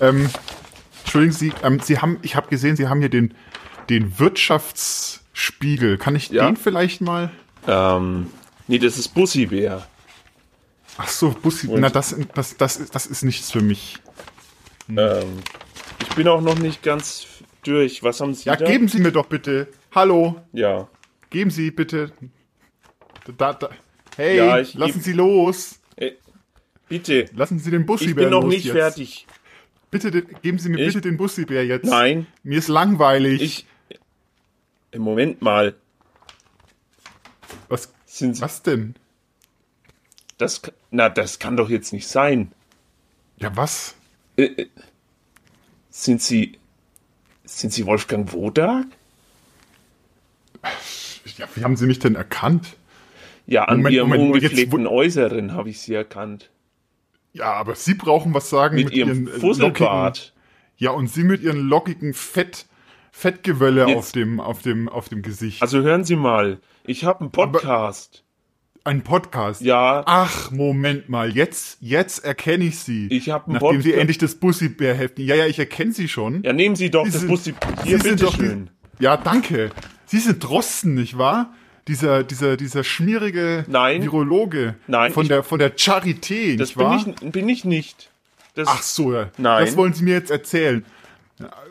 Ähm, entschuldigen Sie, ähm, Sie haben, ich habe gesehen, Sie haben hier den, den Wirtschaftsspiegel. Kann ich Ja. den vielleicht mal? Ähm, nee, das ist Bussi-Bär. Ach so, Bussi. Und- Na, das, das, das, ist- das ist nichts für mich. Ähm, ich bin auch noch nicht ganz durch. Was haben Sie Ja, da? geben Sie mir doch bitte. Hallo, Ja. geben Sie bitte. Da, da. Hey, Ja, lassen geb- Sie los. Äh, bitte. Lassen Sie den Bussi Ich bin noch los nicht jetzt. fertig. Bitte, den- geben Sie mir Ich- bitte den Bussi-Bär jetzt. Nein. Mir ist langweilig. Ich. Im Moment mal. was, Sind Sie, was denn? das, na, das kann doch jetzt nicht sein. Ja, was? Äh, äh, sind Sie. Sind Sie Wolfgang Wodak? Ja, wie haben Sie mich denn erkannt? Ja, an Moment, Ihrem Moment, ungepflegten Äußeren habe ich Sie erkannt. Ja, aber Sie brauchen was sagen Mit, mit, Ihrem Ihren äh, lockigen, Fusselbart. Ja, und Sie mit Ihren lockigen Fett, Fettgewölle Jetzt- auf dem, auf dem, auf dem Gesicht. Also hören Sie mal. Ich habe einen Podcast. Ein Podcast. Ja. Ach, Moment mal. Jetzt, jetzt erkenne ich Sie. Ich hab einen Nachdem Sie Podcast- endlich das Bussi-Bär heften. Ja, ja, ich erkenne Sie schon. Ja, nehmen Sie doch Sie das Bussi. Sie Hier, sind doch die- bitteschön. Ja, danke. Sie sind Drosten, nicht wahr? Dieser, dieser, dieser schmierige Nein. Virologe. Nein, Von ich- der, von der Charité, Das nicht bin wahr? ich, bin ich nicht. Das, Ach so, ja. Nein. Das wollen Sie mir jetzt erzählen.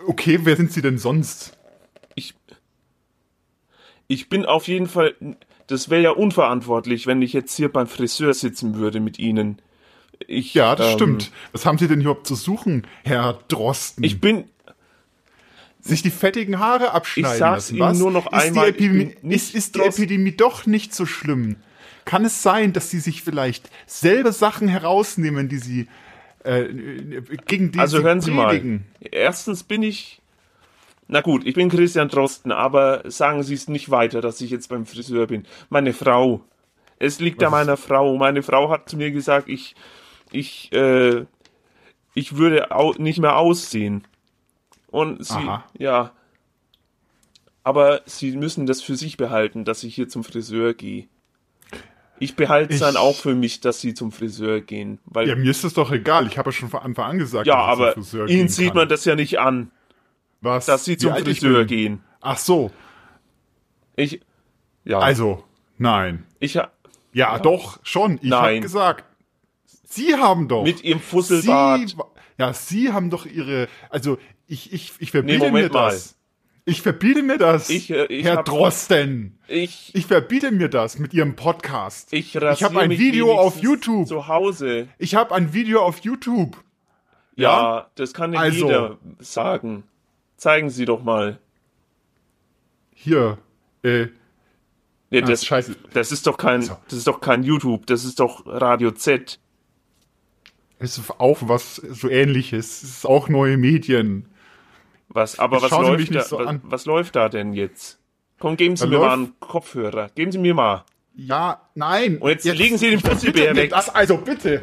Okay, wer sind Sie denn sonst? ich, ich bin auf jeden Fall. Das wäre ja unverantwortlich, wenn ich jetzt hier beim Friseur sitzen würde mit Ihnen. Ich, Ja, das ähm, stimmt. Was haben Sie denn überhaupt zu suchen, Herr Drosten? Ich bin. Sich die fettigen Haare abschneiden Ich sag's lassen, Ihnen was? nur noch ist einmal, Die Epidemie, ist, ist die. Epidemie doch nicht so schlimm? Kann es sein, dass Sie sich vielleicht selber Sachen herausnehmen, die Sie äh, gegen die Also hören Sie predigen? mal. Erstens bin ich. Na gut, ich bin Christian Drosten, aber sagen Sie es nicht weiter, dass ich jetzt beim Friseur bin. Meine Frau. Es liegt an Was ist- meiner Frau. Meine Frau hat zu mir gesagt, ich, ich, äh, ich würde nicht mehr aussehen. Und sie, Aha. ja. Aber sie müssen das für sich behalten, dass ich hier zum Friseur gehe. Ich behalte es dann auch für mich, dass sie zum Friseur gehen. Weil, Ja, mir ist das doch egal. Ich habe ja schon von Anfang an gesagt, ja, dass aber zum Friseur ihnen gehen sieht kann. man das ja nicht an, Was? dass sie zum Friseur gehen. Ach so. Ich, ja, Also, nein. ich ha- Ja, doch, schon. Ich habe gesagt. Sie haben doch. mit ihrem Fusselbart. Sie, ja, Sie haben doch Ihre, also ich, ich, ich verbiete Nee, mir das. Ich verbiete mir das, Ich, äh, ich Herr Drosten. Ich, Ich verbiete mir das mit Ihrem Podcast. ich, ich habe ein Video auf YouTube. Zu Hause. Ich habe ein Video auf YouTube. Ja, das kann ja Also. jeder sagen. Zeigen Sie doch mal. Hier, äh, Nee, Ah, das, scheiße. das ist doch kein, das ist doch kein YouTube, das ist doch Radio Z. ist auch was so ähnliches. Es ist auch neue Medien. Was, aber Jetzt was läuft da, so was, an. was läuft da denn jetzt? Komm, geben Sie Da mir läuft- mal einen Kopfhörer. Geben Sie mir mal. Ja, nein. Und jetzt legen Sie den Pussybär weg. Das, also bitte.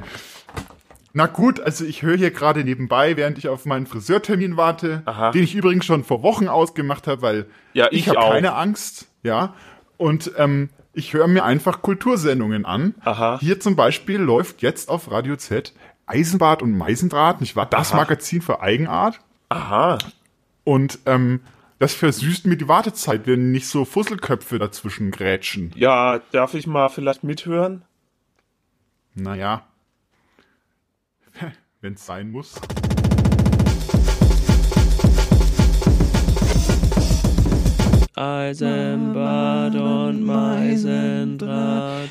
Na gut, also ich höre hier gerade nebenbei, während ich auf meinen Friseurtermin warte, Aha. den ich übrigens schon vor Wochen ausgemacht habe, weil Ja, ich, ich habe keine Angst, ja. Und ähm, ich höre mir einfach Kultursendungen an. Aha. Hier zum Beispiel läuft jetzt auf Radio Z Eisenbad und Meisendraht, nicht wahr? Das Aha. Magazin für Eigenart. Aha. Und ähm, das versüßt mir die Wartezeit, wenn nicht so Fusselköpfe dazwischen grätschen. Ja, darf ich mal vielleicht mithören? Naja. Wenn es sein muss. Eisenbad und Meisendraht.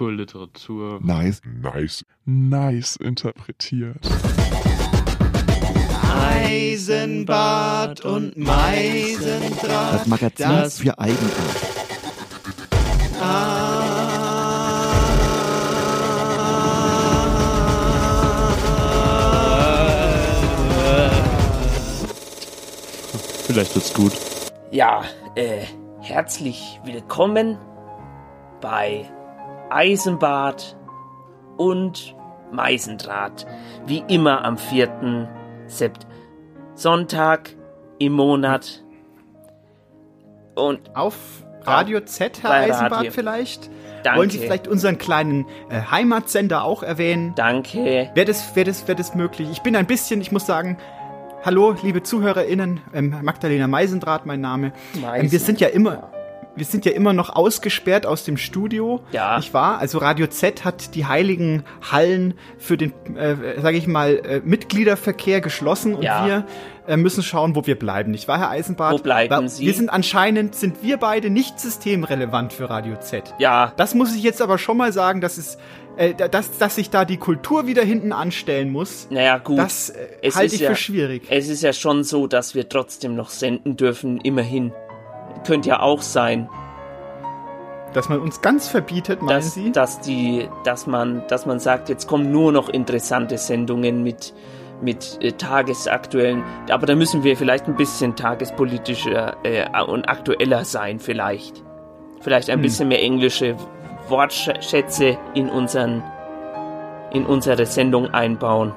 Cool Literatur. Nice, nice, nice interpretiert. Eisenbad und Meisendraht. Das Magazin Das- für Eigenart. Vielleicht wird's gut. Ja, äh, herzlich willkommen bei Eisenbad und Meisendraht. Wie immer am 4. Sept Sonntag im Monat. Und Auf Radio Z, Herr Eisenbart, Radio. vielleicht? Danke. Wollen Sie vielleicht unseren kleinen äh, Heimatsender auch erwähnen? danke. Wäre das, wär das, wär das möglich? Ich bin ein bisschen, ich muss sagen, hallo, liebe ZuhörerInnen, ähm, Magdalena Meisendraht, mein Name. Ähm, wir sind ja immer, wir sind ja immer noch ausgesperrt aus dem Studio. Ja. Nicht wahr? Also Radio Z hat die heiligen Hallen für den, äh, sage ich mal, äh, Mitgliederverkehr geschlossen und Ja. wir äh, müssen schauen, wo wir bleiben. Nicht wahr, Herr Eisenbart? Wo bleiben Weil Sie? Wir sind anscheinend, sind wir beide nicht systemrelevant für Radio Z. Ja, Das muss ich jetzt aber schon mal sagen, dass es, äh, dass, dass sich da die Kultur wieder hinten anstellen muss. naja, gut. Das äh, halte ich ja- für schwierig. Es ist ja schon so, dass wir trotzdem noch senden dürfen, immerhin. Könnte ja auch sein, Dass man uns ganz verbietet, meinen dass, Sie? dass die, dass man, dass man sagt, jetzt kommen nur noch interessante Sendungen mit mit äh, tagesaktuellen, aber da müssen wir vielleicht ein bisschen tagespolitischer äh, und aktueller sein, vielleicht. Vielleicht ein Hm. bisschen mehr englische Wortschätze in unseren in unsere Sendung einbauen.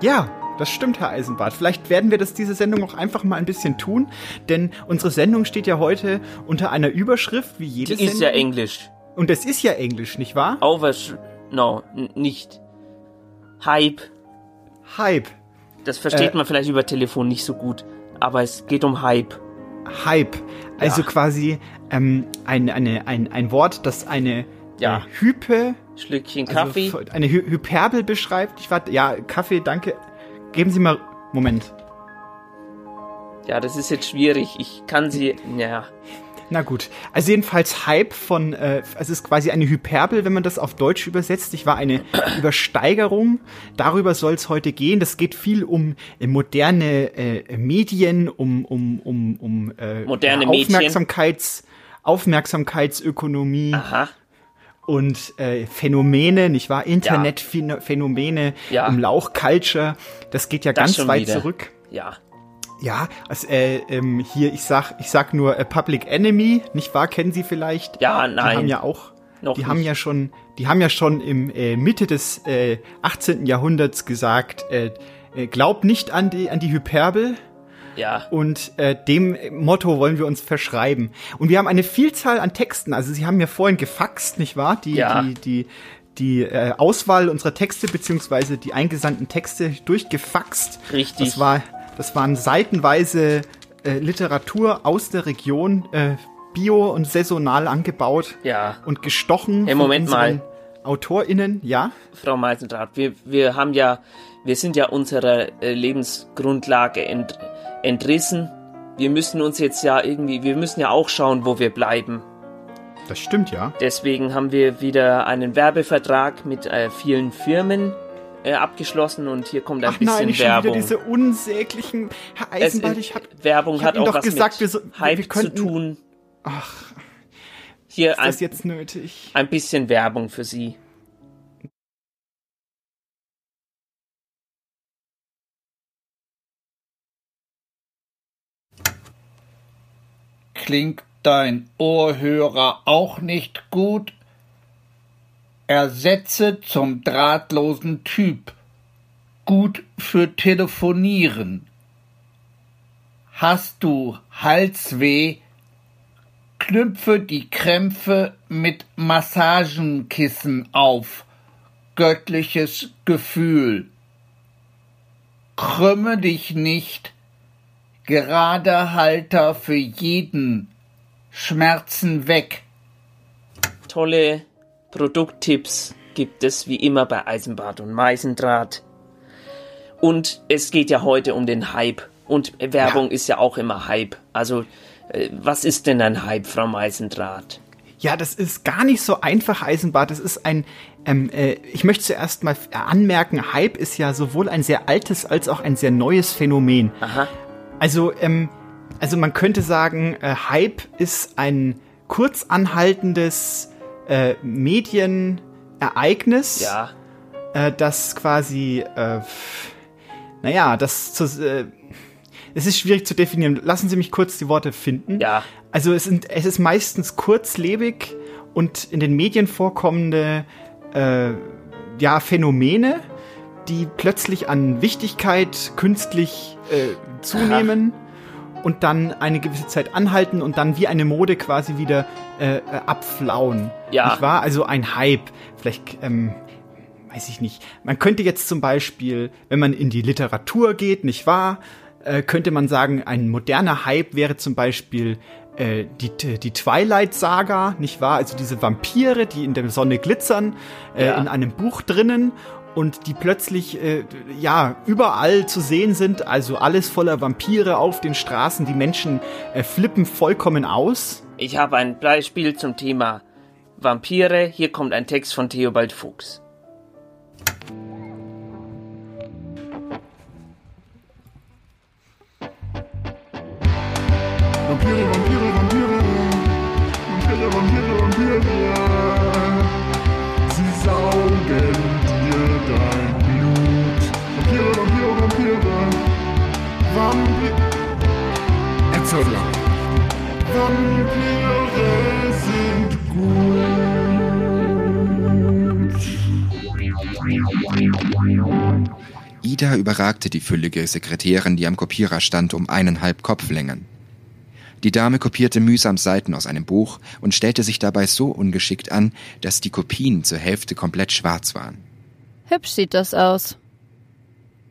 Ja, das stimmt, Herr Eisenbart. Vielleicht werden wir das diese Sendung auch einfach mal ein bisschen tun, denn unsere Sendung steht ja heute unter einer Überschrift wie jede Die ist Sendung. ja Englisch. Und es ist ja Englisch, nicht wahr? Oversch... No, nicht. Hype. Hype. Das versteht Äh. man vielleicht über Telefon nicht so gut, aber es geht um Hype. Hype. Also Ja. quasi ähm, ein, eine, ein, ein Wort, das eine Ja. äh, Hype, Schlückchen also Kaffee. f- eine Hy Hyperbel beschreibt. Ich warte, ja, Kaffee, danke. Geben Sie mal, Moment. Ja, das ist jetzt schwierig. Ich kann sie. Ja. Na gut. Also jedenfalls Hype von, äh, es ist quasi eine Hyperbel, wenn man das auf Deutsch übersetzt. Ich war eine Übersteigerung. Darüber soll es heute gehen. Das geht viel um äh, moderne äh, Medien, um, um, um, um äh, Moderne. Aufmerksamkeits, Aufmerksamkeitsökonomie Aha. Und äh, Phänomene, nicht wahr? Internetphänomene, Ja. um Lauchculture. Das geht ja Das ganz weit wieder. zurück. Ja. Ja, also, äh, ähm, hier, ich sag, ich sag nur äh, Public Enemy, nicht wahr? Kennen Sie vielleicht? Ja, Die nein. haben ja auch, Noch die haben nicht. ja schon, die haben ja schon im äh, Mitte des äh, 18. Jahrhunderts gesagt, äh, äh, glaub nicht an die, an die Hyperbel. Ja. Und äh, dem Motto wollen wir uns verschreiben. Und wir haben eine Vielzahl an Texten. Also Sie haben mir vorhin gefaxt, nicht wahr? Die, Ja. die, die, die äh, Auswahl unserer Texte beziehungsweise die eingesandten Texte durchgefaxt. Richtig. Das war, das waren seitenweise äh, Literatur aus der Region, äh, bio und saisonal angebaut Ja. und gestochen Hey, von Moment mal. AutorInnen. Ja, Frau Meisendraht, wir, wir haben ja, wir sind ja unserer äh, Lebensgrundlage ent, entrissen. Wir müssen uns jetzt ja irgendwie, wir müssen ja auch schauen, wo wir bleiben. das stimmt ja. Deswegen haben wir wieder einen Werbevertrag mit äh, vielen Firmen äh, abgeschlossen und hier kommt ein Ach bisschen nein, schon Werbung. wieder diese unsäglichen Herr Es- ich hab Werbung ich hab hat auch doch was gesagt, mit wir so- Hype wir könnten- zu tun. Ach, Hier ist ein, das jetzt nötig? ein bisschen Werbung für Sie. Klingt dein Ohrhörer auch nicht gut? Ersetze zum drahtlosen Typ. Gut für Telefonieren. Hast du Halsweh? Knüpfe die Krämpfe mit Massagenkissen auf. Göttliches Gefühl. Krümme dich nicht. Gerade Halter für jeden. Schmerzen weg. Tolle Produkttipps gibt es wie immer bei Eisenbad und Meisendraht. Und es geht ja heute um den Hype. Und Werbung ist ja auch immer Hype. Also, äh, was ist denn ein Hype, Frau Meisendraht? Ja, das ist gar nicht so einfach, Eisenbart. Das ist ein, ähm, äh, ich möchte zuerst mal anmerken, Hype ist ja sowohl ein sehr altes als auch ein sehr neues Phänomen. Aha. Also, ähm, also man könnte sagen, äh, Hype ist ein kurz anhaltendes äh, Medienereignis, Ja. äh, das quasi, äh, naja, das zu, äh, es ist schwierig zu definieren. Lassen Sie mich kurz die Worte finden. Ja. Also es, sind, es ist meistens kurzlebig und in den Medien vorkommende äh, ja, Phänomene, die plötzlich an Wichtigkeit künstlich äh, zunehmen und dann eine gewisse Zeit anhalten und dann wie eine Mode quasi wieder äh, äh, abflauen. Ja. Nicht wahr? Also ein Hype. Vielleicht, ähm, weiß ich nicht. Man könnte jetzt zum Beispiel, wenn man in die Literatur geht, nicht wahr? Äh, könnte man sagen, ein moderner Hype wäre zum Beispiel äh, die, die Twilight-Saga, nicht wahr? Also diese Vampire, die in der Sonne glitzern, äh, Ja. in einem Buch drinnen und die plötzlich äh, ja überall zu sehen sind, also alles voller Vampire auf den Straßen, die Menschen äh, flippen vollkommen aus. Ich habe ein Beispiel zum Thema Vampire. Hier kommt ein Text von Theobald Fuchs. Lang. Vampire sind gut. Ida überragte die füllige Sekretärin, die am Kopierer stand, um eineinhalb Kopflängen. Die Dame kopierte mühsam Seiten aus einem Buch und stellte sich dabei so ungeschickt an, dass die Kopien zur Hälfte komplett schwarz waren. Hübsch sieht das aus.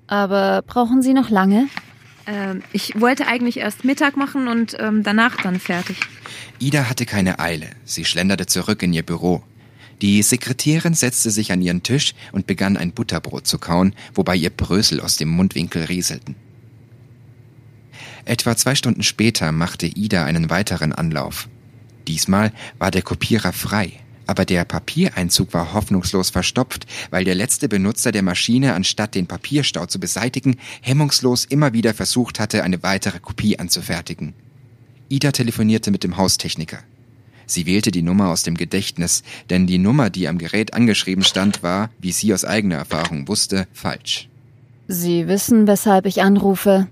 Aber brauchen Sie noch lange? Ähm, ich wollte eigentlich erst Mittag machen und ähm, danach dann fertig. Ida hatte keine Eile. Sie schlenderte zurück in ihr Büro. Die Sekretärin setzte sich an ihren Tisch und begann ein Butterbrot zu kauen, wobei ihr Brösel aus dem Mundwinkel rieselten. Etwa zwei Stunden später machte Ida einen weiteren Anlauf. Diesmal war der Kopierer frei, aber der Papiereinzug war hoffnungslos verstopft, weil der letzte Benutzer der Maschine, anstatt den Papierstau zu beseitigen, hemmungslos immer wieder versucht hatte, eine weitere Kopie anzufertigen. Ida telefonierte mit dem Haustechniker. Sie wählte die Nummer aus dem Gedächtnis, denn die Nummer, die am Gerät angeschrieben stand, war, wie sie aus eigener Erfahrung wusste, falsch. Sie wissen, weshalb ich anrufe.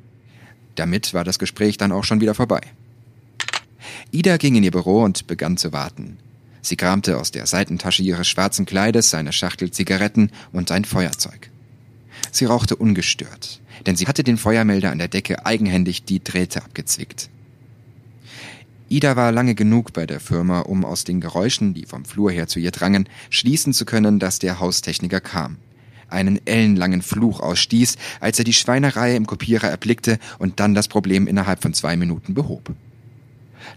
Damit war das Gespräch dann auch schon wieder vorbei. Ida ging in ihr Büro und begann zu warten. Sie kramte aus der Seitentasche ihres schwarzen Kleides eine Schachtel Zigaretten und ein Feuerzeug. Sie rauchte ungestört, denn sie hatte den Feuermelder an der Decke eigenhändig die Drähte abgezwickt. Ida war lange genug bei der Firma, um aus den Geräuschen, die vom Flur her zu ihr drangen, schließen zu können, dass der Haustechniker kam. Einen ellenlangen Fluch ausstieß, als er die Schweinerei im Kopierer erblickte und dann das Problem innerhalb von zwei Minuten behob.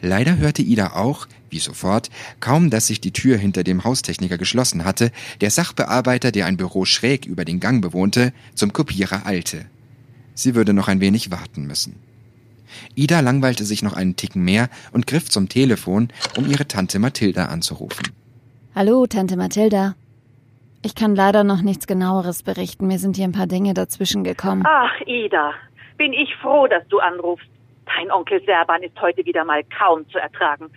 Leider hörte Ida auch, wie sofort, kaum dass sich die Tür hinter dem Haustechniker geschlossen hatte, der Sachbearbeiter, der ein Büro schräg über den Gang bewohnte, zum Kopierer eilte. Sie würde noch ein wenig warten müssen. Ida langweilte sich noch einen Ticken mehr und griff zum Telefon, um ihre Tante Mathilda anzurufen. Hallo, Tante Mathilda. Ich kann leider noch nichts genaueres berichten. Mir sind hier ein paar Dinge dazwischen gekommen. Ach, Ida, bin ich froh, dass du anrufst. Dein Onkel Serban ist heute wieder mal kaum zu ertragen.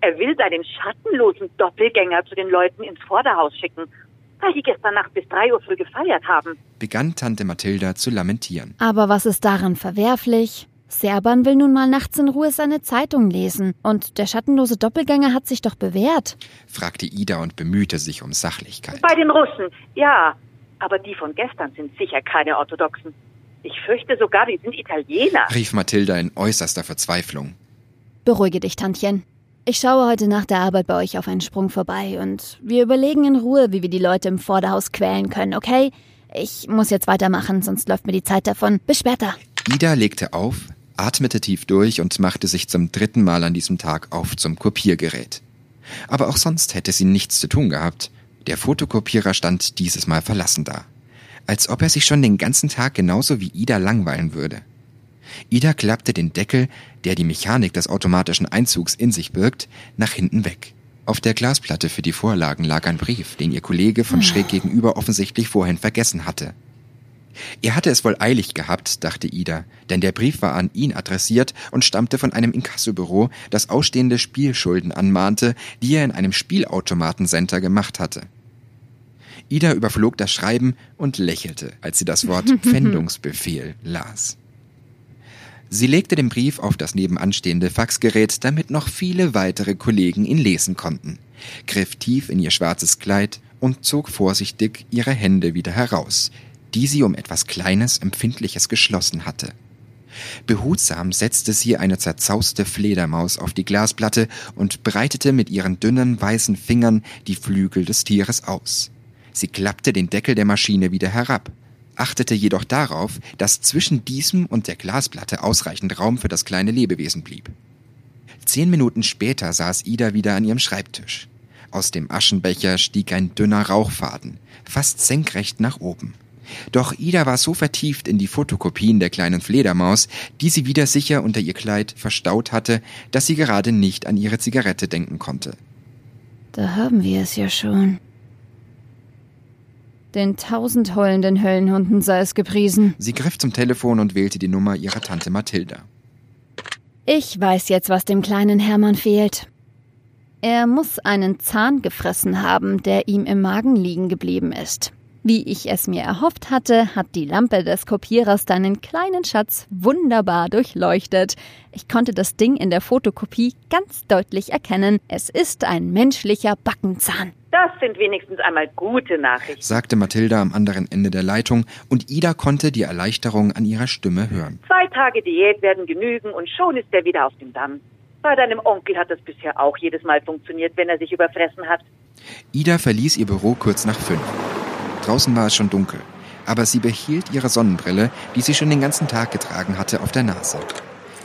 Er will seinen schattenlosen Doppelgänger zu den Leuten ins Vorderhaus schicken, weil die gestern Nacht bis drei Uhr früh gefeiert haben. Begann Tante Mathilda zu lamentieren. Aber was ist daran verwerflich? Serban will nun mal nachts in Ruhe seine Zeitung lesen. Und der schattenlose Doppelgänger hat sich doch bewährt. fragte Ida und bemühte sich um Sachlichkeit. Bei den Russen, ja. Aber die von gestern sind sicher keine Orthodoxen. Ich fürchte sogar, die sind Italiener. rief Mathilda in äußerster Verzweiflung. Beruhige dich, Tantchen. Ich schaue heute nach der Arbeit bei euch auf einen Sprung vorbei und wir überlegen in Ruhe, wie wir die Leute im Vorderhaus quälen können, okay? Ich muss jetzt weitermachen, sonst läuft mir die Zeit davon. Bis später. Ida legte auf, atmete tief durch und machte sich zum dritten Mal an diesem Tag auf zum Kopiergerät. Aber auch sonst hätte sie nichts zu tun gehabt. Der Fotokopierer stand dieses Mal verlassen da. Als ob er sich schon den ganzen Tag genauso wie Ida langweilen würde. Ida klappte den Deckel, der die Mechanik des automatischen Einzugs in sich birgt, nach hinten weg. Auf der Glasplatte für die Vorlagen lag ein Brief, den ihr Kollege von schräg gegenüber offensichtlich vorhin vergessen hatte. Er hatte es wohl eilig gehabt, dachte Ida, denn der Brief war an ihn adressiert und stammte von einem Inkassobüro, das ausstehende Spielschulden anmahnte, die er in einem Spielautomatencenter gemacht hatte. Ida überflog das Schreiben und lächelte, als sie das Wort Pfändungsbefehl las. Sie legte den Brief auf das nebenanstehende Faxgerät, damit noch viele weitere Kollegen ihn lesen konnten, griff tief in ihr schwarzes Kleid und zog vorsichtig ihre Hände wieder heraus, die sie um etwas Kleines, Empfindliches geschlossen hatte. Behutsam setzte sie eine zerzauste Fledermaus auf die Glasplatte und breitete mit ihren dünnen weißen Fingern die Flügel des Tieres aus. Sie klappte den Deckel der Maschine wieder herab, achtete jedoch darauf, dass zwischen diesem und der Glasplatte ausreichend Raum für das kleine Lebewesen blieb. Zehn Minuten später saß Ida wieder an ihrem Schreibtisch. Aus dem Aschenbecher stieg ein dünner Rauchfaden, fast senkrecht nach oben. Doch Ida war so vertieft in die Fotokopien der kleinen Fledermaus, die sie wieder sicher unter ihr Kleid verstaut hatte, dass sie gerade nicht an ihre Zigarette denken konnte. Da haben wir es ja schon. Den tausend heulenden Höllenhunden sei es gepriesen. Sie griff zum Telefon und wählte die Nummer ihrer Tante Mathilda. Ich weiß jetzt, was dem kleinen Hermann fehlt. Er muss einen Zahn gefressen haben, der ihm im Magen liegen geblieben ist. Wie ich es mir erhofft hatte, hat die Lampe des Kopierers deinen kleinen Schatz wunderbar durchleuchtet. Ich konnte das Ding in der Fotokopie ganz deutlich erkennen. Es ist ein menschlicher Backenzahn. Das sind wenigstens einmal gute Nachrichten. sagte Mathilda am anderen Ende der Leitung, und Ida konnte die Erleichterung an ihrer Stimme hören. Zwei Tage Diät werden genügen und schon ist er wieder auf dem Damm. Bei deinem Onkel hat das bisher auch jedes Mal funktioniert, wenn er sich überfressen hat. Ida verließ ihr Büro kurz nach fünf. Draußen war es schon dunkel, aber sie behielt ihre Sonnenbrille, die sie schon den ganzen Tag getragen hatte, auf der Nase.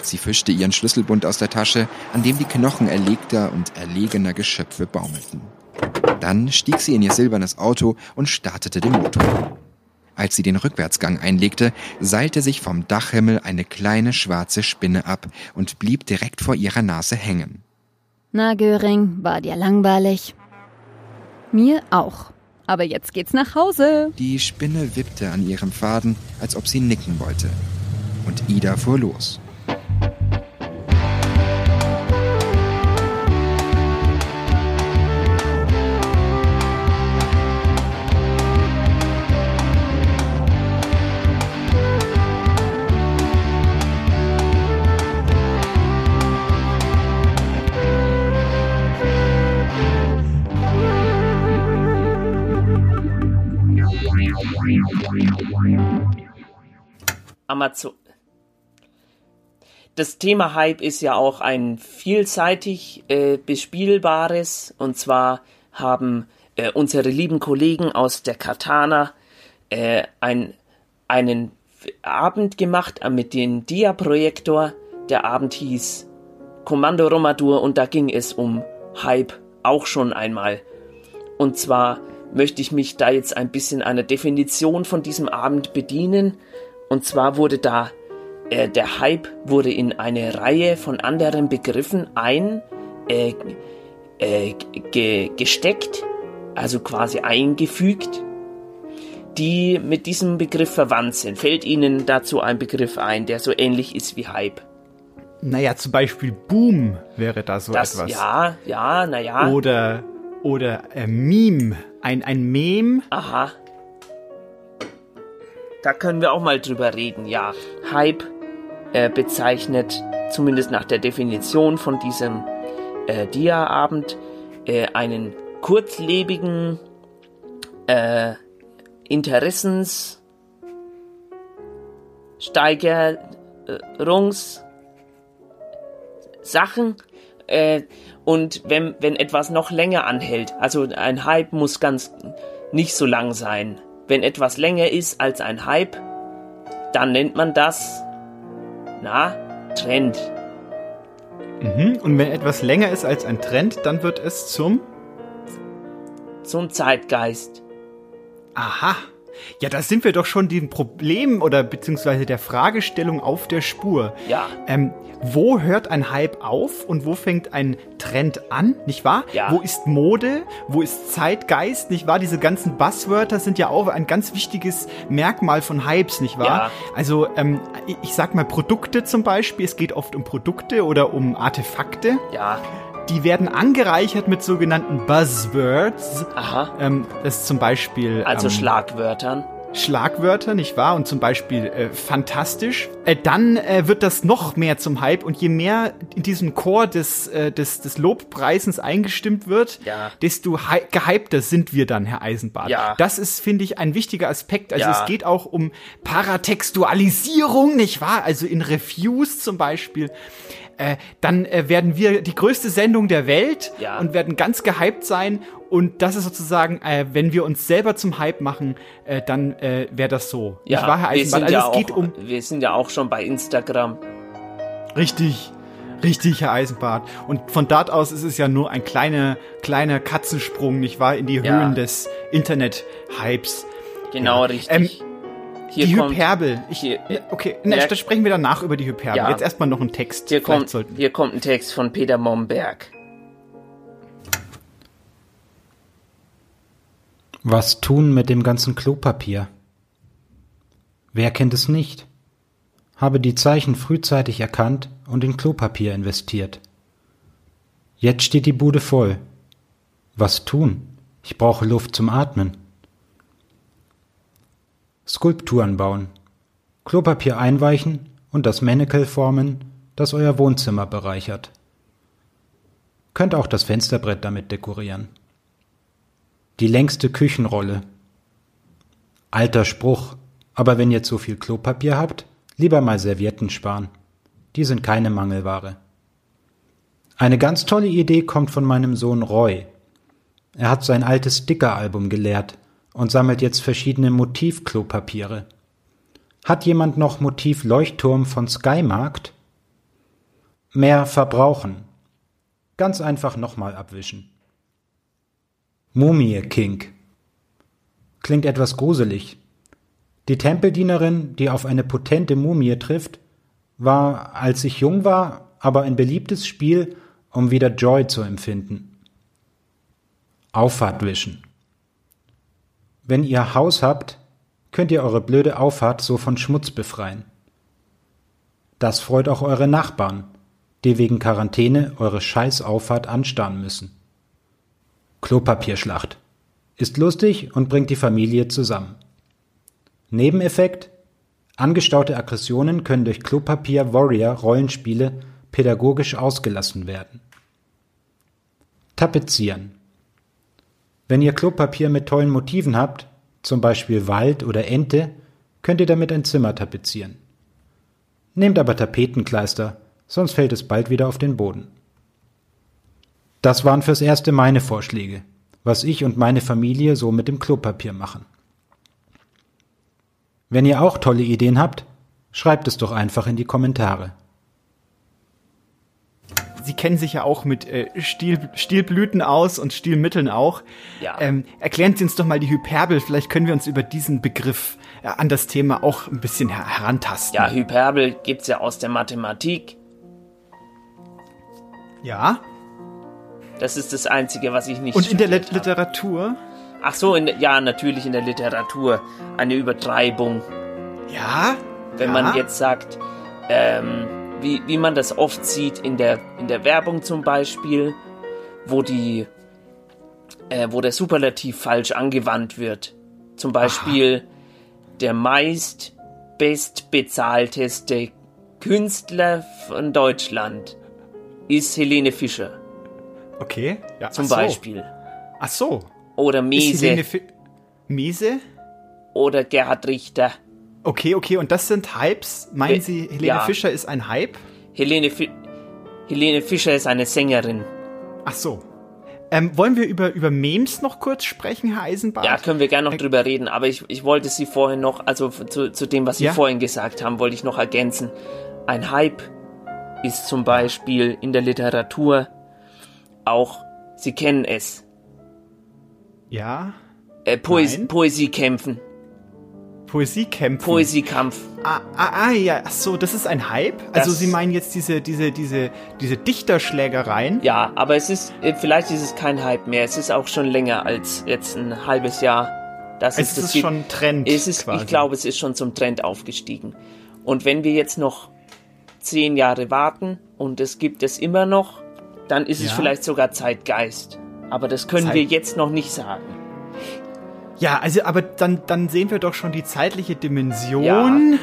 Sie fischte ihren Schlüsselbund aus der Tasche, an dem die Knochen erlegter und erlegener Geschöpfe baumelten. Dann stieg sie in ihr silbernes Auto und startete den Motor. Als sie den Rückwärtsgang einlegte, seilte sich vom Dachhimmel eine kleine schwarze Spinne ab und blieb direkt vor ihrer Nase hängen. Na, Göring, war dir langweilig? Mir auch. Aber jetzt geht's nach Hause. Die Spinne wippte an ihrem Faden, als ob sie nicken wollte. Und Ida fuhr los. Amazon. Das Thema Hype ist ja auch ein vielseitig äh, bespielbares. Und zwar haben äh, unsere lieben Kollegen aus der Katana äh, ein, einen Abend gemacht äh, mit dem Dia-Projektor. Der Abend hieß Kommando Romadur und da ging es um Hype auch schon einmal. Und zwar möchte ich mich da jetzt ein bisschen einer Definition von diesem Abend bedienen. Und zwar wurde da äh, der Hype wurde in eine Reihe von anderen Begriffen ein äh, äh, ge gesteckt, also quasi eingefügt, die mit diesem Begriff verwandt sind. Fällt Ihnen dazu ein Begriff ein, der so ähnlich ist wie Hype? Naja, zum Beispiel Boom wäre da so Das, etwas. ja, ja, naja. Oder, oder äh, Meme. Ein, ein Meme. Aha. Da können wir auch mal drüber reden, ja. Hype äh, bezeichnet, zumindest nach der Definition von diesem äh, Dia-Abend, äh, einen kurzlebigen äh, Interessens Steigerungs Sachen äh, und wenn, wenn etwas noch länger anhält, also ein Hype muss ganz nicht so lang sein. Wenn etwas länger ist als ein Hype, dann nennt man das, na, Trend. Mhm. Und wenn etwas länger ist als ein Trend, dann wird es zum Zum Zeitgeist. Aha. Ja, da sind wir doch schon dem Problem oder beziehungsweise der Fragestellung auf der Spur. Ja. Ähm, wo hört ein Hype auf und wo fängt ein Trend an, nicht wahr? Ja. Wo ist Mode? Wo ist Zeitgeist, nicht wahr? Diese ganzen Buzzwörter sind ja auch ein ganz wichtiges Merkmal von Hypes, nicht wahr? Ja. Also, ähm, ich- ich sag mal Produkte zum Beispiel. Es geht oft um Produkte oder um Artefakte. Ja. Die werden angereichert mit sogenannten Buzzwords. Aha. Ähm, das ist zum Beispiel. Also ähm, Schlagwörtern. Schlagwörter, nicht wahr? Und zum Beispiel äh, fantastisch. Äh, dann äh, wird das noch mehr zum Hype und je mehr in diesem Chor des, äh, des, des Lobpreisens eingestimmt wird, Ja. desto hy gehypter sind wir dann, Herr Eisenbart. Ja. Das ist, finde ich, ein wichtiger Aspekt. Also Ja. es geht auch um Paratextualisierung, nicht wahr? Also in Reviews zum Beispiel. Äh, dann äh, werden wir die größte Sendung der Welt Ja. und werden ganz gehypt sein. Und das ist sozusagen, äh, wenn wir uns selber zum Hype machen, äh, dann äh, wäre das so. Ja, wahr, Herr wir sind, Also ja es auch, geht um wir sind ja auch schon bei Instagram. richtig, richtig, Herr Eisenbart. Und von dort aus ist es ja nur ein kleiner, kleiner Katzensprung, nicht wahr, in die Ja. Höhen des Internet-Hypes. Genau, Ja. richtig. Ähm, Hier die kommt- Hyperbel. Ich, hier- ja, okay, na, Ja. da sprechen wir danach über die Hyperbel. Ja. Jetzt erstmal noch ein Text. Hier Vielleicht kommt, sollten- hier kommt ein Text von Peter Momberg. Was tun mit dem ganzen Klopapier? Wer kennt es nicht? Habe die Zeichen frühzeitig erkannt und in Klopapier investiert. Jetzt steht die Bude voll. Was tun? Ich brauche Luft zum Atmen. Skulpturen bauen. Klopapier einweichen und das Mannequin formen, das euer Wohnzimmer bereichert. Könnt auch das Fensterbrett damit dekorieren. Die längste Küchenrolle. Alter Spruch, aber wenn ihr zu viel Klopapier habt, lieber mal Servietten sparen. Die sind keine Mangelware. Eine ganz tolle Idee kommt von meinem Sohn Roy. Er hat sein altes Sticker-Album geleert und sammelt jetzt verschiedene Motiv-Klopapiere. Hat jemand noch Motiv Leuchtturm von Skymarkt? Mehr verbrauchen. Ganz einfach nochmal abwischen. Mumie King. Klingt etwas gruselig. Die Tempeldienerin, die auf eine potente Mumie trifft, war, als ich jung war, aber ein beliebtes Spiel, um wieder Joy zu empfinden. Auffahrt wischen. Wenn ihr Haus habt, könnt ihr eure blöde Auffahrt so von Schmutz befreien. Das freut auch eure Nachbarn, die wegen Quarantäne eure Scheißauffahrt anstarren müssen. Klopapierschlacht. Ist lustig und bringt die Familie zusammen. Nebeneffekt? Angestaute Aggressionen können durch Klopapier Warrior Rollenspiele pädagogisch ausgelassen werden. Tapezieren. Wenn ihr Klopapier mit tollen Motiven habt, zum Beispiel Wald oder Ente, könnt ihr damit ein Zimmer tapezieren. Nehmt aber Tapetenkleister, sonst fällt es bald wieder auf den Boden. Das waren fürs Erste meine Vorschläge, was ich und meine Familie so mit dem Klopapier machen. Wenn ihr auch tolle Ideen habt, schreibt es doch einfach in die Kommentare. Sie kennen sich ja auch mit äh, Stil, Stilblüten aus und Stilmitteln auch. Ja. Ähm, erklären Sie uns doch mal die Hyperbel. Vielleicht können wir uns über diesen Begriff äh, an das Thema auch ein bisschen her herantasten. Ja, Hyperbel gibt's ja aus der Mathematik. Ja. Das ist das Einzige, was ich nicht Und in der Lit Literatur? Ach so, in, ja, natürlich in der Literatur. Eine Übertreibung. Ja? Wenn ja. man jetzt sagt, ähm, wie, wie man das oft sieht in der, in der Werbung zum Beispiel, wo die, äh, wo der Superlativ falsch angewandt wird. Zum Beispiel der meist bestbezahlteste Künstler von Deutschland ist Helene Fischer. Okay. Ja, Zum ach so. Beispiel. Ach so. Oder Mese. Mese? Oder Gerhard Richter. Okay, okay. Und das sind Hypes? Meinen Äh, Sie, Helene ja. Fischer ist ein Hype? Helene, Fi Helene Fischer ist eine Sängerin. Ach so. Ähm, wollen wir über, über Memes noch kurz sprechen, Herr Eisenbart? Ja, können wir gerne noch Äh, drüber reden, aber ich, ich wollte Sie vorhin noch, also zu, zu dem, was Sie Ja? vorhin gesagt haben, wollte ich noch ergänzen. Ein Hype ist zum Beispiel in der Literatur auch, Sie kennen es, Ja. äh, Poes Nein. Poesiekämpfen. Poesiekämpfen. Poesiekampf. Ah, ah, ah, ja, ach so, das ist ein Hype? also Das- Sie meinen jetzt diese, diese, diese, diese Dichterschlägereien? Ja, aber es ist, äh, vielleicht ist es kein Hype mehr. Es ist auch schon länger als jetzt ein halbes Jahr. Das Es ist, das ist schon Trend Es ist, quasi. ich glaube, es ist schon zum Trend aufgestiegen. Und wenn wir jetzt noch zehn Jahre warten und es gibt es immer noch, dann ist es Ja. vielleicht sogar Zeitgeist. Aber das können Zeit- wir jetzt noch nicht sagen. Ja, also, aber dann, dann sehen wir doch schon die zeitliche Dimension.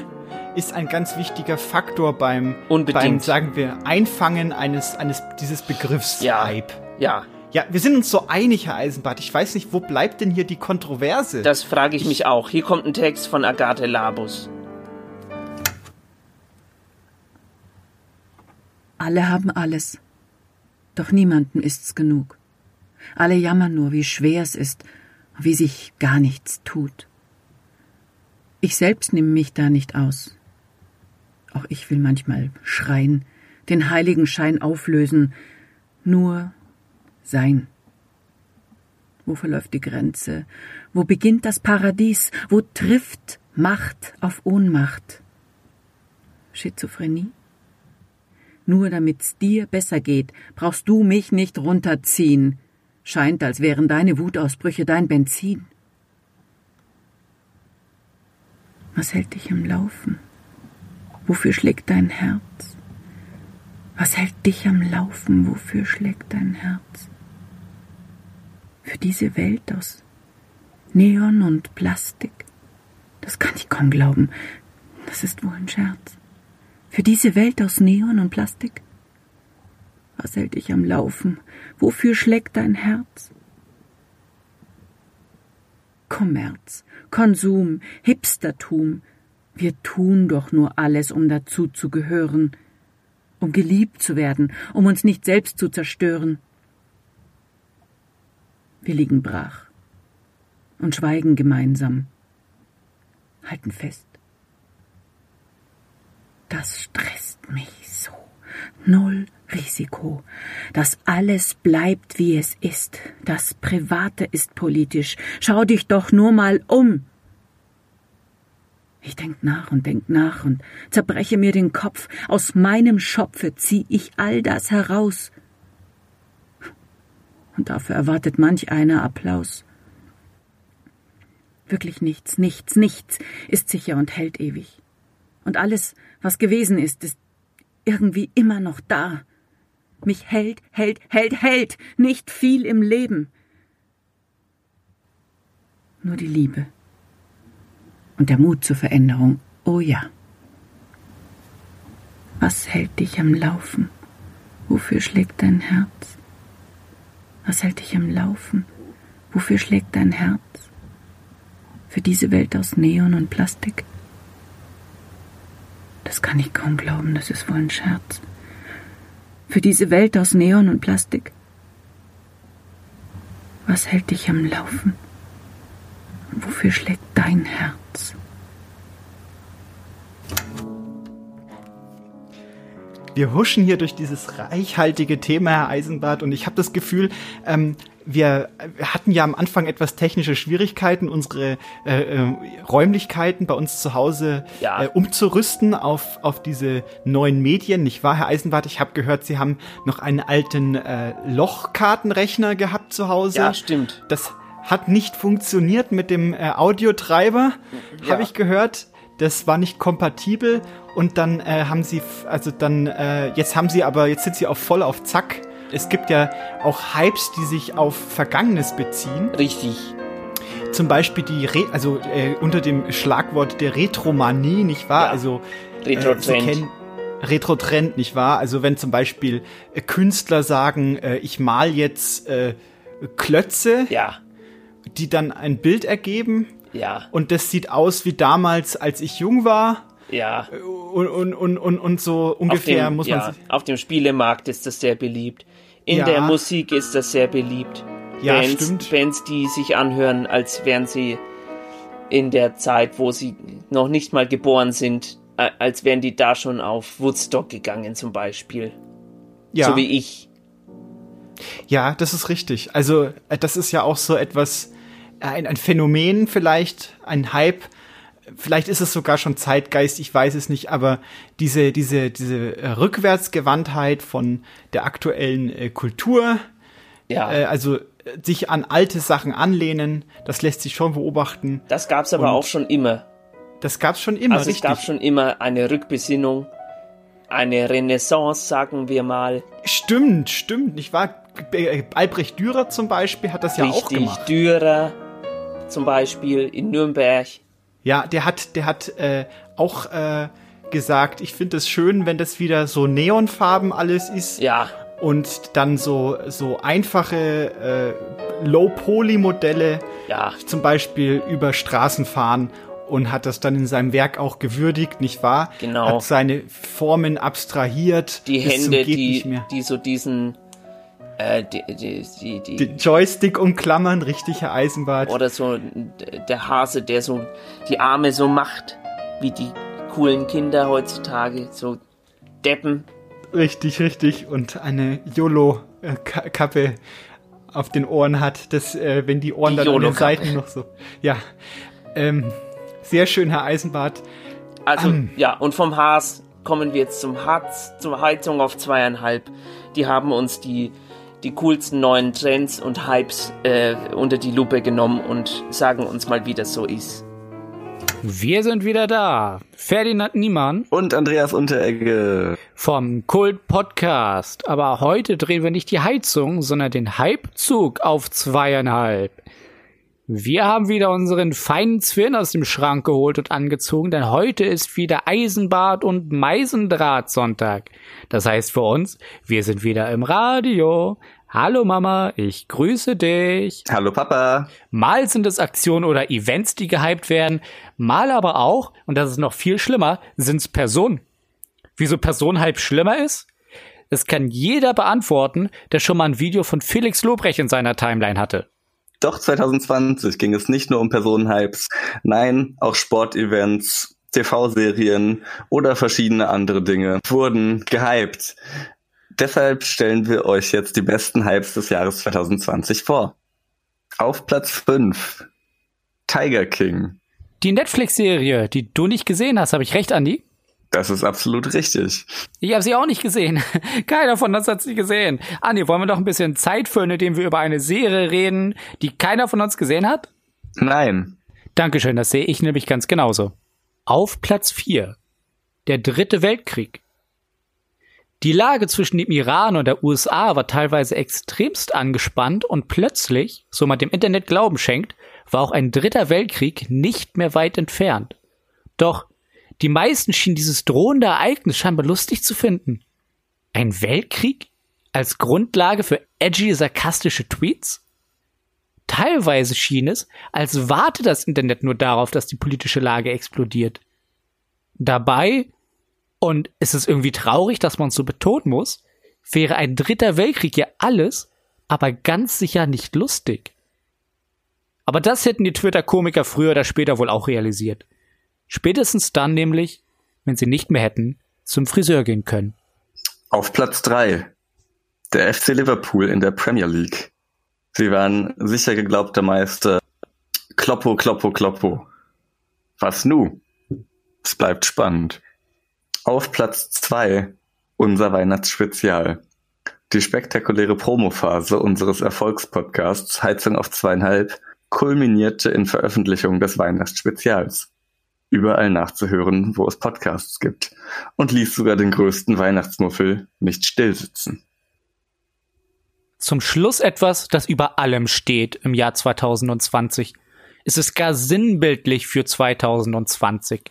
Ist ein ganz wichtiger Faktor beim, Unbedingt. beim, sagen wir, Einfangen eines, eines dieses Begriffs Ja. Hype. Ja, Ja, wir sind uns so einig, Herr Eisenbart. Ich weiß nicht, wo bleibt denn hier die Kontroverse? das frage ich mich auch. Hier kommt ein Text von Agathe Labus. Alle haben alles. Doch niemandem ist's genug. Alle jammern nur, wie schwer es ist, wie sich gar nichts tut. Ich selbst nehme mich da nicht aus. Auch ich will manchmal schreien, den heiligen Schein auflösen, nur sein. Wo verläuft die Grenze? Wo beginnt das Paradies? Wo trifft Macht auf Ohnmacht? Schizophrenie? Nur damit's dir besser geht, brauchst du mich nicht runterziehen. Scheint, als wären deine Wutausbrüche dein Benzin. Was hält dich am Laufen? Wofür schlägt dein Herz? Was hält dich am Laufen? Wofür schlägt dein Herz? Für diese Welt aus Neon und Plastik? Das kann ich kaum glauben. Das ist wohl ein Scherz. Für diese Welt aus Neon und Plastik? Was hält dich am Laufen? Wofür schlägt dein Herz? Kommerz, Konsum, Hipstertum. Wir tun doch nur alles, um dazu zu gehören, um geliebt zu werden, um uns nicht selbst zu zerstören. Wir liegen brach und schweigen gemeinsam, halten fest. Das stresst mich so. Null Risiko. Das alles bleibt, wie es ist. Das Private ist politisch. Schau dich doch nur mal um. Ich denk nach und denk nach und zerbreche mir den Kopf. Aus meinem Schopfe zieh ich all das heraus. Und dafür erwartet manch einer Applaus. Wirklich nichts, nichts, nichts ist sicher und hält ewig. Und alles, was gewesen ist, ist irgendwie immer noch da. Mich hält, hält, hält, hält nicht viel im Leben. Nur die Liebe. Und der Mut zur Veränderung, oh ja. Was hält dich am Laufen? Wofür schlägt dein Herz? Was hält dich am Laufen? Wofür schlägt dein Herz? Für diese Welt aus Neon und Plastik? Das kann ich kaum glauben, das ist wohl ein Scherz. Für diese Welt aus Neon und Plastik? Was hält dich am Laufen? Wofür schlägt dein Herz? Wir huschen hier durch dieses reichhaltige Thema, Herr Eisenbart, und ich habe das Gefühl, ähm, wir, hatten ja am Anfang etwas technische Schwierigkeiten, unsere äh, äh, Räumlichkeiten bei uns zu Hause Ja. äh, umzurüsten auf, auf diese neuen Medien. Nicht wahr, Herr Eisenbart? Ich habe gehört, Sie haben noch einen alten äh, Lochkartenrechner gehabt zu Hause. Ja, stimmt. Das hat nicht funktioniert mit dem äh, Audiotreiber, Ja. habe ich gehört. Das war nicht kompatibel und dann äh, haben sie, also dann, äh, jetzt haben sie aber, jetzt sind sie auch voll auf Zack. Es gibt ja auch Hypes, die sich auf Vergangenes beziehen. Richtig. Zum Beispiel die, Re also äh, unter dem Schlagwort der Retromanie, nicht wahr? Also äh, Retro-Trend. Kennen Retro-Trend, nicht wahr? Also wenn zum Beispiel äh, Künstler sagen, äh, ich mal jetzt äh, Klötze, ja. die dann ein Bild ergeben. Ja. Und das sieht aus wie damals, als ich jung war. Ja. Und, und, und, und, und so ungefähr dem, muss man ja. Auf dem Spielemarkt ist das sehr beliebt. In Ja. der Musik ist das sehr beliebt. Ja, Bands, stimmt. Bands, die sich anhören, als wären sie in der Zeit, wo sie noch nicht mal geboren sind, als wären die da schon auf Woodstock gegangen zum Beispiel. Ja. So wie ich. Ja, das ist richtig. Also, äh, das ist ja auch so etwas, äh, ein, ein Phänomen vielleicht, ein Hype, vielleicht ist es sogar schon Zeitgeist, ich weiß es nicht, aber diese, diese, diese äh, Rückwärtsgewandtheit von der aktuellen äh, Kultur, Ja. äh, also äh, sich an alte Sachen anlehnen, das lässt sich schon beobachten. Das gab's aber Und auch schon immer. Das gab's schon immer, also es richtig. gab schon immer eine Rückbesinnung, eine Renaissance, sagen wir mal. Stimmt, stimmt, nicht wahr? Äh, Albrecht Dürer zum Beispiel hat das ja auch Richtig, gemacht. Dürer zum Beispiel in Nürnberg. Ja, der hat, der hat äh, auch äh, gesagt, ich finde es schön, wenn das wieder so Neonfarben alles ist. Ja. Und dann so, so einfache äh, Low-Poly-Modelle ja. zum Beispiel über Straßen fahren und hat das dann in seinem Werk auch gewürdigt, nicht wahr? Genau. Hat seine Formen abstrahiert. Die Hände, die, die so diesen, äh, die, die, die, die, Den Joystick umklammern, richtig, Herr Eisenbart. oder so der Hase, der so die Arme so macht, wie die coolen Kinder heutzutage, so Deppen. Richtig, richtig. Und eine YOLO-Kappe auf den Ohren hat, dass, äh, wenn die Ohren Die dann an den. Seiten noch so. Ja. Ähm, sehr schön, Herr Eisenbart. Also, Ähm. ja, und vom Haas kommen wir jetzt zum Harz, zur Heizung auf zweieinhalb. Die haben uns die, die coolsten neuen Trends und Hypes äh, unter die Lupe genommen und sagen uns mal, wie das so ist. Wir sind wieder da. Ferdinand Niemann. Und Andreas Unteregge. Vom Kult Podcast. Aber heute drehen wir nicht die Heizung, sondern den Hypezug auf zweieinhalb. Wir haben wieder unseren feinen Zwirn aus dem Schrank geholt und angezogen, denn heute ist wieder Eisenbad und Meisendraht-Sonntag. Das heißt für uns, wir sind wieder im Radio. Hallo Mama, ich grüße dich. Hallo Papa. Mal sind es Aktionen oder Events, die gehypt werden, mal aber auch, und das ist noch viel schlimmer, sind es Personen. Wieso Personenhype schlimmer ist? Das kann jeder beantworten, der schon mal ein Video von Felix Lobrecht in seiner Timeline hatte. Doch 2020 ging es nicht nur um Personenhypes, nein, auch Sportevents, TV-Serien oder verschiedene andere Dinge wurden gehypt. Deshalb stellen wir euch jetzt die besten Hypes des Jahres 2020 vor. Auf Platz 5 Tiger King. Die Netflix-Serie, die du nicht gesehen hast, habe ich recht, Andi? Das ist absolut richtig. Ich habe sie auch nicht gesehen. Keiner von uns hat sie gesehen. Andi, wollen wir doch ein bisschen Zeit füllen, indem wir über eine Serie reden, die keiner von uns gesehen hat? Nein. Dankeschön, das sehe ich nämlich ganz genauso. Auf Platz 4. Der dritte Weltkrieg. Die Lage zwischen dem Iran und der USA war teilweise extremst angespannt und plötzlich, so man dem Internet Glauben schenkt, war auch ein dritter Weltkrieg nicht mehr weit entfernt. Doch die meisten schienen dieses drohende Ereignis scheinbar lustig zu finden. Ein Weltkrieg? Als Grundlage für edgy, sarkastische Tweets? Teilweise schien es, als warte das Internet nur darauf, dass die politische Lage explodiert. Dabei, und es ist irgendwie traurig, dass man es so betonen muss, wäre ein dritter Weltkrieg ja alles, aber ganz sicher nicht lustig. Aber das hätten die Twitter-Komiker früher oder später wohl auch realisiert. Spätestens dann nämlich, wenn sie nicht mehr hätten zum Friseur gehen können. Auf Platz 3 der FC Liverpool in der Premier League. Sie waren sicher geglaubter Meister. Kloppo, Kloppo, Kloppo. Was nu? Es bleibt spannend. Auf Platz 2 unser Weihnachtsspezial. Die spektakuläre Promophase unseres Erfolgspodcasts Heizung auf zweieinhalb kulminierte in Veröffentlichung des Weihnachtsspezials. Überall nachzuhören, wo es Podcasts gibt. Und ließ sogar den größten Weihnachtsmuffel nicht stillsitzen. Zum Schluss etwas, das über allem steht im Jahr 2020. Es ist gar sinnbildlich für 2020.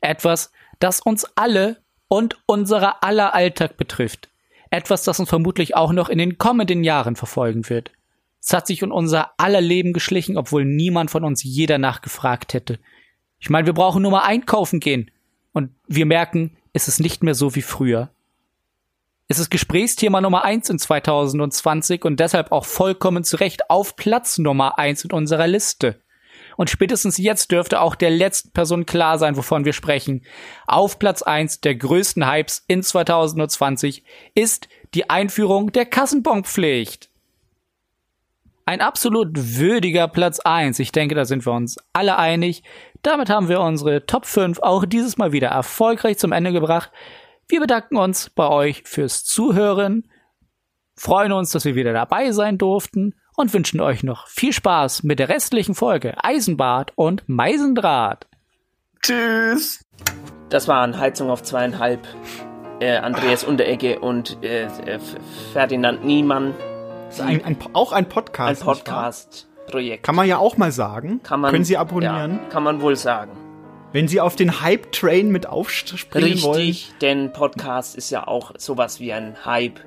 Etwas, das uns alle und unserer aller Alltag betrifft. Etwas, das uns vermutlich auch noch in den kommenden Jahren verfolgen wird. Es hat sich in unser aller Leben geschlichen, obwohl niemand von uns je danach gefragt hätte. Ich meine, wir brauchen nur mal einkaufen gehen. Und wir merken, es ist nicht mehr so wie früher. Es ist Gesprächsthema Nummer eins in 2020 und deshalb auch vollkommen zu Recht auf Platz Nummer eins in unserer Liste. Und spätestens jetzt dürfte auch der letzten Person klar sein, wovon wir sprechen. Auf Platz eins der größten Hypes in 2020 ist die Einführung der Kassenbonpflicht. Ein absolut würdiger Platz 1. Ich denke, da sind wir uns alle einig. Damit haben wir unsere Top 5 auch dieses Mal wieder erfolgreich zum Ende gebracht. Wir bedanken uns bei euch fürs Zuhören, freuen uns, dass wir wieder dabei sein durften und wünschen euch noch viel Spaß mit der restlichen Folge Eisenbad und Meisendraht. Tschüss. Das waren Heizung auf zweieinhalb. Äh, Andreas Unterecke und äh, Ferdinand Niemann. Ein, ein, auch ein Podcast. Ein nicht Podcast-Projekt. Kann man ja auch mal sagen. Kann man, Können Sie abonnieren. Ja, kann man wohl sagen. Wenn Sie auf den Hype-Train mit aufspringen wollen. Richtig, denn Podcast ist ja auch sowas wie ein Hype.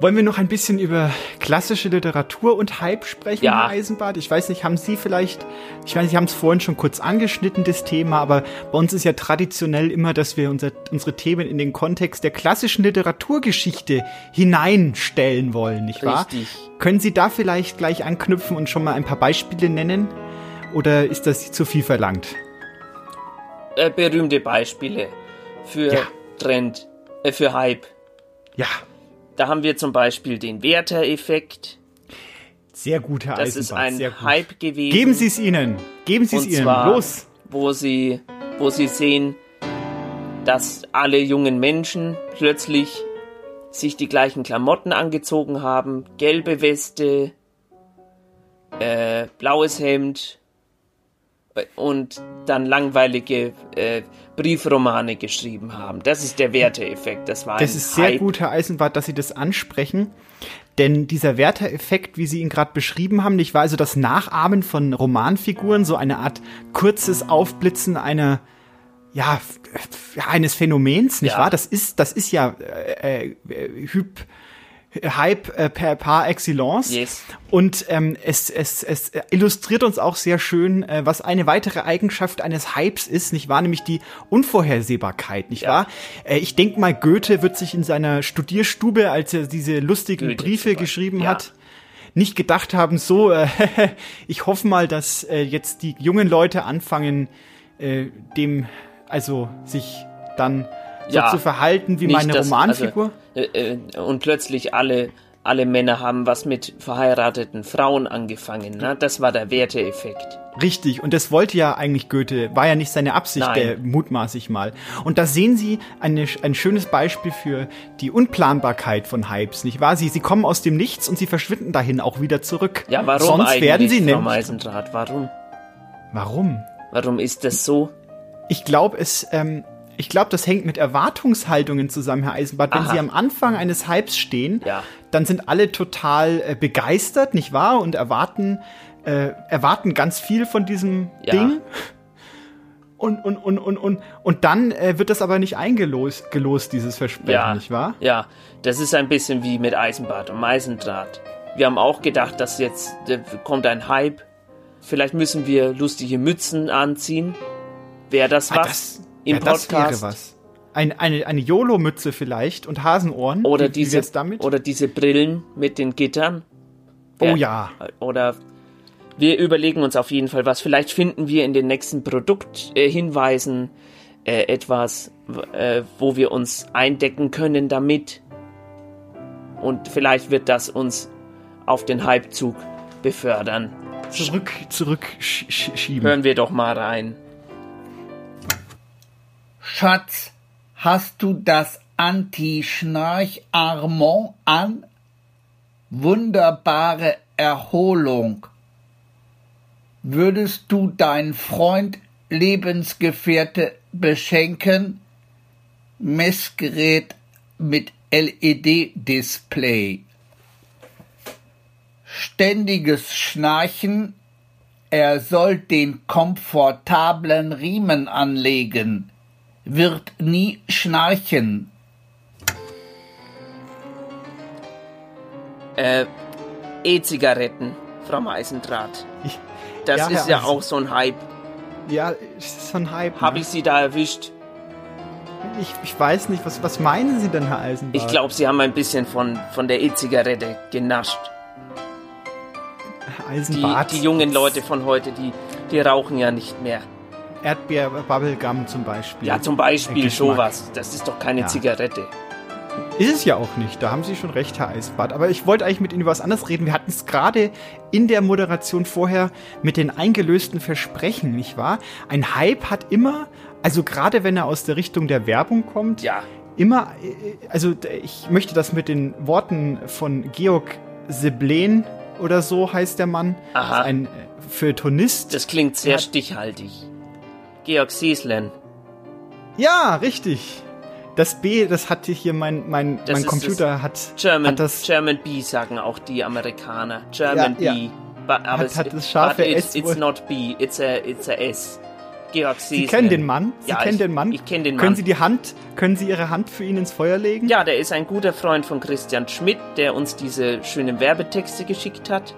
Wollen wir noch ein bisschen über klassische Literatur und Hype sprechen, Ja. Herr Eisenbart? Ich weiß nicht, haben Sie vielleicht, ich meine, Sie haben es vorhin schon kurz angeschnitten, das Thema, aber bei uns ist ja traditionell immer, dass wir unser, unsere Themen in den Kontext der klassischen Literaturgeschichte hineinstellen wollen, nicht wahr? Richtig. Können Sie da vielleicht gleich anknüpfen und schon mal ein paar Beispiele nennen? Oder ist das zu viel verlangt? Äh, berühmte Beispiele für Ja. Trend, äh, für Hype. Ja. Da haben wir zum Beispiel den Werther-Effekt. Sehr gut, Herr Das Eisenbart. ist ein. Hype gewesen. Geben Sie es ihnen. Geben Sie es ihnen. zwar, Los. Wo sie, wo sie sehen, dass alle jungen Menschen plötzlich sich die gleichen Klamotten angezogen haben. Gelbe Weste, äh, blaues Hemd und dann langweilige äh, Briefromane geschrieben haben. Das ist der Werteeffekt. Das war Das ist sehr Hype. gut, Herr Eisenbart, dass Sie das ansprechen. Denn dieser Werther-Effekt, wie Sie ihn gerade beschrieben haben, nicht wahr, also das Nachahmen von Romanfiguren, so eine Art kurzes Aufblitzen einer, ja, eines Phänomens, nicht Ja. wahr? Das ist, das ist ja äh, äh, Hyp, Hype äh, per par excellence. Yes. Und ähm, es, es, es illustriert uns auch sehr schön, äh, was eine weitere Eigenschaft eines Hypes ist, nicht wahr? Nämlich die Unvorhersehbarkeit, nicht wahr? Äh, ich denke mal, Goethe wird sich in seiner Studierstube, als er diese lustigen Goethe Briefe geschrieben ja. hat, nicht gedacht haben, so, äh, ich hoffe mal, dass äh, jetzt die jungen Leute anfangen, äh, dem, also sich dann so Ja, zu verhalten wie Nicht, meine dass- Romanfigur. Also, äh, äh, und plötzlich alle, alle Männer haben was mit verheirateten Frauen angefangen. Ne? Das war der Werteeffekt. Richtig, und das wollte ja eigentlich Goethe, war ja nicht seine Absicht, Nein. der mutmaß ich mal. Und da sehen Sie eine, ein schönes Beispiel für die Unplanbarkeit von Hypes, nicht wahr? Sie, sie kommen aus dem Nichts und sie verschwinden dahin auch wieder zurück. Ja, warum Sonst eigentlich, werden sie Frau nämlich. Meisendrath? Warum? Warum? Warum ist das so? Ich glaube, es, ähm, ich glaube, das hängt mit Erwartungshaltungen zusammen, Herr Eisenbart. Wenn Aha. Sie am Anfang eines Hypes stehen, Ja. dann sind alle total äh, begeistert, nicht wahr? Und erwarten, äh, erwarten ganz viel von diesem Ja. Ding. Und, und, und, und, und, und dann äh, wird das aber nicht eingelost, gelost, dieses Versprechen, Ja, nicht wahr? ja, das ist ein bisschen wie mit Eisenbad und Meisendraht. Wir haben auch gedacht, dass jetzt äh, kommt ein Hype. Vielleicht müssen wir lustige Mützen anziehen. Wäre das Ah, was das- im ja, das Podcast? wäre was. Ein, eine eine YOLO-Mütze vielleicht und Hasenohren. Oder Wie- wie diese, wär's damit? oder diese Brillen mit den Gittern. Oh ja. Oder wir überlegen uns auf jeden Fall was. Vielleicht finden wir in den nächsten Produkthinweisen äh, Hinweisen, äh, etwas, äh, wo wir uns eindecken können damit. Und vielleicht wird das uns auf den Hypezug befördern. Zurück, zurück sch. Hören wir doch mal rein. Schatz, hast du das Anti-Schnarch-Armand an? Wunderbare Erholung. Würdest du deinen Freund, Lebensgefährte beschenken? Messgerät mit LED-Display. Ständiges Schnarchen. Er soll den komfortablen Riemen anlegen. Wird nie schnarchen. Äh, E-Zigaretten, Frau Meisendraht. Das Ja, ist ja Eisen- auch so ein Hype. Ja, es ist so ein Hype. Habe ne? ich Sie da erwischt? Ich, ich weiß nicht, was, was meinen Sie denn, Herr Eisenbart? Ich glaube, Sie haben ein bisschen von, von der E-Zigarette genascht. Herr Die, Eisenbart. die jungen Leute von heute, die, die rauchen ja nicht mehr. Erdbeer Bubblegum zum Beispiel. Ja, zum Beispiel sowas. Das ist doch keine Ja. Zigarette. Ist es ja auch nicht. Da haben Sie schon recht, Herr Eisbart. Aber ich wollte eigentlich mit Ihnen über was anderes reden. Wir hatten es gerade in der Moderation vorher mit den eingelösten Versprechen, nicht wahr? Ein Hype hat immer, also gerade wenn er aus der Richtung der Werbung kommt, ja. immer, äh, also ich möchte das mit den Worten von Georg Seblen oder so heißt der Mann. Aha. Ein äh, Feuilletonist. Das klingt sehr stichhaltig. Georg Sieslen. Ja, richtig. Das B, das hatte hier mein, mein, Das mein Computer das hat, German, hat das German B sagen auch die Amerikaner. German Ja, B. ja. But, aber Hat- es, hat das scharfe it's, S it's not B, it's a, it's a S. Georg Sie Sieslen. kennen den Mann? Sie ja, kennen ich, den Mann? Ich kenne den Können Mann. Sie die Hand, können Sie Ihre Hand für ihn ins Feuer legen? ja, der ist ein guter Freund von Christian Schmidt, der uns diese schönen Werbetexte geschickt hat.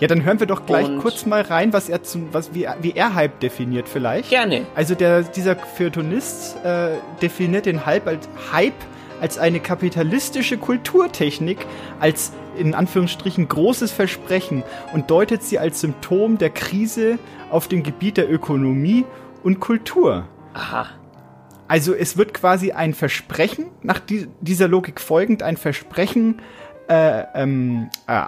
Ja, dann hören wir doch gleich Und- kurz mal rein, was er zum, was, wie, wie er Hype definiert vielleicht. Gerne. Also der, dieser Feuilletonist äh, definiert den Hype als Hype als eine kapitalistische Kulturtechnik, als in Anführungsstrichen großes Versprechen und deutet sie als Symptom der Krise auf dem Gebiet der Ökonomie und Kultur. Aha. Also es wird quasi ein Versprechen, nach die, dieser Logik folgend, ein Versprechen äh, ähm, äh,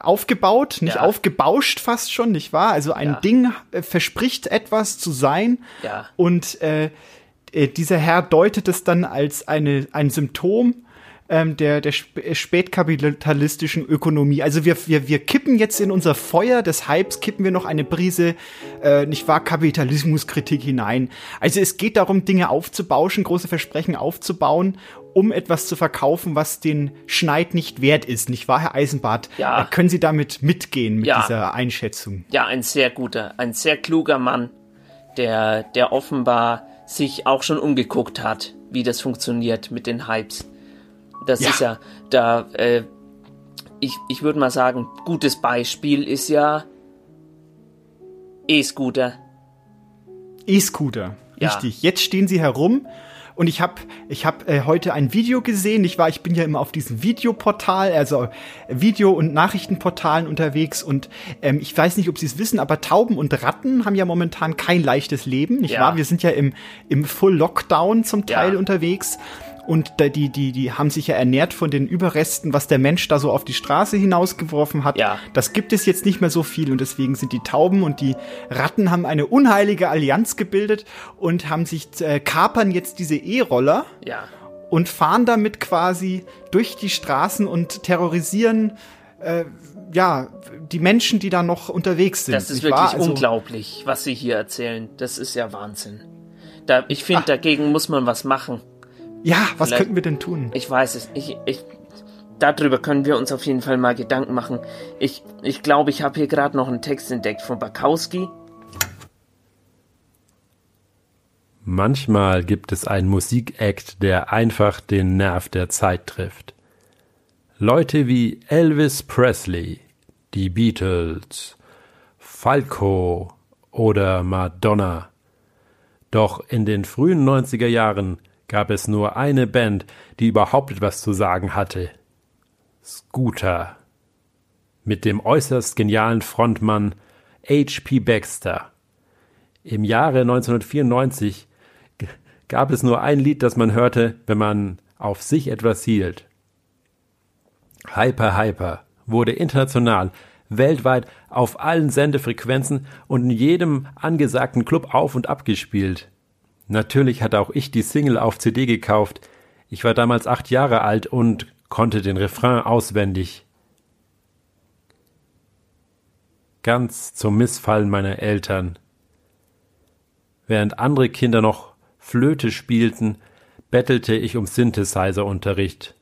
aufgebaut, nicht Ja. aufgebauscht fast schon, nicht wahr? Also ein Ding äh, verspricht etwas zu sein Ja. und äh, äh, dieser Herr deutet es dann als eine, ein Symptom ähm, der, der äh, spätkapitalistischen Ökonomie. Also wir, wir, wir kippen jetzt in unser Feuer des Hypes, kippen wir noch eine Prise, äh, nicht wahr, Kapitalismuskritik hinein. Also es geht darum, Dinge aufzubauschen, große Versprechen aufzubauen, um etwas zu verkaufen, was den Schneid nicht wert ist, nicht wahr, Herr Eisenbart? Ja. Äh, können Sie damit mitgehen mit Ja. dieser Einschätzung? Ja, ein sehr guter, ein sehr kluger Mann, der, der offenbar sich auch schon umgeguckt hat, wie das funktioniert mit den Hypes. Das Ja. ist ja, da, äh, ich, ich würde mal sagen, gutes Beispiel ist ja E-Scooter. E-Scooter, Ja. richtig. Jetzt stehen sie herum und ich habe ich hab, äh, heute ein Video gesehen. Ich war, ich bin ja immer auf diesem Videoportal, also Video- und Nachrichtenportalen unterwegs und ähm, ich weiß nicht, ob Sie es wissen, aber Tauben und Ratten haben ja momentan kein leichtes Leben, nicht Ja. wahr? Wir sind ja im, im Full Lockdown zum Teil Ja. unterwegs. Und da- die, die, die haben sich ja ernährt von den Überresten, was der Mensch da so auf die Straße hinausgeworfen hat. Ja. Das gibt es jetzt nicht mehr so viel und deswegen sind die Tauben und die Ratten haben eine unheilige Allianz gebildet und haben sich äh, kapern jetzt diese E-Roller Ja. und fahren damit quasi durch die Straßen und terrorisieren äh, ja die Menschen, die da noch unterwegs sind. Das ist wirklich? Also- unglaublich, was Sie hier erzählen. Das ist ja Wahnsinn. Da, ich Ah. finde, dagegen muss man was machen. Ja, was Vielleicht- könnten wir denn tun? Ich weiß es. Ich, ich, darüber können wir uns auf jeden Fall mal Gedanken machen. Ich, ich glaube, ich habe hier gerade noch einen Text entdeckt von Bakowski. Manchmal gibt es einen Musikakt, der einfach den Nerv der Zeit trifft. Leute wie Elvis Presley, die Beatles, Falco oder Madonna. Doch in den frühen 90er Jahren gab es nur eine Band, die überhaupt etwas zu sagen hatte. Scooter. Mit dem äußerst genialen Frontmann H.P. Baxter. Im Jahre 1994 g- gab es nur ein Lied, das man hörte, wenn man auf sich etwas hielt. Hyper Hyper wurde international, weltweit auf allen Sendefrequenzen und in jedem angesagten Club auf und abgespielt. Natürlich hatte auch ich die Single auf CD gekauft. Ich war damals acht Jahre alt und konnte den Refrain auswendig. Ganz zum Missfallen meiner Eltern. Während andere Kinder noch Flöte spielten, bettelte ich um Synthesizer-Unterricht.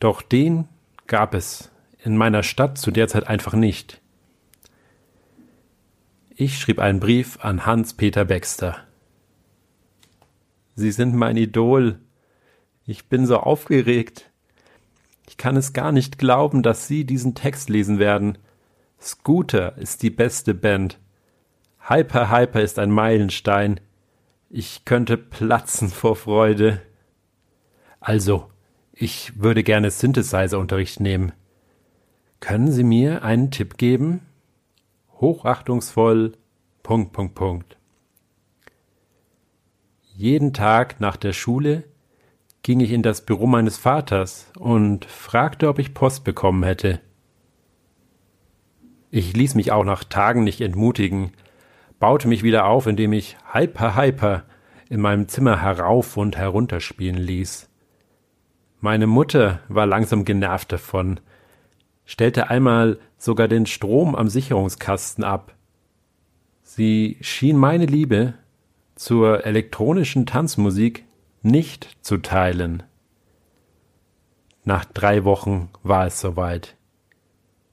Doch den gab es in meiner Stadt zu der Zeit einfach nicht. Ich schrieb einen Brief an Hans-Peter Baxter. Sie sind mein Idol. Ich bin so aufgeregt. Ich kann es gar nicht glauben, dass Sie diesen Text lesen werden. Scooter ist die beste Band. Hyper Hyper ist ein Meilenstein. Ich könnte platzen vor Freude. Also, ich würde gerne Synthesizer-Unterricht nehmen. Können Sie mir einen Tipp geben? Hochachtungsvoll. Punkt, Punkt, Punkt. Jeden Tag nach der Schule ging ich in das Büro meines Vaters und fragte, ob ich Post bekommen hätte. Ich ließ mich auch nach Tagen nicht entmutigen, baute mich wieder auf, indem ich Hyper Hyper in meinem Zimmer herauf und herunter spielen ließ. Meine Mutter war langsam genervt davon, stellte einmal sogar den Strom am Sicherungskasten ab. Sie schien meine Liebe zur elektronischen Tanzmusik nicht zu teilen. Nach drei Wochen war es soweit.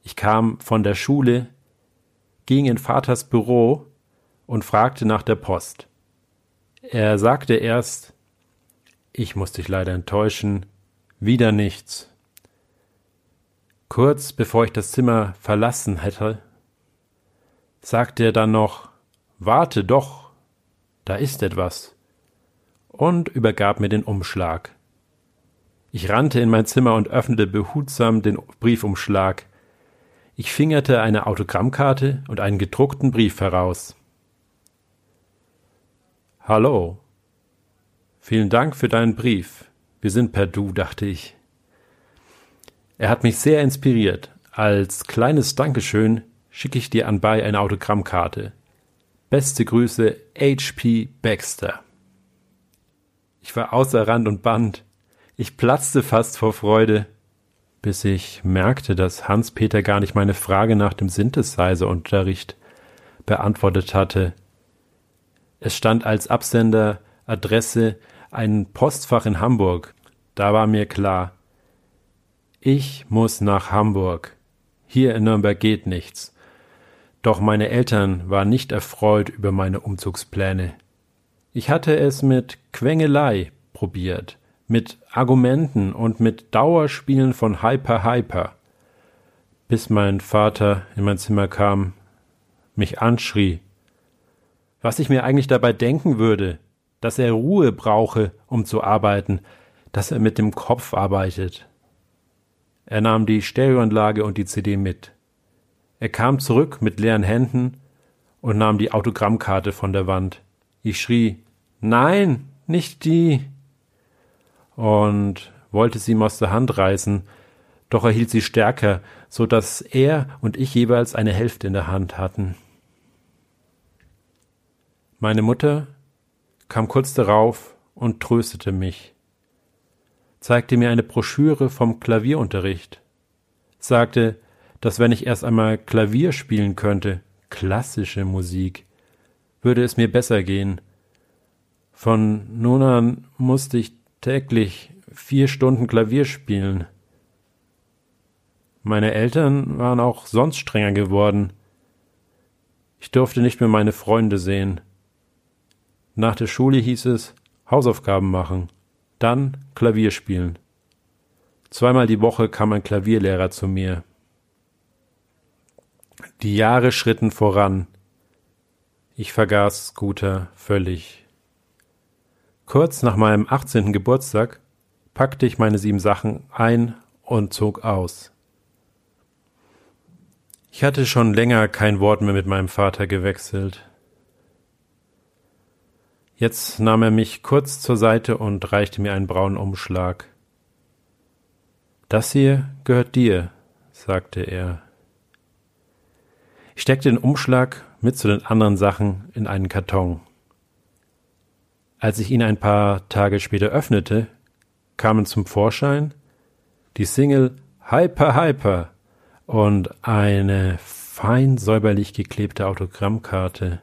Ich kam von der Schule, ging in Vaters Büro und fragte nach der Post. Er sagte erst, ich muss dich leider enttäuschen, wieder nichts. Kurz bevor ich das Zimmer verlassen hätte, sagte er dann noch, warte doch, da ist etwas, und übergab mir den Umschlag. Ich rannte in mein Zimmer und öffnete behutsam den Briefumschlag, ich fingerte eine Autogrammkarte und einen gedruckten Brief heraus. Hallo. Vielen Dank für deinen Brief. Wir sind per Du, dachte ich. Er hat mich sehr inspiriert. Als kleines Dankeschön schicke ich dir anbei eine Autogrammkarte. Beste Grüße, H.P. Baxter. Ich war außer Rand und Band. Ich platzte fast vor Freude bis ich merkte, dass Hans-Peter gar nicht meine Frage nach dem Synthesizer-Unterricht beantwortet hatte. Es stand als Absender Adresse ein Postfach in Hamburg. Da war mir klar, ich muss nach Hamburg. Hier in Nürnberg geht nichts. Doch meine Eltern waren nicht erfreut über meine Umzugspläne. Ich hatte es mit Quengelei probiert mit Argumenten und mit Dauerspielen von Hyper Hyper, bis mein Vater in mein Zimmer kam, mich anschrie, was ich mir eigentlich dabei denken würde, dass er Ruhe brauche, um zu arbeiten, dass er mit dem Kopf arbeitet. Er nahm die Stereoanlage und die CD mit. Er kam zurück mit leeren Händen und nahm die Autogrammkarte von der Wand. Ich schrie Nein, nicht die und wollte sie ihm aus der Hand reißen, doch er hielt sie stärker, so dass er und ich jeweils eine Hälfte in der Hand hatten. Meine Mutter kam kurz darauf und tröstete mich, zeigte mir eine Broschüre vom Klavierunterricht, sagte, dass wenn ich erst einmal Klavier spielen könnte, klassische Musik, würde es mir besser gehen. Von nun an musste ich täglich vier Stunden Klavier spielen. Meine Eltern waren auch sonst strenger geworden. Ich durfte nicht mehr meine Freunde sehen. Nach der Schule hieß es Hausaufgaben machen, dann Klavier spielen. Zweimal die Woche kam ein Klavierlehrer zu mir. Die Jahre schritten voran. Ich vergaß Scooter völlig. Kurz nach meinem 18. Geburtstag packte ich meine sieben Sachen ein und zog aus. Ich hatte schon länger kein Wort mehr mit meinem Vater gewechselt. Jetzt nahm er mich kurz zur Seite und reichte mir einen braunen Umschlag. Das hier gehört dir, sagte er. Ich steckte den Umschlag mit zu den anderen Sachen in einen Karton. Als ich ihn ein paar Tage später öffnete, kamen zum Vorschein die Single Hyper Hyper und eine fein säuberlich geklebte Autogrammkarte.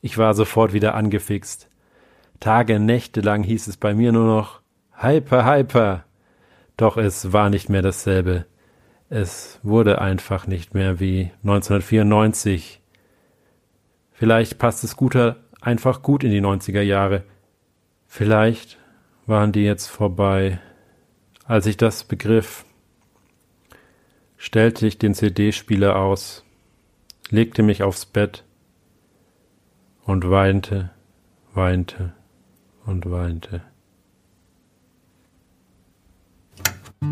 Ich war sofort wieder angefixt. Tage, Nächte lang hieß es bei mir nur noch Hyper Hyper. Doch es war nicht mehr dasselbe. Es wurde einfach nicht mehr wie 1994. Vielleicht passt es guter einfach gut in die 90er Jahre. Vielleicht waren die jetzt vorbei. Als ich das begriff, stellte ich den CD-Spieler aus, legte mich aufs Bett und weinte, weinte und weinte.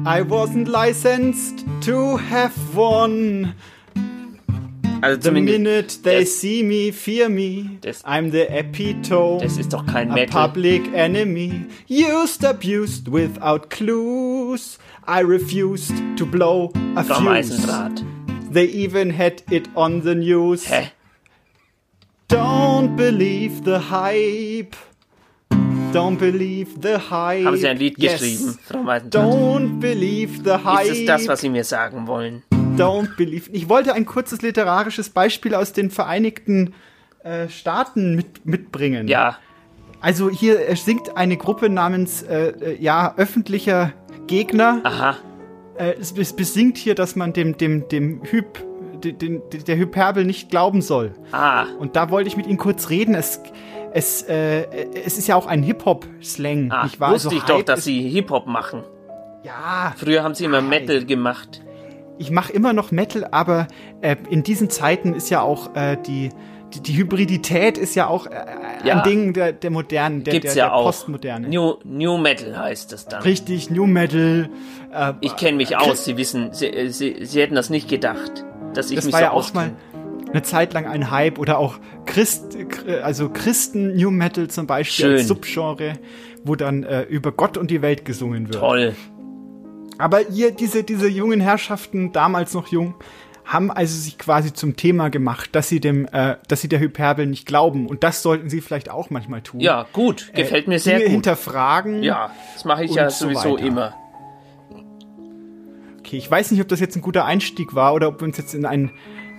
I wasn't licensed to have one. Also the minute they das- see me, fear me. I'm the epitome. Das ist doch kein a Metal. public enemy. Used, abused, without clues. I refused to blow a Vom fuse. Eisendraht. They even had it on the news. Hä? Don't believe the hype. Don't believe the hype. Haben Sie ein Lied Yes. geschrieben, Frau? Don't believe the hype. Ist es das, was Sie mir sagen wollen? Don't believe. Ich wollte ein kurzes literarisches Beispiel aus den Vereinigten äh, Staaten mit, mitbringen. Ja. Also hier äh, singt eine Gruppe namens äh, äh, ja öffentlicher Gegner. Aha. Äh, es, es besingt hier, dass man dem dem dem Hyp den, den, der Hyperbel nicht glauben soll. Ah. Und da wollte ich mit Ihnen kurz reden. Es es äh, es ist ja auch ein Hip Hop Slang, Ah, nicht wahr? wusste Also ich doch, Hype dass Sie Hip-Hop machen. Ja. Früher haben Sie immer Metal gemacht. ich mache immer noch Metal, aber äh, in diesen Zeiten ist ja auch äh, die, die, die Hybridität ist ja auch äh, Ja. ein Ding der, der modernen, der, Gibt's der, ja der auch. Postmoderne. New, New Metal heißt es dann. Richtig, New Metal. Äh, Ich kenne mich aus, Sie wissen, Sie, äh, Sie, Sie hätten das nicht gedacht, dass ich das mich war so ja auch mal eine Zeit lang ein Hype oder auch Christ, äh, also Christen New Metal zum Beispiel Schön. als Subgenre, wo dann äh, über Gott und die Welt gesungen wird. Toll. Aber ihr, diese, diese jungen Herrschaften, damals noch jung, haben also sich quasi zum Thema gemacht, dass sie dem, äh, dass sie der Hyperbel nicht glauben. Und das sollten sie vielleicht auch manchmal tun. Ja, gut, gefällt mir sehr Dinge gut. hinterfragen. Ja, das mache ich ja so sowieso weiter. immer. Okay, ich weiß nicht, ob das jetzt ein guter Einstieg war oder ob wir uns jetzt in ein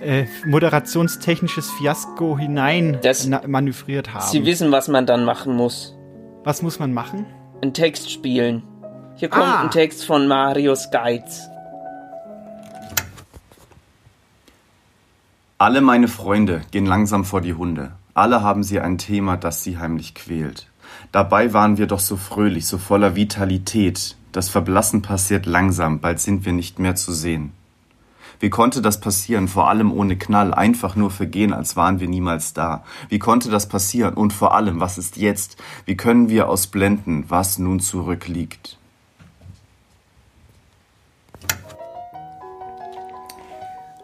äh, moderationstechnisches Fiasko hinein na- manövriert haben. Sie wissen, was man dann machen muss. Was muss man machen? Einen Text spielen. Hier kommt Ah. ein Text von Marius Geiz. Alle meine Freunde gehen langsam vor die Hunde. Alle haben sie ein Thema, das sie heimlich quält. Dabei waren wir doch so fröhlich, so voller Vitalität. Das Verblassen passiert langsam, bald sind wir nicht mehr zu sehen. Wie konnte das passieren, vor allem ohne Knall, einfach nur vergehen, als waren wir niemals da? Wie konnte das passieren? Und vor allem, was ist jetzt? Wie können wir ausblenden, was nun zurückliegt?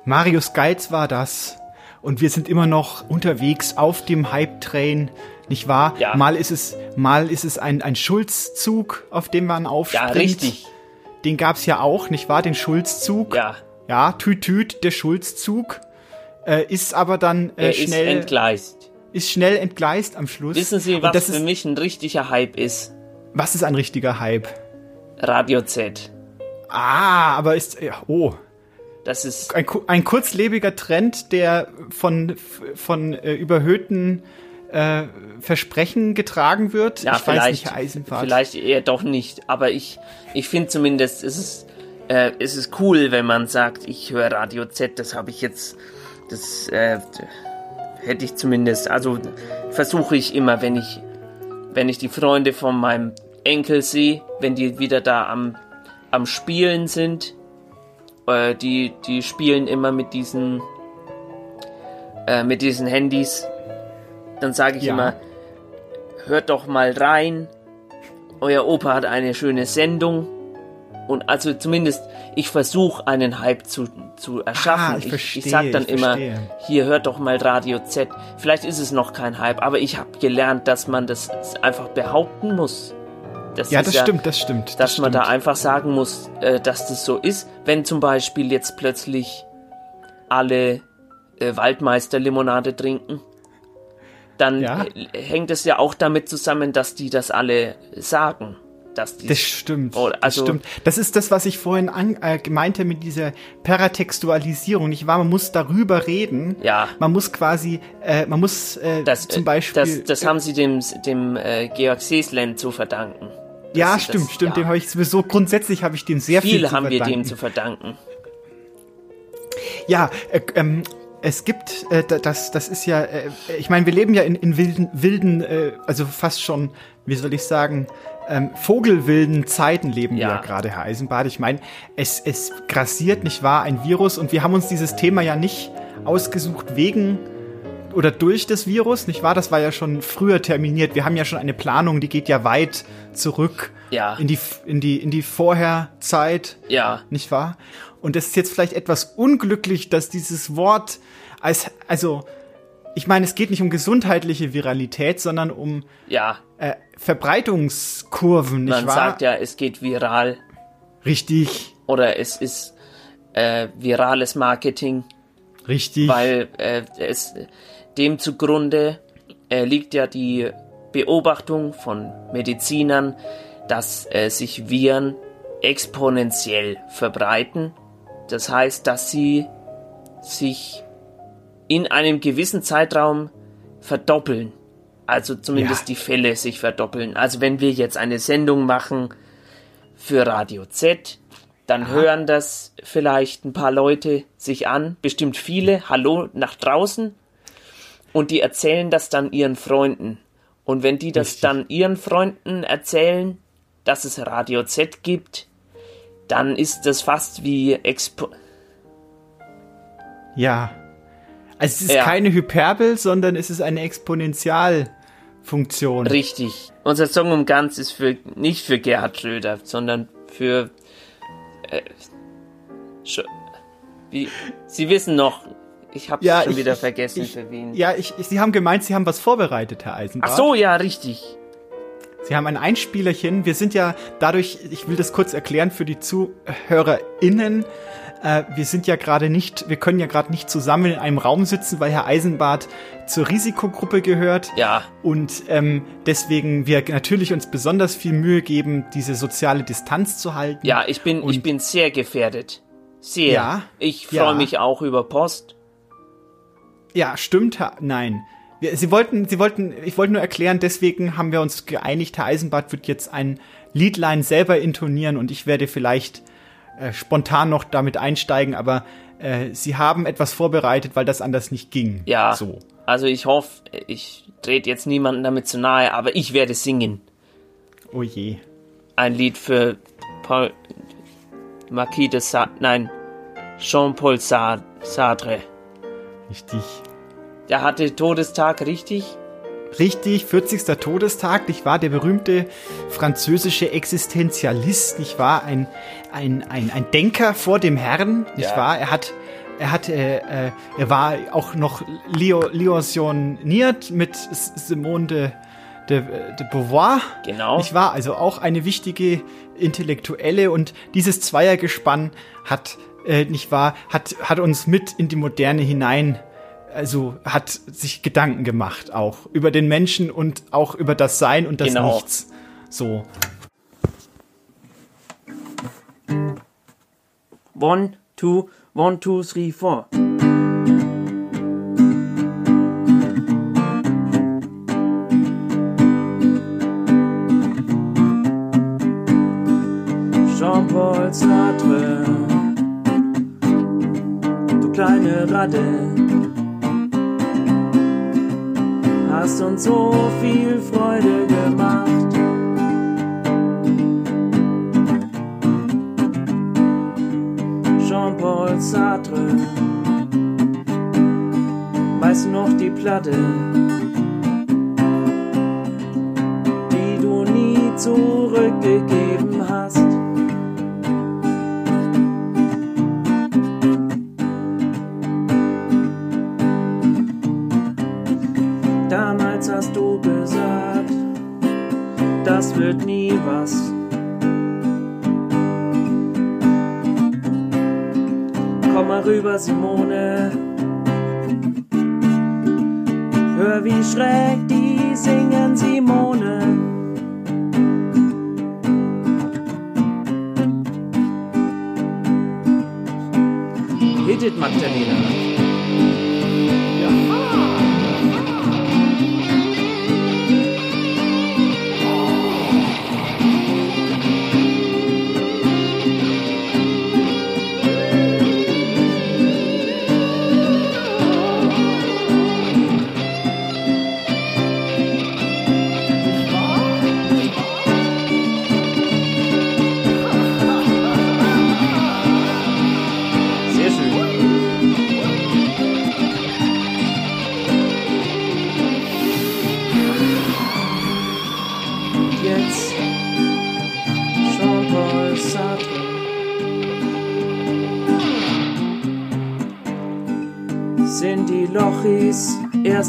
Marius Geiz war das. Und wir sind immer noch unterwegs auf dem Hype-Train, nicht wahr? Ja. Mal ist es, mal ist es ein, ein Schulzzug, auf dem man aufspringt. Ja, richtig. Den gab's ja auch, nicht wahr? Den Schulzzug. Ja. Ja, tüt, tüt, der Schulzzug. Äh, ist aber dann äh, Er ist schnell. entgleist. Ist schnell entgleist am Schluss. Wissen Sie, was das für ist, mich ein richtiger Hype ist? was ist ein richtiger Hype? Radio Z. Ah, aber ist, ja, oh. Das ist ein, ein kurzlebiger Trend, der von, von äh, überhöhten äh, Versprechen getragen wird. Ja, ich vielleicht, weiß nicht, Eisenfahrt. vielleicht eher doch nicht. Aber ich, ich finde zumindest, es ist, äh, es ist cool, wenn man sagt, ich höre Radio Z. Das habe ich jetzt, das äh, hätte ich zumindest. Also versuche ich immer, wenn ich, wenn ich die Freunde von meinem Enkel sehe, wenn die wieder da am, am Spielen sind, äh, die, die spielen immer mit diesen, äh, mit diesen Handys. Dann sage ich Ja. immer, hört doch mal rein. Euer Opa hat eine schöne Sendung. Und also zumindest, ich versuche einen Hype zu, zu erschaffen. Ah, ich verstehe, ich sag dann ich immer, hier hört doch mal Radio Z. Vielleicht ist es noch kein Hype, aber ich habe gelernt, dass man das einfach behaupten muss. Das ja, das stimmt, das stimmt. dass das man da stimmt. einfach sagen muss, äh, dass das so ist. Wenn zum Beispiel jetzt plötzlich alle äh, Waldmeister-Limonade trinken, dann Ja. hängt es ja auch damit zusammen, dass die das alle sagen. Dass die Das stimmt. Oh, also, das stimmt. Das ist das, was ich vorhin an, äh, meinte mit dieser Paratextualisierung. Nicht wahr? Man muss darüber reden. Ja. Man muss quasi, äh, man muss äh, Das, zum äh, Beispiel. das, das haben sie dem, dem äh, Georg Seeslen zu verdanken. ja, stimmt, das, stimmt. ja. Dem habe ich sowieso grundsätzlich habe ich dem sehr viel, Viel haben wir dem zu verdanken. Ja, äh, ähm, es gibt, äh, da- das, das ist ja, äh, ich meine, wir leben ja in, in wilden, wilden, äh, also fast schon, wie soll ich sagen, ähm, vogelwilden Zeiten leben wir Ja. ja gerade, Herr Eisenbart. Ich meine, es, es grassiert, nicht wahr, ein Virus und wir haben uns dieses Thema ja nicht ausgesucht wegen oder durch das Virus, nicht wahr? Das war ja schon früher terminiert. Wir haben ja schon eine Planung, die geht ja weit zurück Ja. in die in die in die Vorherzeit Ja. nicht wahr? Und es ist jetzt vielleicht etwas unglücklich, dass dieses Wort als, also, ich meine, es geht nicht um gesundheitliche Viralität, sondern um Ja, äh, Verbreitungskurven, nicht man wahr? sagt ja, es geht viral. Richtig. Oder es ist äh, virales Marketing. Richtig. Weil äh, es dem zugrunde äh, liegt ja die Beobachtung von Medizinern, dass äh, sich Viren exponentiell verbreiten. Das heißt, dass sie sich in einem gewissen Zeitraum verdoppeln. Also zumindest Ja. die Fälle sich verdoppeln. Also wenn wir jetzt eine Sendung machen für Radio Z, dann hören das vielleicht ein paar Leute sich an, bestimmt viele, hallo nach draußen, und die erzählen das dann ihren Freunden. Und wenn die das dann ihren Freunden erzählen, dass es Radio Z gibt, dann ist das fast wie Expo Ja. Also es ist Ja. keine Hyperbel, sondern es ist eine Exponentialfunktion. Richtig. Unser Song um ganz ist für nicht für Gerhard Schröder, sondern für äh, Sch wie Sie wissen noch, ich habe Ja, schon ich- wieder vergessen ich- für wen. Ja, ich, Sie haben gemeint, Sie haben was vorbereitet, Herr Eisenbart. Ach so, ja, richtig. Sie haben ein Einspielerchen. Wir sind ja dadurch, ich will das kurz erklären für die ZuhörerInnen. Äh, wir sind ja gerade nicht, wir können ja gerade nicht zusammen in einem Raum sitzen, weil Herr Eisenbart zur Risikogruppe gehört. Ja. Und ähm, deswegen wir natürlich uns besonders viel Mühe geben, diese soziale Distanz zu halten. Ja, ich bin ich bin sehr gefährdet. Sehr. Ja, Ich freue ja. mich auch über Post. Ja, stimmt. Nein. Sie wollten, Sie wollten, ich wollte nur erklären, deswegen haben wir uns geeinigt, Herr Eisenbart wird jetzt ein Liedline selber intonieren und ich werde vielleicht äh, spontan noch damit einsteigen, aber äh, Sie haben etwas vorbereitet, weil das anders nicht ging. Ja. So. Also ich hoffe, ich trete jetzt niemanden damit zu nahe, aber ich werde singen. Oh je. Ein Lied für Paul Marquis de Sade, nein, Jean-Paul Sa- Sartre. Richtig. Der hatte Todestag, richtig? Richtig, 40. Todestag, nicht wahr? Der berühmte französische Existenzialist, nicht wahr? Ein, ein, ein, ein Denker vor dem Herrn, nicht Ja. wahr? Er hat, er hat, äh, äh, er war auch noch Leo, liaisioniert mit Simone de, de, de Beauvoir. Genau. Nicht wahr? Also auch eine wichtige Intellektuelle und dieses Zweiergespann hat, äh, nicht wahr, hat, hat uns mit in die Moderne hinein also hat sich Gedanken gemacht auch über den Menschen und auch über das Sein und das Genau. Nichts. So. One, two, one, two, three, four. Jean-Paul Sartre, du kleine Ratte, hast uns so viel Freude gemacht. Jean-Paul Sartre. Weißt du noch die Platte, die du nie zurückgegeben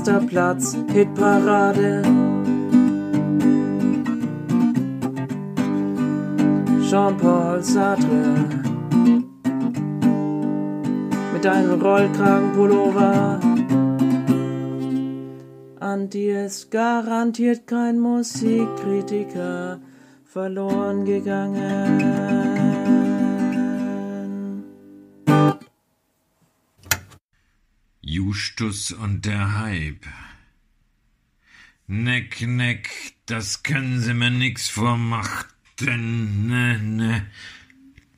erster Platz, Hitparade. Jean-Paul Sartre mit einem Rollkragenpullover. An dir ist garantiert kein Musikkritiker verloren gegangen. Justus und der Hype. Neck, neck, das können sie mir nix vormachten, ne, ne,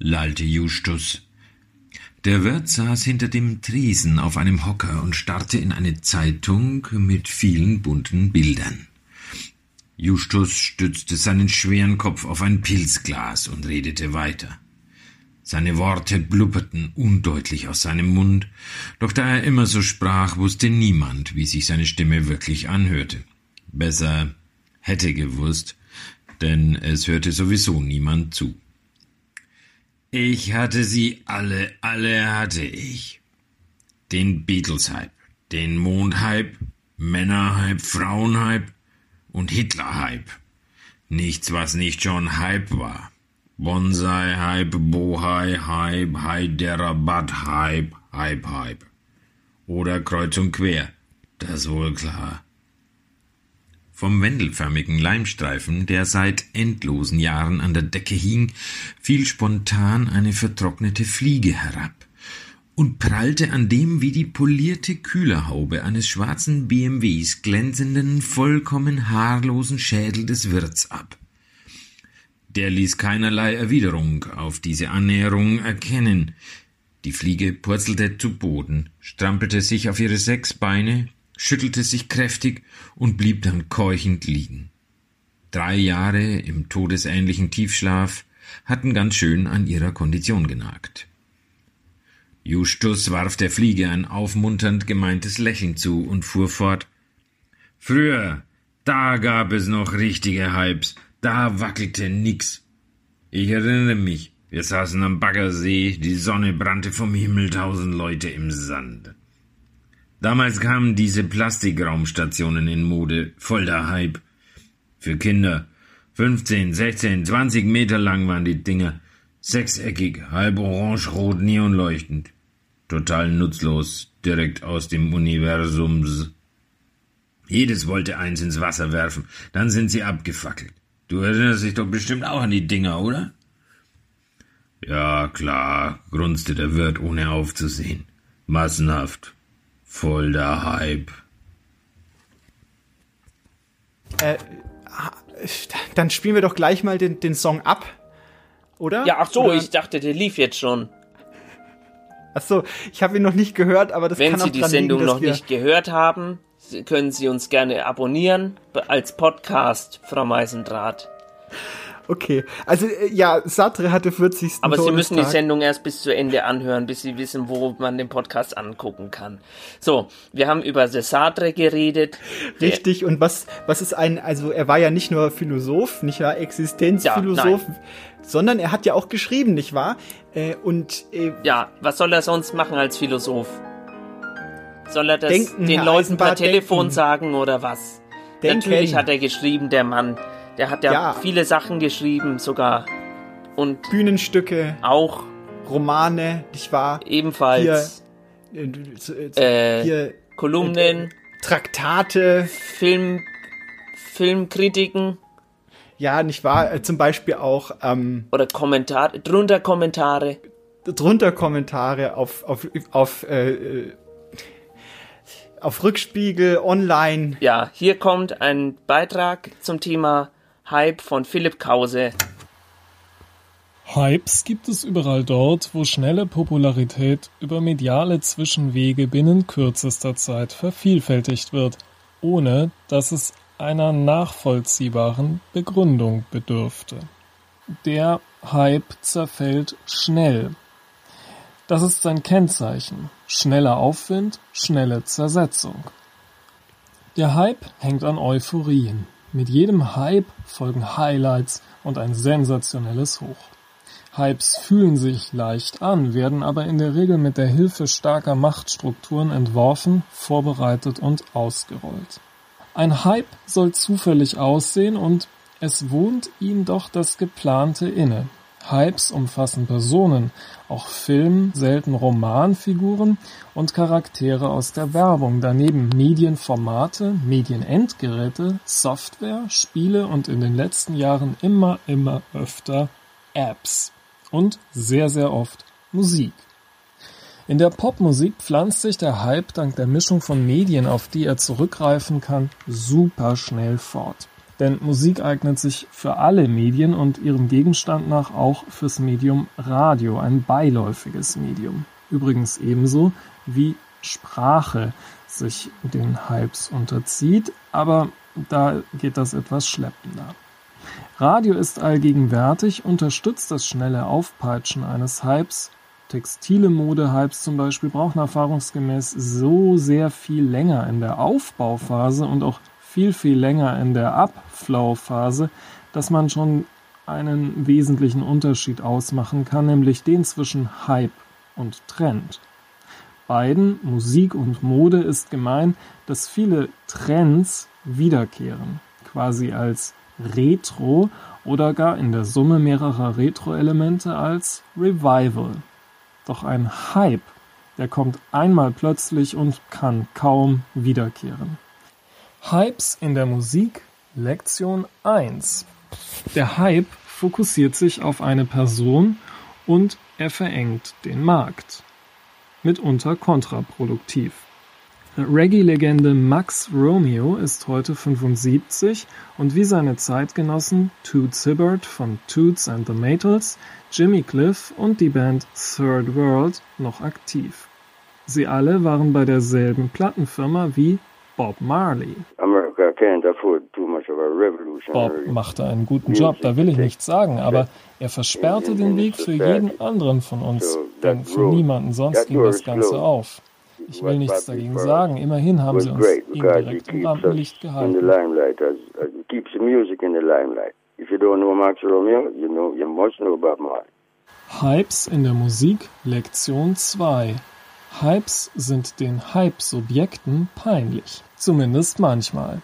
lallte Justus. Der Wirt saß hinter dem Tresen auf einem Hocker und starrte in eine Zeitung mit vielen bunten Bildern. Justus stützte seinen schweren Kopf auf ein Pilzglas und redete weiter. Seine Worte blubberten undeutlich aus seinem Mund, doch da er immer so sprach, wusste niemand, wie sich seine Stimme wirklich anhörte. Besser hätte gewusst, denn es hörte sowieso niemand zu. Ich hatte sie alle, alle hatte ich. Den Beatles-Hype, den Mond-Hype, Männer-Hype, Frauen-Hype und Hitler-Hype. Nichts, was nicht schon Hype war. Bonsai-Hype, Bohai-Hype, Hyderabad-Hype, Hype-Hype. Oder kreuz und quer, das wohl klar. Vom wendelförmigen Leimstreifen, der seit endlosen Jahren an der Decke hing, fiel spontan eine vertrocknete Fliege herab und prallte an dem wie die polierte Kühlerhaube eines schwarzen BMWs glänzenden, vollkommen haarlosen Schädel des Wirts ab. Der ließ keinerlei Erwiderung auf diese Annäherung erkennen. Die Fliege purzelte zu Boden, strampelte sich auf ihre sechs Beine, schüttelte sich kräftig und blieb dann keuchend liegen. Drei Jahre im todesähnlichen Tiefschlaf hatten ganz schön an ihrer Kondition genagt. Justus warf der Fliege ein aufmunternd gemeintes Lächeln zu und fuhr fort. Früher, da gab es noch richtige Hypes, da wackelte nix. Ich erinnere mich, wir saßen am Baggersee, die Sonne brannte vom Himmel, tausend Leute im Sand. Damals kamen diese Plastikraumstationen in Mode, voll der Hype. Für Kinder. 15, 16, 20 Meter lang waren die Dinger. Sechseckig, halb orange-rot, neonleuchtend. Total nutzlos, direkt aus dem Universums. Jedes wollte eins ins Wasser werfen, dann sind sie abgefackelt. Du erinnerst dich doch bestimmt auch an die Dinger, oder? Ja, klar, grunzte der Wirt, ohne aufzusehen. Massenhaft. Voll der Hype. Äh, dann spielen wir doch gleich mal den, den Song ab, oder? Ja, ach so, oder? ich dachte, der lief jetzt schon. Ach so, ich habe ihn noch nicht gehört, aber das Wenn kann auch Sie die dran Sendung liegen, noch wir nicht gehört haben, können Sie uns gerne abonnieren als Podcast, Frau Meisendraht. Okay, also äh, ja, Sartre hatte 40. Aber Sie müssen die Todestag. Sendung erst bis zu Ende anhören, bis Sie wissen, wo man den Podcast angucken kann. So, wir haben über The Sartre geredet. Richtig, und was, was ist ein, also er war ja nicht nur Philosoph, nicht wahr, Existenzphilosoph, Ja, sondern er hat ja auch geschrieben, nicht wahr? Äh, und äh, Ja, was soll er sonst machen als Philosoph? Soll er das Denken, den Herr Leuten per Eisenbart, Telefon denken. sagen oder was? Denken. Natürlich hat er geschrieben, der Mann. Der hat ja, Ja. viele Sachen geschrieben sogar. Und Bühnenstücke, auch Romane, nicht wahr? ebenfalls Hier, äh, äh, Äh, hier Kolumnen, Traktate, Film, Filmkritiken ja, nicht wahr? Äh, zum Beispiel auch ähm, oder Kommentare, drunter Kommentare. drunter Kommentare auf, auf, auf, äh, äh, auf Rückspiegel, online. Ja, hier kommt ein Beitrag zum Thema Hype von Philipp Krause. Hypes gibt es überall dort, wo schnelle Popularität über mediale Zwischenwege binnen kürzester Zeit vervielfältigt wird, ohne dass es einer nachvollziehbaren Begründung bedürfte. Der Hype zerfällt schnell. Das ist sein Kennzeichen. Schneller Aufwind, schnelle Zersetzung. Der Hype hängt an Euphorien. Mit jedem Hype folgen Highlights und ein sensationelles Hoch. Hypes fühlen sich leicht an, werden aber in der Regel mit der Hilfe starker Machtstrukturen entworfen, vorbereitet und ausgerollt. Ein Hype soll zufällig aussehen und es wohnt ihm doch das Geplante inne. Hypes umfassen Personen, auch Film, selten Romanfiguren und Charaktere aus der Werbung, daneben Medienformate, Medienendgeräte, Software, Spiele und in den letzten Jahren immer, immer öfter Apps und sehr, sehr oft Musik. In der Popmusik pflanzt sich der Hype dank der Mischung von Medien, auf die er zurückgreifen kann, super schnell fort. Denn Musik eignet sich für alle Medien und ihrem Gegenstand nach auch fürs Medium Radio, ein beiläufiges Medium. Übrigens ebenso wie Sprache sich den Hypes unterzieht, aber da geht das etwas schleppender. Radio ist allgegenwärtig, unterstützt das schnelle Aufpeitschen eines Hypes. Textile Mode-Hypes zum Beispiel brauchen erfahrungsgemäß so sehr viel länger in der Aufbauphase und auch viel, viel länger in der Upflow-Phase, dass man schon einen wesentlichen Unterschied ausmachen kann, nämlich den zwischen Hype und Trend. Beiden, Musik und Mode, ist gemein, dass viele Trends wiederkehren, quasi als Retro oder gar in der Summe mehrerer Retro-Elemente als Revival. Doch ein Hype, der kommt einmal plötzlich und kann kaum wiederkehren. Hypes in der Musik Lektion 1 Der Hype fokussiert sich auf eine Person und er verengt den Markt. Mitunter kontraproduktiv. Reggae-Legende Max Romeo ist heute 75 und wie seine Zeitgenossen Toots Hibbert von Toots and the Maytals, Jimmy Cliff und die Band Third World noch aktiv. Sie alle waren bei derselben Plattenfirma wie Bob Marley. Bob machte einen guten Job, da will ich nichts sagen, aber er versperrte den Weg für jeden anderen von uns, denn für niemanden sonst ging das Ganze auf. Ich will nichts dagegen sagen, immerhin haben sie uns ihn direkt im Rampenlicht gehalten. Hypes in der Musik Lektion 2 Hypes sind den Hype-Subjekten peinlich. Zumindest manchmal.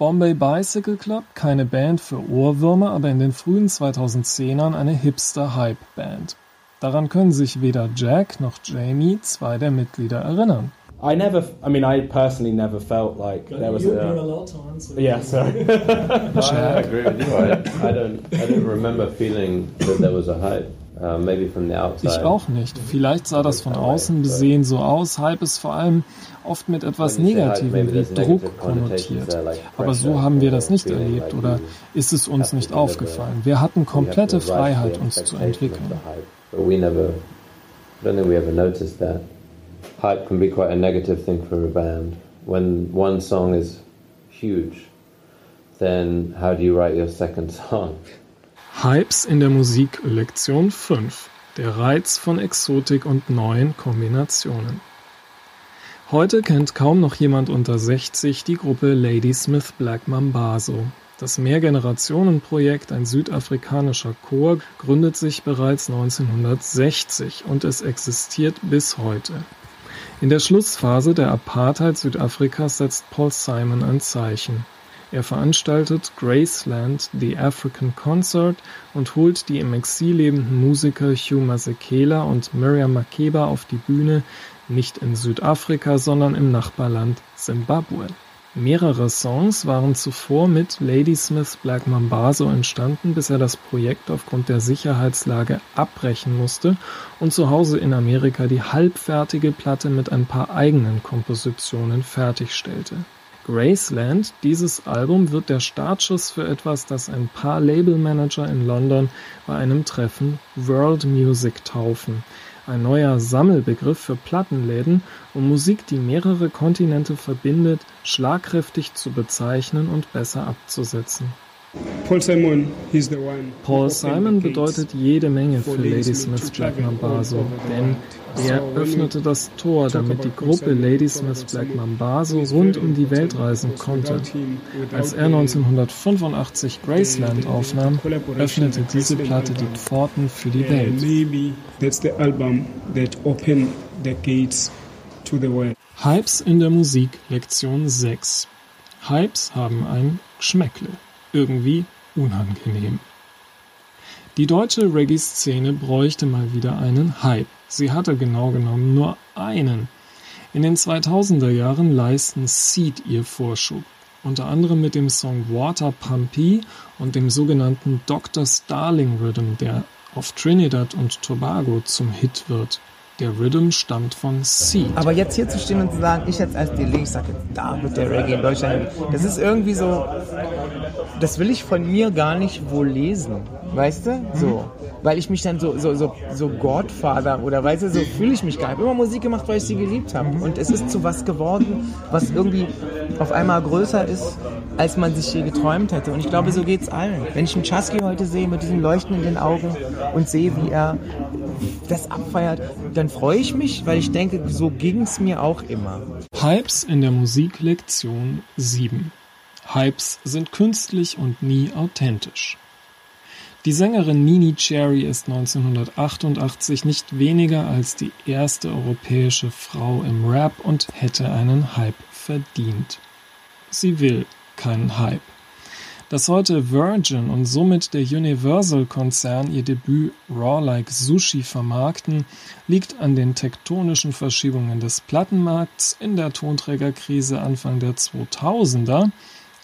Bombay Bicycle Club, keine Band für Ohrwürmer, aber in den frühen 2010ern eine Hipster-Hype-Band. Daran können sich weder Jack noch Jamie, zwei der Mitglieder, erinnern. I never, I mean, I personally never felt like there was you, a. You're allowed to answer. Yeah, sorry. I agree with you. I, I don't, I don't remember feeling that there was a hype. Maybe from the outside. Ich auch nicht. Vielleicht sah das von außen besehen so aus. Hype ist vor allem oft mit etwas Negativem wie Druck konnotiert. Aber so haben wir das nicht erlebt oder ist es uns nicht aufgefallen. Wir hatten komplette Freiheit, uns zu entwickeln. But we never, I don't think we ever noticed that. Hype can be quite a negative thing for a band. When one song is huge, then how do you write your second song? Hypes in der Musik Lektion 5. Der Reiz von Exotik und neuen Kombinationen. Heute kennt kaum noch jemand unter 60 die Gruppe Ladysmith Black Mambazo. Das Mehrgenerationenprojekt, ein südafrikanischer Chor, gründet sich bereits 1960 und es existiert bis heute. In der Schlussphase der Apartheid Südafrikas setzt Paul Simon ein Zeichen. Er veranstaltet Graceland, The African Concert und holt die im Exil lebenden Musiker Hugh Masekela und Miriam Makeba auf die Bühne, nicht in Südafrika, sondern im Nachbarland Simbabwe. Mehrere Songs waren zuvor mit Ladysmith Black Mambazo entstanden, bis er das Projekt aufgrund der Sicherheitslage abbrechen musste und zu Hause in Amerika die halbfertige Platte mit ein paar eigenen Kompositionen fertigstellte. Graceland, dieses Album wird der Startschuss für etwas, das ein paar Labelmanager in London bei einem Treffen World Music taufen. Ein neuer Sammelbegriff für Plattenläden, um Musik, die mehrere Kontinente verbindet, schlagkräftig zu bezeichnen und besser abzusetzen. Paul Simon, he's the one. Paul Simon bedeutet jede Menge für Ladysmith Black Mambazo, denn er öffnete das Tor, damit die Gruppe Ladysmith Black Mambazo rund um die Welt reisen konnte. Als er 1985 Graceland aufnahm, öffnete diese Platte die Pforten für die Welt. Hypes in der Musik, Lektion 6. Hypes haben ein Geschmäckle. Irgendwie unangenehm. Die deutsche Reggae-Szene bräuchte mal wieder einen Hype. Sie hatte genau genommen nur einen. In den 2000er Jahren leisten Seed ihr Vorschub. Unter anderem mit dem Song Water Pumpy und dem sogenannten Dr. Starling Rhythm, der auf Trinidad und Tobago zum Hit wird. Der Rhythm stammt von Seed. Aber jetzt hier zu stehen und zu sagen, ich jetzt als Delay, ich sage da wird der Reggae in Deutschland, das ist irgendwie so, das will ich von mir gar nicht wohl lesen, weißt du? So, weil ich mich dann so, so, so, so Godfather oder weißt du, so fühle ich mich gar nicht. Ich hab immer Musik gemacht, weil ich sie geliebt habe. Und es ist zu was geworden, was irgendwie auf einmal größer ist, als man sich je geträumt hätte. Und ich glaube, so geht's allen. Wenn ich einen Chasky heute sehe mit diesem Leuchten in den Augen und sehe, wie er das abfeiert, dann freue ich mich, weil ich denke, so ging's mir auch immer. Hypes in der Musik Lektion 7. Hypes sind künstlich und nie authentisch. Die Sängerin Nini Cherry ist 1988 nicht weniger als die erste europäische Frau im Rap und hätte einen Hype verdient. Sie will keinen Hype. Dass heute Virgin und somit der Universal-Konzern ihr Debüt Raw Like Sushi vermarkten, liegt an den tektonischen Verschiebungen des Plattenmarkts in der Tonträgerkrise Anfang der 2000er,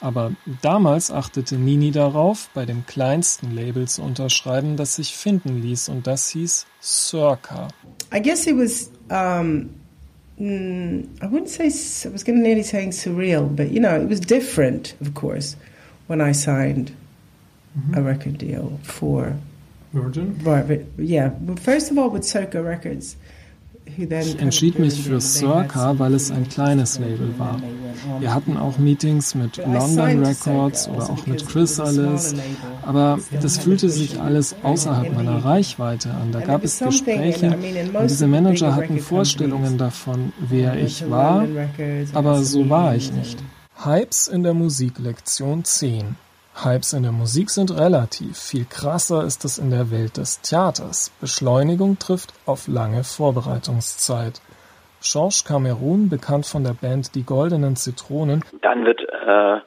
aber damals achtete Nini darauf, bei dem kleinsten Label zu unterschreiben, das sich finden ließ, und das hieß Circa. I guess it was. Um, mm, I wouldn't say. I was to nearly saying surreal, but you know, it was different, of course, when I signed a record deal for Virgin. Right, but yeah. Well, first of all, with Circa Records, Ich entschied mich für Circa, weil es ein kleines Label war. Wir hatten auch Meetings mit London Records oder auch mit Chrysalis, aber das fühlte sich alles außerhalb meiner Reichweite an. Da gab es Gespräche und diese Manager hatten Vorstellungen davon, wer ich war, aber so war ich nicht. Hypes in der Musik Lektion 10. Hypes in der Musik sind relativ, viel krasser ist es in der Welt des Theaters. Beschleunigung trifft auf lange Vorbereitungszeit. Georges Cameron, bekannt von der Band Die Goldenen Zitronen, Dann wird äh,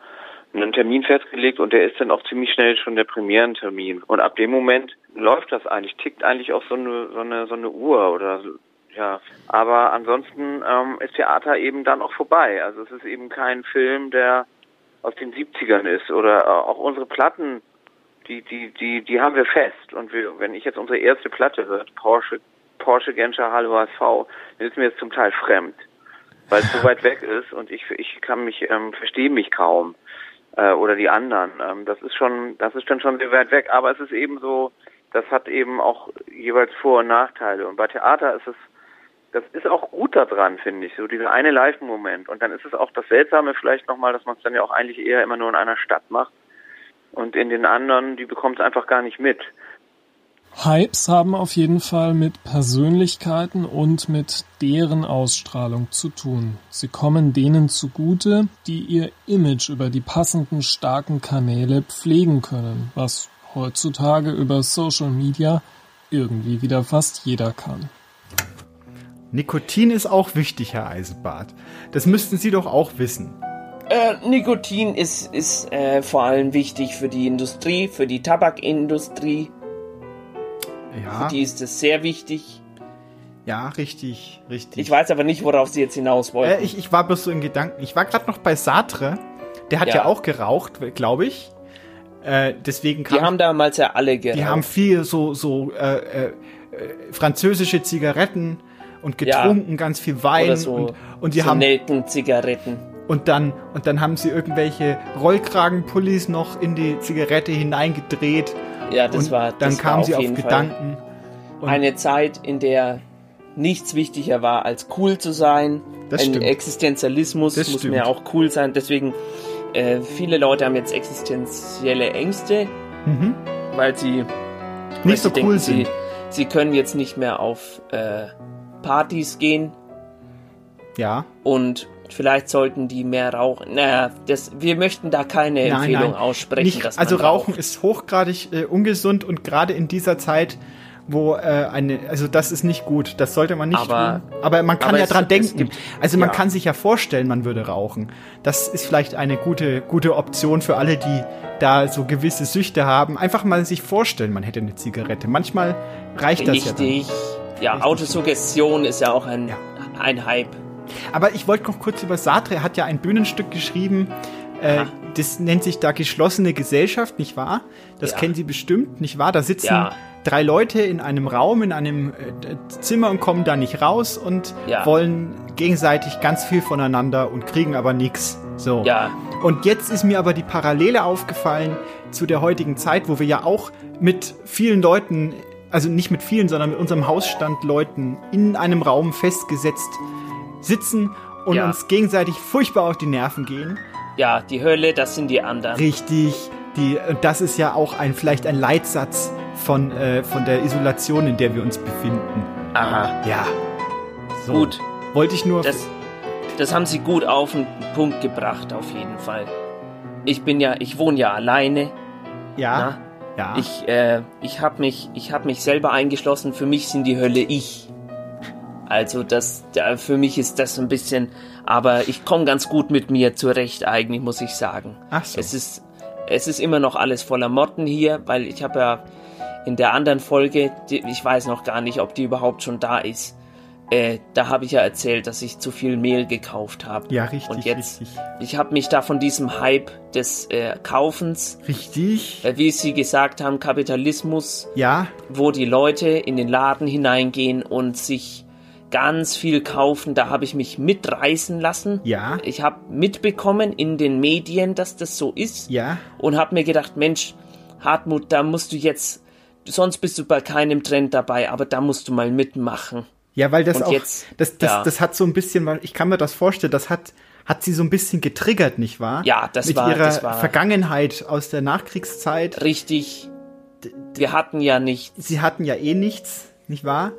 ein Termin festgelegt und der ist dann auch ziemlich schnell schon der Premierentermin. Und ab dem Moment läuft das eigentlich, tickt eigentlich auch so eine so eine so eine Uhr oder ja. Aber ansonsten ähm, ist Theater eben dann auch vorbei. Also es ist eben kein Film, der aus den 70ern ist oder äh, auch unsere Platten, die die die die haben wir fest. Und wir, wenn ich jetzt unsere erste Platte hört, Porsche Porsche Genscher Hallo HSV, dann ist mir jetzt zum Teil fremd, weil es so weit weg ist und ich ich kann mich ähm, verstehe mich kaum äh, oder die anderen. Ähm, das ist schon das ist dann schon sehr weit weg, aber es ist eben so, das hat eben auch jeweils Vor- und Nachteile. Und bei Theater ist es das ist auch gut daran, finde ich, so dieser eine Live-Moment. Und dann ist es auch das Seltsame vielleicht nochmal, dass man es dann ja auch eigentlich eher immer nur in einer Stadt macht. Und in den anderen, die bekommt es einfach gar nicht mit. Hypes haben auf jeden Fall mit Persönlichkeiten und mit deren Ausstrahlung zu tun. Sie kommen denen zugute, die ihr Image über die passenden starken Kanäle pflegen können, was heutzutage über Social Media irgendwie wieder fast jeder kann. Nikotin ist auch wichtig, Herr Eisenbart. Das müssten Sie doch auch wissen. Äh, Nikotin ist, ist äh, vor allem wichtig für die Industrie, für die Tabakindustrie. Ja. Für die ist es sehr wichtig. Ja, richtig, richtig. Ich weiß aber nicht, worauf Sie jetzt hinaus wollten. Äh, ich, ich war bloß so in Gedanken. Ich war gerade noch bei Sartre. Der hat ja, Ja. auch geraucht, glaube ich. Äh, deswegen kam Die haben damals ja alle geraucht. Die haben viel so so äh, äh, äh, französische Zigaretten und getrunken, ganz viel Wein so, und, und die so haben Nelkenzigaretten. und dann und dann haben sie irgendwelche Rollkragenpullis noch in die Zigarette hineingedreht. Ja, das und war. dann das kamen war sie auf jeden Gedanken. Eine Zeit, in der nichts wichtiger war, als cool zu sein. Das Ein stimmt. Existenzialismus Das muss stimmt. mir auch cool sein. Deswegen äh, viele Leute haben jetzt existenzielle Ängste, Mhm. weil sie Nicht weil so sie cool sie, sind. sie können jetzt nicht mehr auf äh, Partys gehen Ja. und vielleicht sollten die mehr rauchen. Naja, das, wir möchten da keine Empfehlung aussprechen. Nicht, also Rauchen raucht. ist hochgradig äh, ungesund und gerade in dieser Zeit, wo äh, eine, also das ist nicht gut. Das sollte man nicht Aber- tun. Aber man kann aber ja es- dran denken. gibt- also man ja. kann sich ja vorstellen, man würde rauchen. Das ist vielleicht eine gute, gute Option für alle, die da so gewisse Süchte haben. Einfach mal sich vorstellen, man hätte eine Zigarette. Manchmal reicht das ja. Dann. Richtig. Ja, Autosuggestion ist ja auch ein, ein Hype. Aber ich wollte noch kurz über Sartre. Er hat ja ein Bühnenstück geschrieben. Äh, das nennt sich da geschlossene Gesellschaft, nicht wahr? Das Ja. kennen Sie bestimmt, nicht wahr? Da sitzen Ja. drei Leute in einem Raum, in einem äh, Zimmer und kommen da nicht raus und Ja. wollen gegenseitig ganz viel voneinander und kriegen aber nichts. So. Ja. Und jetzt ist mir aber die Parallele aufgefallen zu der heutigen Zeit, wo wir ja auch mit vielen Leuten, also nicht mit vielen, sondern mit unserem Hausstand Leuten in einem Raum festgesetzt sitzen und Ja. uns gegenseitig furchtbar auf die Nerven gehen. Ja, die Hölle, das sind die anderen. Richtig. Die, das ist ja auch ein, vielleicht ein Leitsatz von, äh, von der Isolation, in der wir uns befinden. Aha. Ja. So. Gut. Wollte ich nur. Das, das haben sie gut auf den Punkt gebracht, auf jeden Fall. Ich bin ja, ich wohne ja alleine. Ja. Ja. Ich, äh, ich habe mich, ich habe mich selber eingeschlossen. Für mich sind die Hölle ich. Also das, da, für mich ist das ein bisschen, aber ich komme ganz gut mit mir zurecht, eigentlich muss ich sagen. Ach so. Es ist, es ist immer noch alles voller Motten hier, weil ich habe ja in der anderen Folge, die, ich weiß noch gar nicht, ob die überhaupt schon da ist. Äh, da habe ich ja erzählt, dass ich zu viel Mehl gekauft habe. Ja, richtig, Und jetzt, richtig. ich habe mich da von diesem Hype des äh, Kaufens, Richtig. äh, wie Sie gesagt haben, Kapitalismus, Ja. wo die Leute in den Laden hineingehen und sich ganz viel kaufen, da habe ich mich mitreißen lassen. Ja. Ich habe mitbekommen in den Medien, dass das so ist. Ja. Und habe mir gedacht, Mensch, Hartmut, da musst du jetzt, sonst bist du bei keinem Trend dabei, aber da musst du mal mitmachen. Ja, weil das Und auch, jetzt- das, das, ja. das hat so ein bisschen, weil ich kann mir das vorstellen, das hat, hat sie so ein bisschen getriggert, nicht wahr? Ja, das Mit war- ihrer das war- Vergangenheit aus der Nachkriegszeit. Richtig. Wir hatten ja nichts. Sie hatten ja eh nichts, nicht wahr?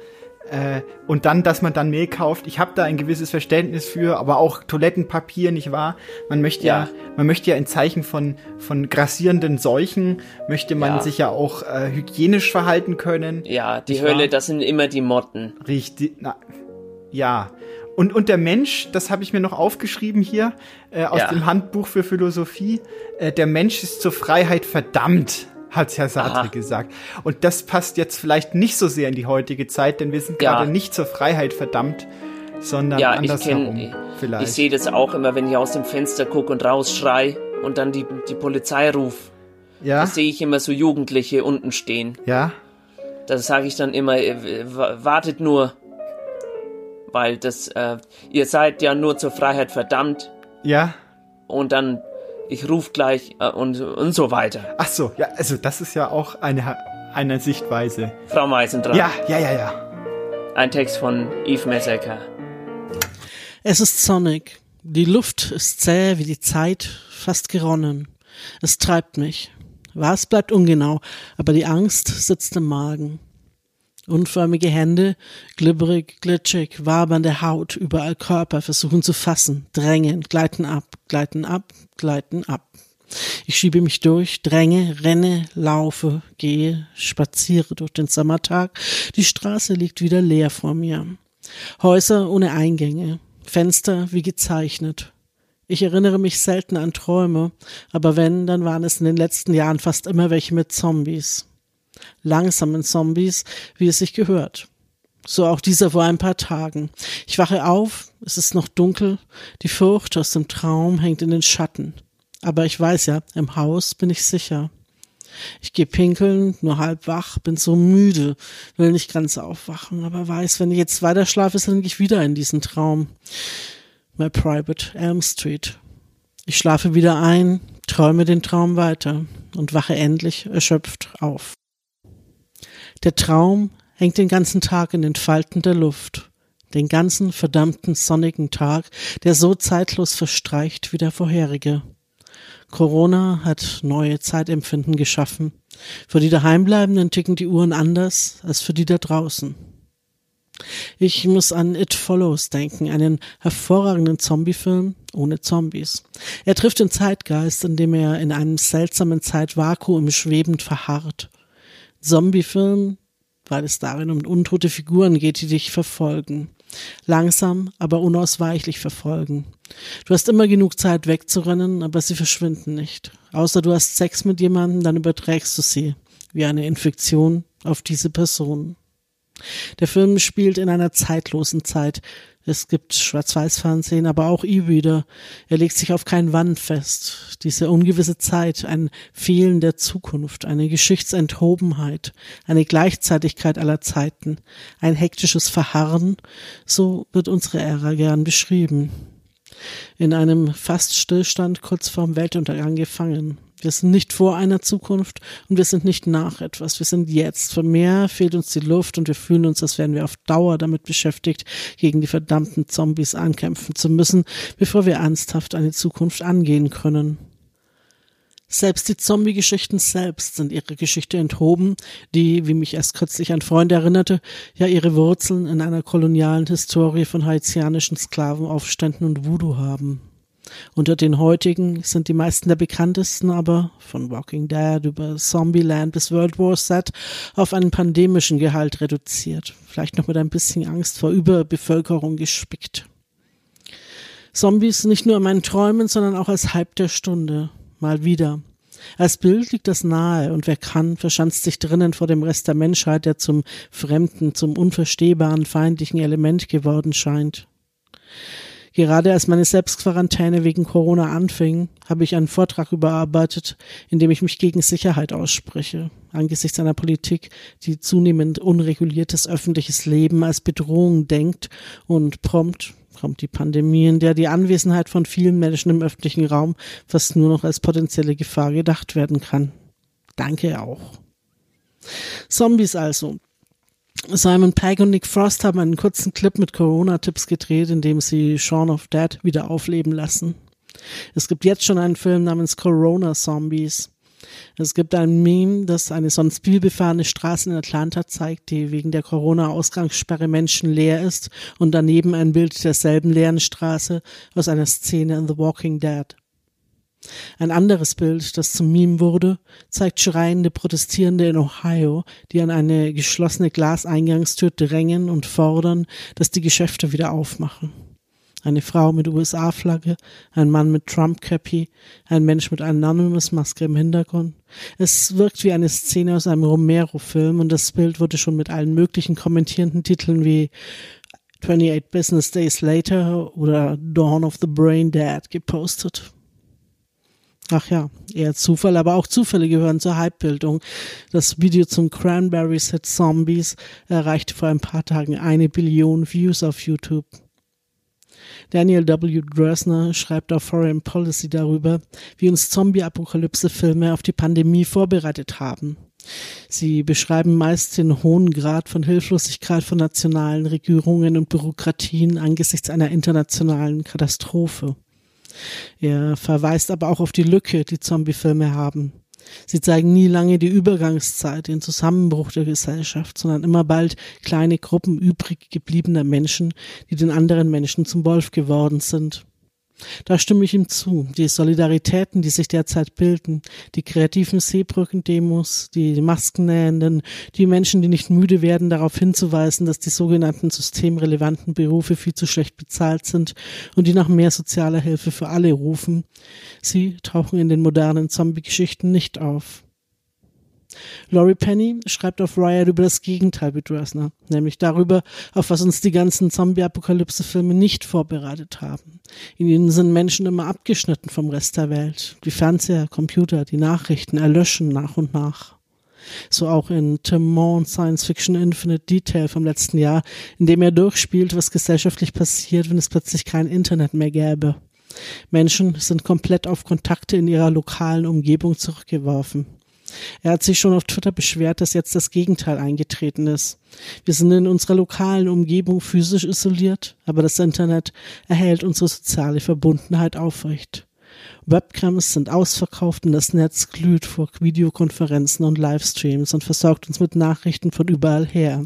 Äh, und dann, dass man dann Mehl kauft. Ich habe da ein gewisses Verständnis für, aber auch Toilettenpapier, nicht wahr? Man möchte ja, Ja. man möchte ja in Zeichen von von grassierenden Seuchen möchte man Ja. sich ja auch äh, hygienisch verhalten können. Ja, die Hölle, wahr? das sind immer die Motten. Richtig, na, ja. Und, und der Mensch, das habe ich mir noch aufgeschrieben hier äh, aus Ja. dem Handbuch für Philosophie, äh, der Mensch ist zur Freiheit verdammt, hat Herr Sartre Aha. gesagt. Und das passt jetzt vielleicht nicht so sehr in die heutige Zeit, denn wir sind Ja. gerade nicht zur Freiheit verdammt, sondern Ja, ich andersherum kenne, vielleicht. ich sehe das auch immer, wenn ich aus dem Fenster gucke und rausschrei und dann die, die Polizei ruft. Ja. Da sehe ich immer so Jugendliche unten stehen. ja, Da sage ich dann immer, äh, wa- wartet nur, weil das, äh, ihr seid ja nur zur Freiheit verdammt ja. und dann, ich ruf gleich äh, und, und so weiter. Ach so, ja, also das ist ja auch eine, eine Sichtweise. Frau Meisendrath. Ja, ja, ja, ja. Ein Text von Yves Messecker. Es ist sonnig. Die Luft ist zäh wie die Zeit, fast geronnen. Es treibt mich. Was bleibt ungenau, aber die Angst sitzt im Magen. Unförmige Hände, glibberig, glitschig, wabernde Haut, überall Körper versuchen zu fassen, drängen, gleiten ab, gleiten ab, gleiten ab. Ich schiebe mich durch, dränge, renne, laufe, gehe, spaziere durch den Sommertag. Die Straße liegt wieder leer vor mir. Häuser ohne Eingänge, Fenster wie gezeichnet. Ich erinnere mich selten an Träume, aber wenn, dann waren es in den letzten Jahren fast immer welche mit Zombies. Langsamen Zombies, wie es sich gehört. So auch dieser vor ein paar Tagen. Ich wache auf, es ist noch dunkel, die Furcht aus dem Traum hängt in den Schatten. Aber ich weiß ja, im Haus bin ich sicher. Ich gehe pinkeln, nur halb wach, bin so müde, will nicht ganz aufwachen, aber weiß, wenn ich jetzt weiter schlafe, dann gehe ich wieder in diesen Traum. My Private Elm Street. Ich schlafe wieder ein, träume den Traum weiter und wache endlich erschöpft auf. Der Traum hängt den ganzen Tag in den Falten der Luft, den ganzen verdammten sonnigen Tag, der so zeitlos verstreicht wie der vorherige. Corona hat neue Zeitempfinden geschaffen. Für die Daheimbleibenden ticken die Uhren anders als für die da draußen. Ich muss an It Follows denken, einen hervorragenden Zombiefilm ohne Zombies. Er trifft den Zeitgeist, indem er in einem seltsamen Zeitvakuum schwebend verharrt. Zombiefilm, weil es darin um untote Figuren geht, die dich verfolgen. Langsam, aber unausweichlich verfolgen. Du hast immer genug Zeit wegzurennen, aber sie verschwinden nicht. Außer du hast Sex mit jemandem, dann überträgst du sie, wie eine Infektion, auf diese Person. Der Film spielt in einer zeitlosen Zeit. Es gibt Schwarz-Weiß-Fernsehen, aber auch E-Reader. Er legt sich auf kein Wann fest. Diese ungewisse Zeit, ein Fehlen der Zukunft, eine Geschichtsenthobenheit, eine Gleichzeitigkeit aller Zeiten, ein hektisches Verharren, so wird unsere Ära gern beschrieben. In einem fast Stillstand kurz vorm Weltuntergang gefangen. Wir sind nicht vor einer Zukunft und wir sind nicht nach etwas. Wir sind jetzt. Von mehr fehlt uns die Luft und wir fühlen uns, als wären wir auf Dauer damit beschäftigt, gegen die verdammten Zombies ankämpfen zu müssen, bevor wir ernsthaft eine Zukunft angehen können. Selbst die Zombie-Geschichten selbst sind ihre Geschichte enthoben, die, wie mich erst kürzlich ein Freund erinnerte, ja ihre Wurzeln in einer kolonialen Historie von haitianischen Sklavenaufständen und Voodoo haben. Unter den heutigen sind die meisten der bekanntesten aber, von Walking Dead über Zombieland bis World War Z, auf einen pandemischen Gehalt reduziert, vielleicht noch mit ein bisschen Angst vor Überbevölkerung gespickt. Zombies nicht nur in meinen Träumen, sondern auch als Hype der Stunde. Mal wieder. Als Bild liegt das nahe und wer kann, verschanzt sich drinnen vor dem Rest der Menschheit, der zum fremden, zum unverstehbaren, feindlichen Element geworden scheint. Gerade als meine Selbstquarantäne wegen Corona anfing, habe ich einen Vortrag überarbeitet, in dem ich mich gegen Sicherheit ausspreche, angesichts einer Politik, die zunehmend unreguliertes öffentliches Leben als Bedrohung denkt und prompt kommt die Pandemie, in der die Anwesenheit von vielen Menschen im öffentlichen Raum fast nur noch als potenzielle Gefahr gedacht werden kann. Danke auch. Zombies also. Simon Pegg und Nick Frost haben einen kurzen Clip mit Corona-Tipps gedreht, in dem sie Shaun of Dead wieder aufleben lassen. Es gibt jetzt schon einen Film namens Corona Zombies. Es gibt ein Meme, das eine sonst vielbefahrene Straße in Atlanta zeigt, die wegen der Corona-Ausgangssperre menschenleer ist und daneben ein Bild derselben leeren Straße aus einer Szene in The Walking Dead. Ein anderes Bild, das zum Meme wurde, zeigt schreiende Protestierende in Ohio, die an eine geschlossene Glaseingangstür drängen und fordern, dass die Geschäfte wieder aufmachen. Eine Frau mit USA-Flagge, ein Mann mit Trump-Cappy, ein Mensch mit Anonymous-Maske im Hintergrund. Es wirkt wie eine Szene aus einem Romero-Film und das Bild wurde schon mit allen möglichen kommentierenden Titeln wie 28 Business Days Later oder Dawn of the Brain Dead gepostet. Ach ja, eher Zufall, aber auch Zufälle gehören zur Hypebildung. Das Video zum Cranberries Hit Zombies erreichte vor ein paar Tagen eine Billion Views auf YouTube. Daniel W. Dressner schreibt auf Foreign Policy darüber, wie uns Zombie-Apokalypse-Filme auf die Pandemie vorbereitet haben. Sie beschreiben meist den hohen Grad von Hilflosigkeit von nationalen Regierungen und Bürokratien angesichts einer internationalen Katastrophe. Er verweist aber auch auf die Lücke, die Zombiefilme haben. Sie zeigen nie lange die Übergangszeit, den Zusammenbruch der Gesellschaft, sondern immer bald kleine Gruppen übrig gebliebener Menschen, die den anderen Menschen zum Wolf geworden sind. Da stimme ich ihm zu. Die Solidaritäten, die sich derzeit bilden, die kreativen Seebrückendemos, die Maskennähenden, die Menschen, die nicht müde werden, darauf hinzuweisen, dass die sogenannten systemrelevanten Berufe viel zu schlecht bezahlt sind und die nach mehr sozialer Hilfe für alle rufen, sie tauchen in den modernen Zombie-Geschichten nicht auf. Laurie Penny schreibt auf Riot über das Gegenteil wie Dressner, nämlich darüber, auf was uns die ganzen Zombie-Apokalypse-Filme nicht vorbereitet haben. In ihnen sind Menschen immer abgeschnitten vom Rest der Welt. Die Fernseher, Computer, die Nachrichten erlöschen nach und nach. So auch in Tim Moore Science Fiction Infinite Detail vom letzten Jahr, in dem er durchspielt, was gesellschaftlich passiert, wenn es plötzlich kein Internet mehr gäbe. Menschen sind komplett auf Kontakte in ihrer lokalen Umgebung zurückgeworfen. Er hat sich schon auf Twitter beschwert, dass jetzt das Gegenteil eingetreten ist. Wir sind in unserer lokalen Umgebung physisch isoliert, aber das Internet erhält unsere soziale Verbundenheit aufrecht. Webcams sind ausverkauft und das Netz glüht vor Videokonferenzen und Livestreams und versorgt uns mit Nachrichten von überall her.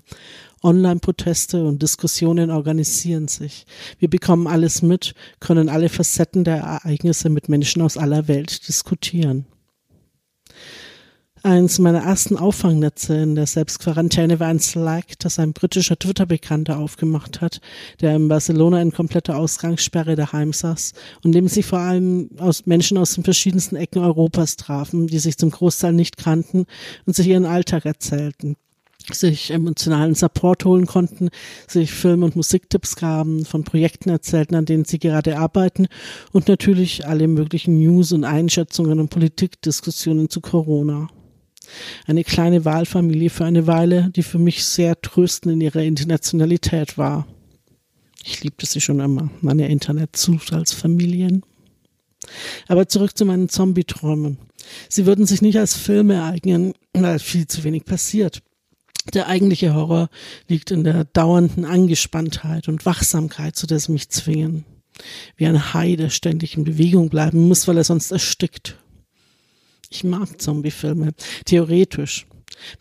Online-Proteste und Diskussionen organisieren sich. Wir bekommen alles mit, können alle Facetten der Ereignisse mit Menschen aus aller Welt diskutieren. Eins meiner ersten Auffangnetze in der Selbstquarantäne war ein Slack, das ein britischer Twitter-Bekannter aufgemacht hat, der in Barcelona in kompletter Ausgangssperre daheim saß und dem sich vor allem aus Menschen aus den verschiedensten Ecken Europas trafen, die sich zum Großteil nicht kannten und sich ihren Alltag erzählten sich emotionalen Support holen konnten, sich Film- und Musiktipps gaben, von Projekten erzählten, an denen sie gerade arbeiten und natürlich alle möglichen News und Einschätzungen und Politikdiskussionen zu Corona. Eine kleine Wahlfamilie für eine Weile, die für mich sehr tröstend in ihrer Internationalität war. Ich liebte sie schon immer, meine Internet-Zufallsfamilien. Aber zurück zu meinen Zombie-Träumen. Sie würden sich nicht als Filme ereignen, weil viel zu wenig passiert. Der eigentliche Horror liegt in der dauernden Angespanntheit und Wachsamkeit, zu der sie mich zwingen. Wie ein Hai, der ständig in Bewegung bleiben muss, weil er sonst erstickt. Ich mag Zombiefilme, theoretisch.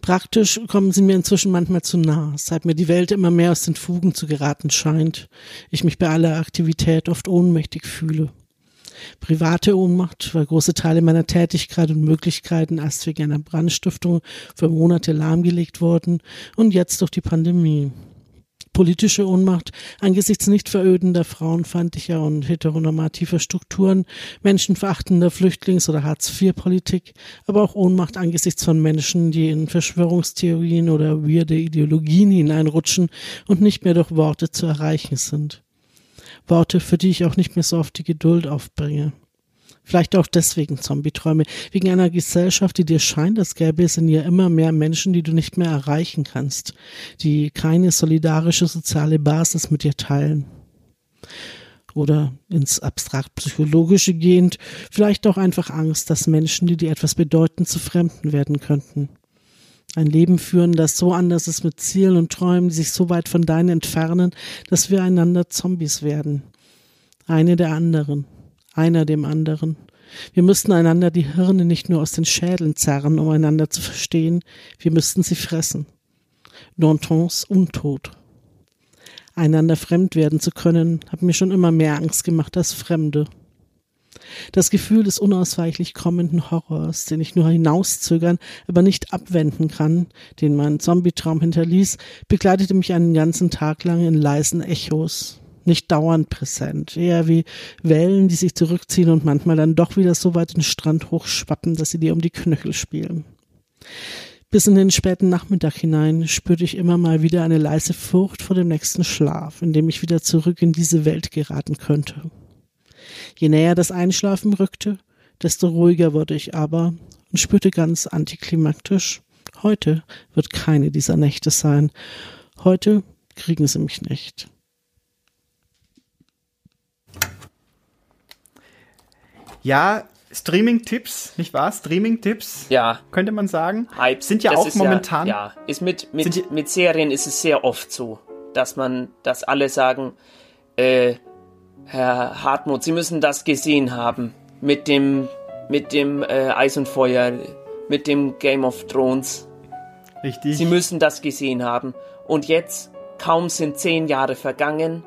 Praktisch kommen sie mir inzwischen manchmal zu nah, seit mir die Welt immer mehr aus den Fugen zu geraten scheint, ich mich bei aller Aktivität oft ohnmächtig fühle. Private Ohnmacht, weil große Teile meiner Tätigkeit und Möglichkeiten erst wegen einer Brandstiftung für Monate lahmgelegt wurden und jetzt durch die Pandemie politische Ohnmacht angesichts nicht verödender frauenfeindlicher und heteronormativer Strukturen, menschenverachtender Flüchtlings- oder Hartz-IV-Politik, aber auch Ohnmacht angesichts von Menschen, die in Verschwörungstheorien oder weirde Ideologien hineinrutschen und nicht mehr durch Worte zu erreichen sind. Worte, für die ich auch nicht mehr so oft die Geduld aufbringe. Vielleicht auch deswegen Zombie-Träume. Wegen einer Gesellschaft, die dir scheint, als gäbe es in ihr immer mehr Menschen, die du nicht mehr erreichen kannst, die keine solidarische soziale Basis mit dir teilen. Oder ins abstrakt psychologische gehend, vielleicht auch einfach Angst, dass Menschen, die dir etwas bedeuten, zu Fremden werden könnten. Ein Leben führen, das so anders ist mit Zielen und Träumen, die sich so weit von deinen entfernen, dass wir einander Zombies werden. Eine der anderen einer dem anderen. Wir müssten einander die Hirne nicht nur aus den Schädeln zerren, um einander zu verstehen, wir müssten sie fressen. Dantons Untod. Einander fremd werden zu können, hat mir schon immer mehr Angst gemacht als Fremde. Das Gefühl des unausweichlich kommenden Horrors, den ich nur hinauszögern, aber nicht abwenden kann, den mein Zombie-Traum hinterließ, begleitete mich einen ganzen Tag lang in leisen Echos, nicht dauernd präsent, eher wie Wellen, die sich zurückziehen und manchmal dann doch wieder so weit den Strand hochschwappen, dass sie dir um die Knöchel spielen. Bis in den späten Nachmittag hinein spürte ich immer mal wieder eine leise Furcht vor dem nächsten Schlaf, in dem ich wieder zurück in diese Welt geraten könnte. Je näher das Einschlafen rückte, desto ruhiger wurde ich aber und spürte ganz antiklimaktisch, heute wird keine dieser Nächte sein. Heute kriegen sie mich nicht. Ja, Streaming-Tipps, nicht wahr? Streaming-Tipps. Ja. Könnte man sagen. Hypes. Sind ja das auch momentan. Ja, ja, ist mit, mit, mit Serien ist es sehr oft so, dass man, dass alle sagen, äh, Herr Hartmut, Sie müssen das gesehen haben. Mit dem, mit dem äh, Eis und Feuer, mit dem Game of Thrones. Richtig. Sie müssen das gesehen haben. Und jetzt, kaum sind zehn Jahre vergangen,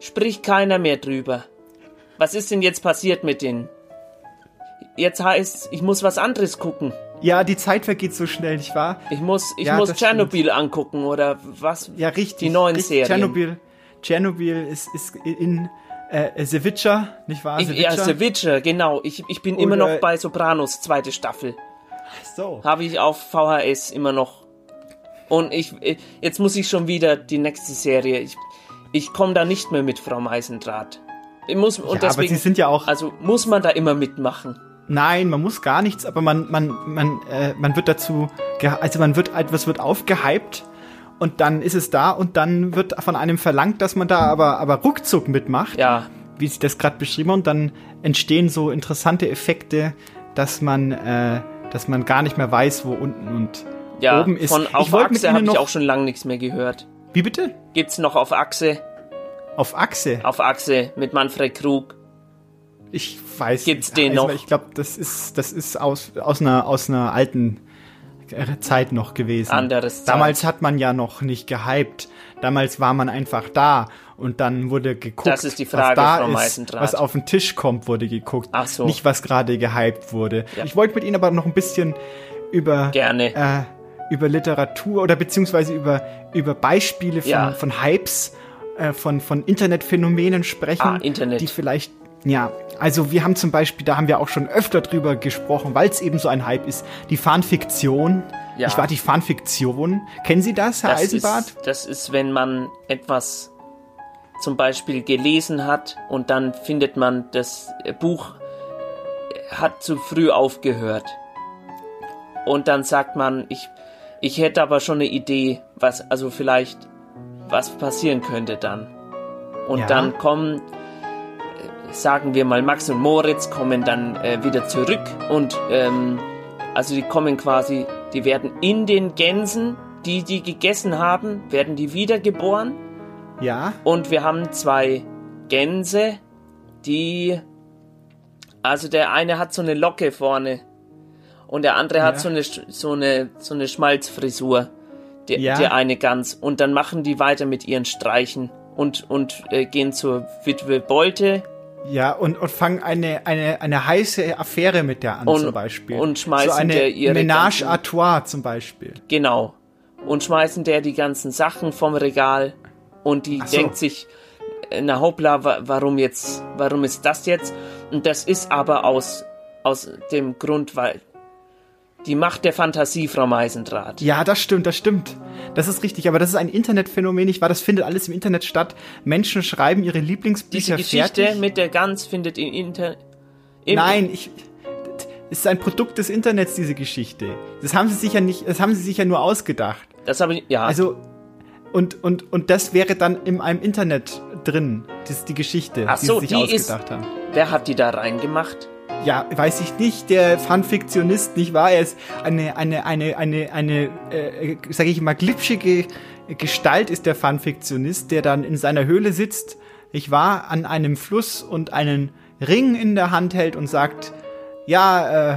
spricht keiner mehr drüber. Was ist denn jetzt passiert mit denen? Jetzt heißt, ich muss was anderes gucken. Ja, die Zeit vergeht so schnell, nicht wahr? Ich muss, ich Ja, muss Tschernobyl angucken oder was? Ja, richtig. Die neuen richtig. Serien. Tschernobyl, Tschernobyl ist, ist in äh, The Witcher, nicht wahr? Ich, ja, The Witcher, genau. Ich, ich bin Und, immer noch bei Sopranos, zweite Staffel. So. Habe ich auf VHS immer noch. Und ich, äh, jetzt muss ich schon wieder die nächste Serie. Ich, ich komme da nicht mehr mit, Frau Meisendraht. Ich muss, und Ja, aber deswegen, Sie sind ja auch- Also muss man da immer mitmachen. Nein, man muss gar nichts, aber man, man, man, äh, man wird dazu, also man wird, etwas wird aufgehypt und dann ist es da und dann wird von einem verlangt, dass man da aber, aber ruckzuck mitmacht. Ja. Wie Sie das gerade beschrieben haben und dann entstehen so interessante Effekte, dass man, äh, dass man gar nicht mehr weiß, wo unten und Ja, oben ist. von auf ich Achse habe ich auch schon lange nichts mehr gehört. Wie bitte? Gibt's noch auf Achse? Auf Achse? Auf Achse mit Manfred Krug. Ich weiß Gibt's den Also, noch? Ich glaube, das ist, das ist aus, aus, einer, aus einer alten äh, Zeit noch gewesen. Anderes Damals Zeit. hat man ja noch nicht gehypt. Damals war man einfach da und dann wurde geguckt, Frage, was da ist, was auf den Tisch kommt, wurde geguckt. Ach so. Nicht, was gerade gehypt wurde. Ja. Ich wollte mit Ihnen aber noch ein bisschen über Gerne. Äh, über Literatur oder beziehungsweise über, über Beispiele von, Ja. von Hypes, äh, von, von Internetphänomenen sprechen, Ah, Internet. die vielleicht, ja, also wir haben zum Beispiel, da haben wir auch schon öfter drüber gesprochen, weil es eben so ein Hype ist, die Fanfiktion. Ja. Ich war die Fanfiktion. Kennen Sie das, Herr das Eisenbart? Ist, das ist, wenn man etwas zum Beispiel gelesen hat und dann findet man, das Buch hat zu früh aufgehört. Und dann sagt man, ich, ich hätte aber schon eine Idee, was, also vielleicht, was passieren könnte dann. Und Ja. dann kommen, sagen wir mal, Max und Moritz kommen dann äh, wieder zurück und ähm, also die kommen quasi, die werden in den Gänsen, die die gegessen haben, werden die wiedergeboren. Ja. Und wir haben zwei Gänse, die, also der eine hat so eine Locke vorne und der andere hat Ja. so eine so eine so eine Schmalzfrisur. Der, Ja. der eine Gans und dann machen die weiter mit ihren Streichen und und äh, gehen zur Witwe Beute Ja, und, und fangen eine, eine, eine heiße Affäre mit der an, Und- zum Beispiel. und schmeißen so eine der ihre Ménage ganzen- à trois zum Beispiel. Genau. Und schmeißen der die ganzen Sachen vom Regal und die so. denkt sich, na hoppla, wa warum jetzt, warum ist das jetzt? Und das ist aber aus, aus dem Grund, weil die Macht der Fantasie, Frau Meisendraht. Ja, das stimmt, das stimmt. Das ist richtig, aber das ist ein Internetphänomen, nicht wahr? Das findet alles im Internet statt. Menschen schreiben ihre Diese Lieblingsbücher Geschichte fertig. mit der Gans findet im Internet. Nein, ich. Es ist ein Produkt des Internets, diese Geschichte. Das haben sie sich ja nicht, das haben sie sich ja nur ausgedacht. Das habe ich, ja. Also, und, und, und das wäre dann in einem Internet drin, das ist die Geschichte, so, die sie sich die ist- ausgedacht haben. Wer hat die da reingemacht? Ja, weiß ich nicht, der Fanfiktionist, nicht wahr? Er ist eine, eine, eine, eine, eine, äh, sag ich mal, glitschige Gestalt ist der Fanfiktionist, der dann in seiner Höhle sitzt, ich war an einem Fluss und einen Ring in der Hand hält und sagt, ja, äh,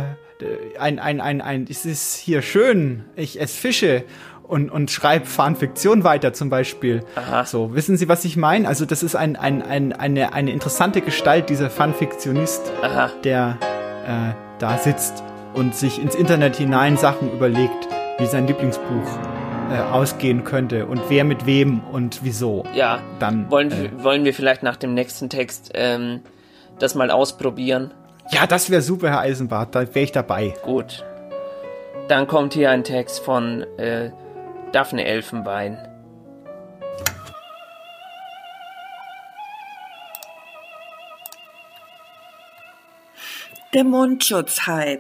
ein, ein, ein, ein, es ist hier schön, ich esse Fische und, und schreibe Fanfiktion weiter zum Beispiel. So, wissen Sie, was ich meine? Also das ist ein, ein, ein, eine, eine interessante Gestalt, dieser Fanfiktionist, der äh, da sitzt und sich ins Internet hinein Sachen überlegt, wie sein Lieblingsbuch äh, ausgehen könnte und wer mit wem und wieso. Ja. Dann Wollen, äh, wir- wollen wir vielleicht nach dem nächsten Text ähm, das mal ausprobieren? Ja, das wäre super, Herr Eisenbart, da wäre ich dabei. Gut. Dann kommt hier ein Text von äh, Daphne Elfenbein. Der Mundschutzhype.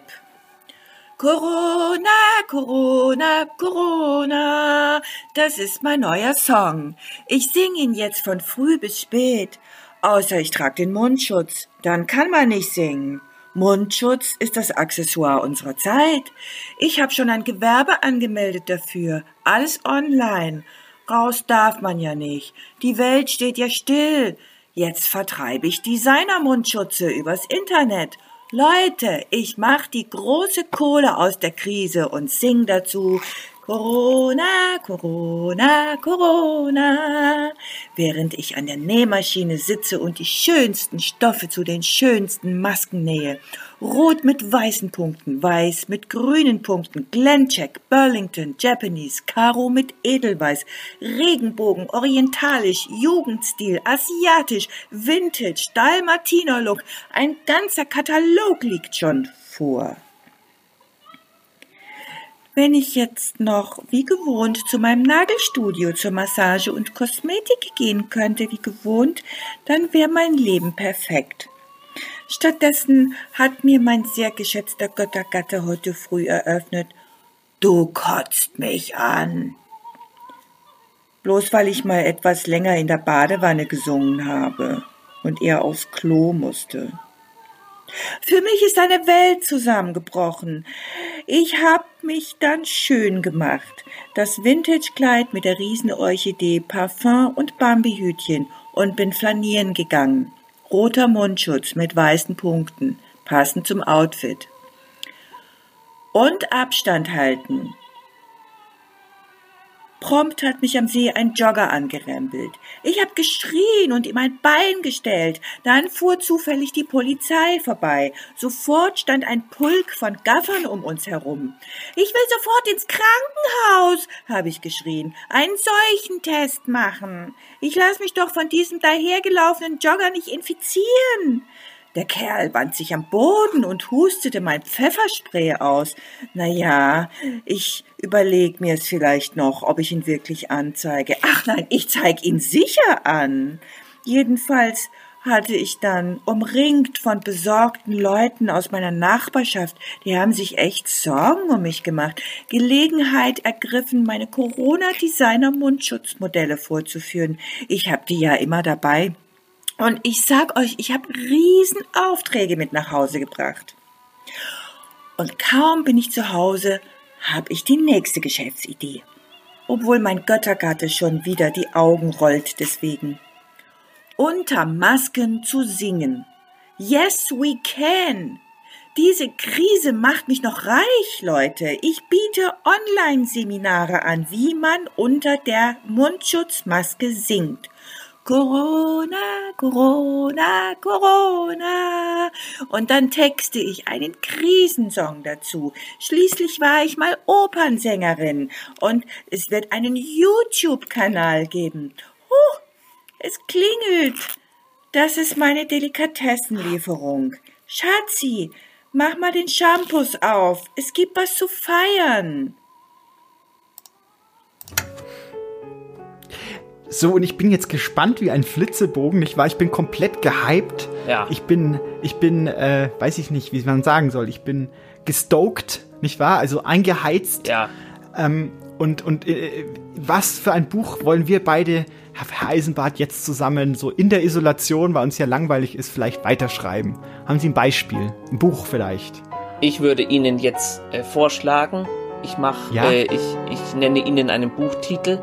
Corona, Corona, Corona, das ist mein neuer Song. Ich sing ihn jetzt von früh bis spät. Außer ich trage den Mundschutz, dann kann man nicht singen. Mundschutz ist das Accessoire unserer Zeit. Ich habe schon ein Gewerbe angemeldet dafür. Alles online. Raus darf man ja nicht. Die Welt steht ja still. Jetzt vertreibe ich Designer-Mundschutze übers Internet. Leute, ich mach die große Kohle aus der Krise und sing dazu Corona, Corona, Corona. Während ich an der Nähmaschine sitze und die schönsten Stoffe zu den schönsten Masken nähe. Rot mit weißen Punkten, weiß mit grünen Punkten, Glencheck, Burlington, Japanese, Karo mit Edelweiß, Regenbogen, orientalisch, Jugendstil, asiatisch, Vintage, Dalmatiner-Look. Ein ganzer Katalog liegt schon vor. Wenn ich jetzt noch wie gewohnt zu meinem Nagelstudio zur Massage und Kosmetik gehen könnte, wie gewohnt, dann wäre mein Leben perfekt. Stattdessen hat mir mein sehr geschätzter Göttergatte heute früh eröffnet, du kotzt mich an. Bloß weil ich mal etwas länger in der Badewanne gesungen habe und er aufs Klo musste. Für mich ist eine Welt zusammengebrochen. Ich hab mich dann schön gemacht. Das Vintage-Kleid mit der Riesenorchidee, Parfum und Bambihütchen und bin flanieren gegangen. Roter Mundschutz mit weißen Punkten, passend zum Outfit. Und Abstand halten. Prompt hat mich am See ein Jogger angerempelt. Ich hab geschrien und ihm ein Bein gestellt. Dann fuhr zufällig die Polizei vorbei. Sofort stand ein Pulk von Gaffern um uns herum. Ich will sofort ins Krankenhaus, habe ich geschrien. Einen Seuchentest machen. Ich lass mich doch von diesem dahergelaufenen Jogger nicht infizieren. Der Kerl wand sich am Boden und hustete mein Pfefferspray aus. Na ja, ich überleg mir es vielleicht noch, ob ich ihn wirklich anzeige. Ach nein, ich zeig ihn sicher an. Jedenfalls hatte ich dann, umringt von besorgten Leuten aus meiner Nachbarschaft, die haben sich echt Sorgen um mich gemacht, Gelegenheit ergriffen, meine Corona-Designer-Mundschutzmodelle vorzuführen. Ich hab die ja immer dabei. Und ich sag euch, ich habe Riesenaufträge mit nach Hause gebracht. Und kaum bin ich zu Hause, habe ich die nächste Geschäftsidee. Obwohl mein Göttergatte schon wieder die Augen rollt deswegen. Unter Masken zu singen. Yes, we can. Diese Krise macht mich noch reich, Leute. Ich biete Online-Seminare an, wie man unter der Mundschutzmaske singt. Corona, Corona, Corona. Und dann texte ich einen Krisensong dazu. Schließlich war ich mal Opernsängerin und es wird einen YouTube-Kanal geben. Huh, es klingelt. Das ist meine Delikatessenlieferung. Schatzi, mach mal den Shampoos auf. Es gibt was zu feiern. So, und ich bin jetzt gespannt wie ein Flitzebogen, nicht wahr? Ich bin komplett gehypt. Ja. Ich bin, ich bin, äh, weiß ich nicht, wie man sagen soll. Ich bin gestoked, nicht wahr? Also eingeheizt. Ja. Ähm, und und äh, was für ein Buch wollen wir beide, Herr Eisenbart, jetzt zusammen so in der Isolation, weil uns ja langweilig ist, vielleicht weiterschreiben? Haben Sie ein Beispiel? Ein Buch vielleicht? Ich würde Ihnen jetzt äh, vorschlagen, ich mache, Ja. äh, ich, ich nenne Ihnen einen Buchtitel.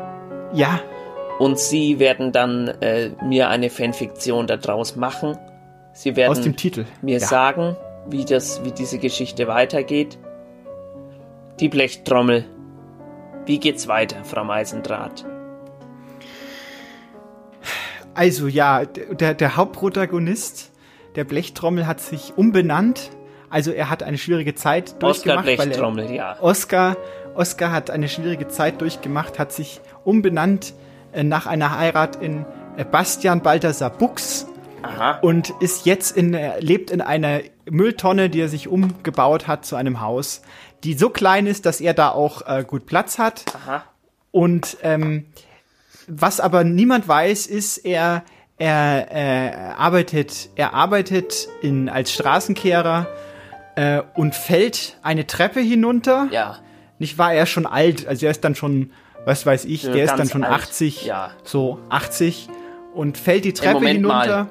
Ja. Und Sie werden dann äh, mir eine Fanfiktion daraus machen. Sie werden Aus dem Titel. mir Ja. sagen, wie das, wie diese Geschichte weitergeht. Die Blechtrommel. Wie geht's weiter, Frau Meisendraht? Also ja, der, der Hauptprotagonist der Blechtrommel hat sich umbenannt. Also er hat eine schwierige Zeit Oscar durchgemacht. er- Blechtrommel, ja. Oscar, Oscar hat eine schwierige Zeit durchgemacht, hat sich umbenannt nach einer Heirat in äh, Bastian Balthasar Bux Aha. und ist jetzt in, äh, lebt in einer Mülltonne, die er sich umgebaut hat zu einem Haus, die so klein ist, dass er da auch äh, gut Platz hat. Aha. Und ähm, was aber niemand weiß, ist, er, er, äh, arbeitet, er arbeitet in, als Straßenkehrer äh, und fällt eine Treppe hinunter. Ja. Nicht war er schon alt, also er ist dann schon, was weiß ich, Ja, der ist dann schon alt. 80, Ja. so 80 und fällt die Treppe Moment mal. hinunter.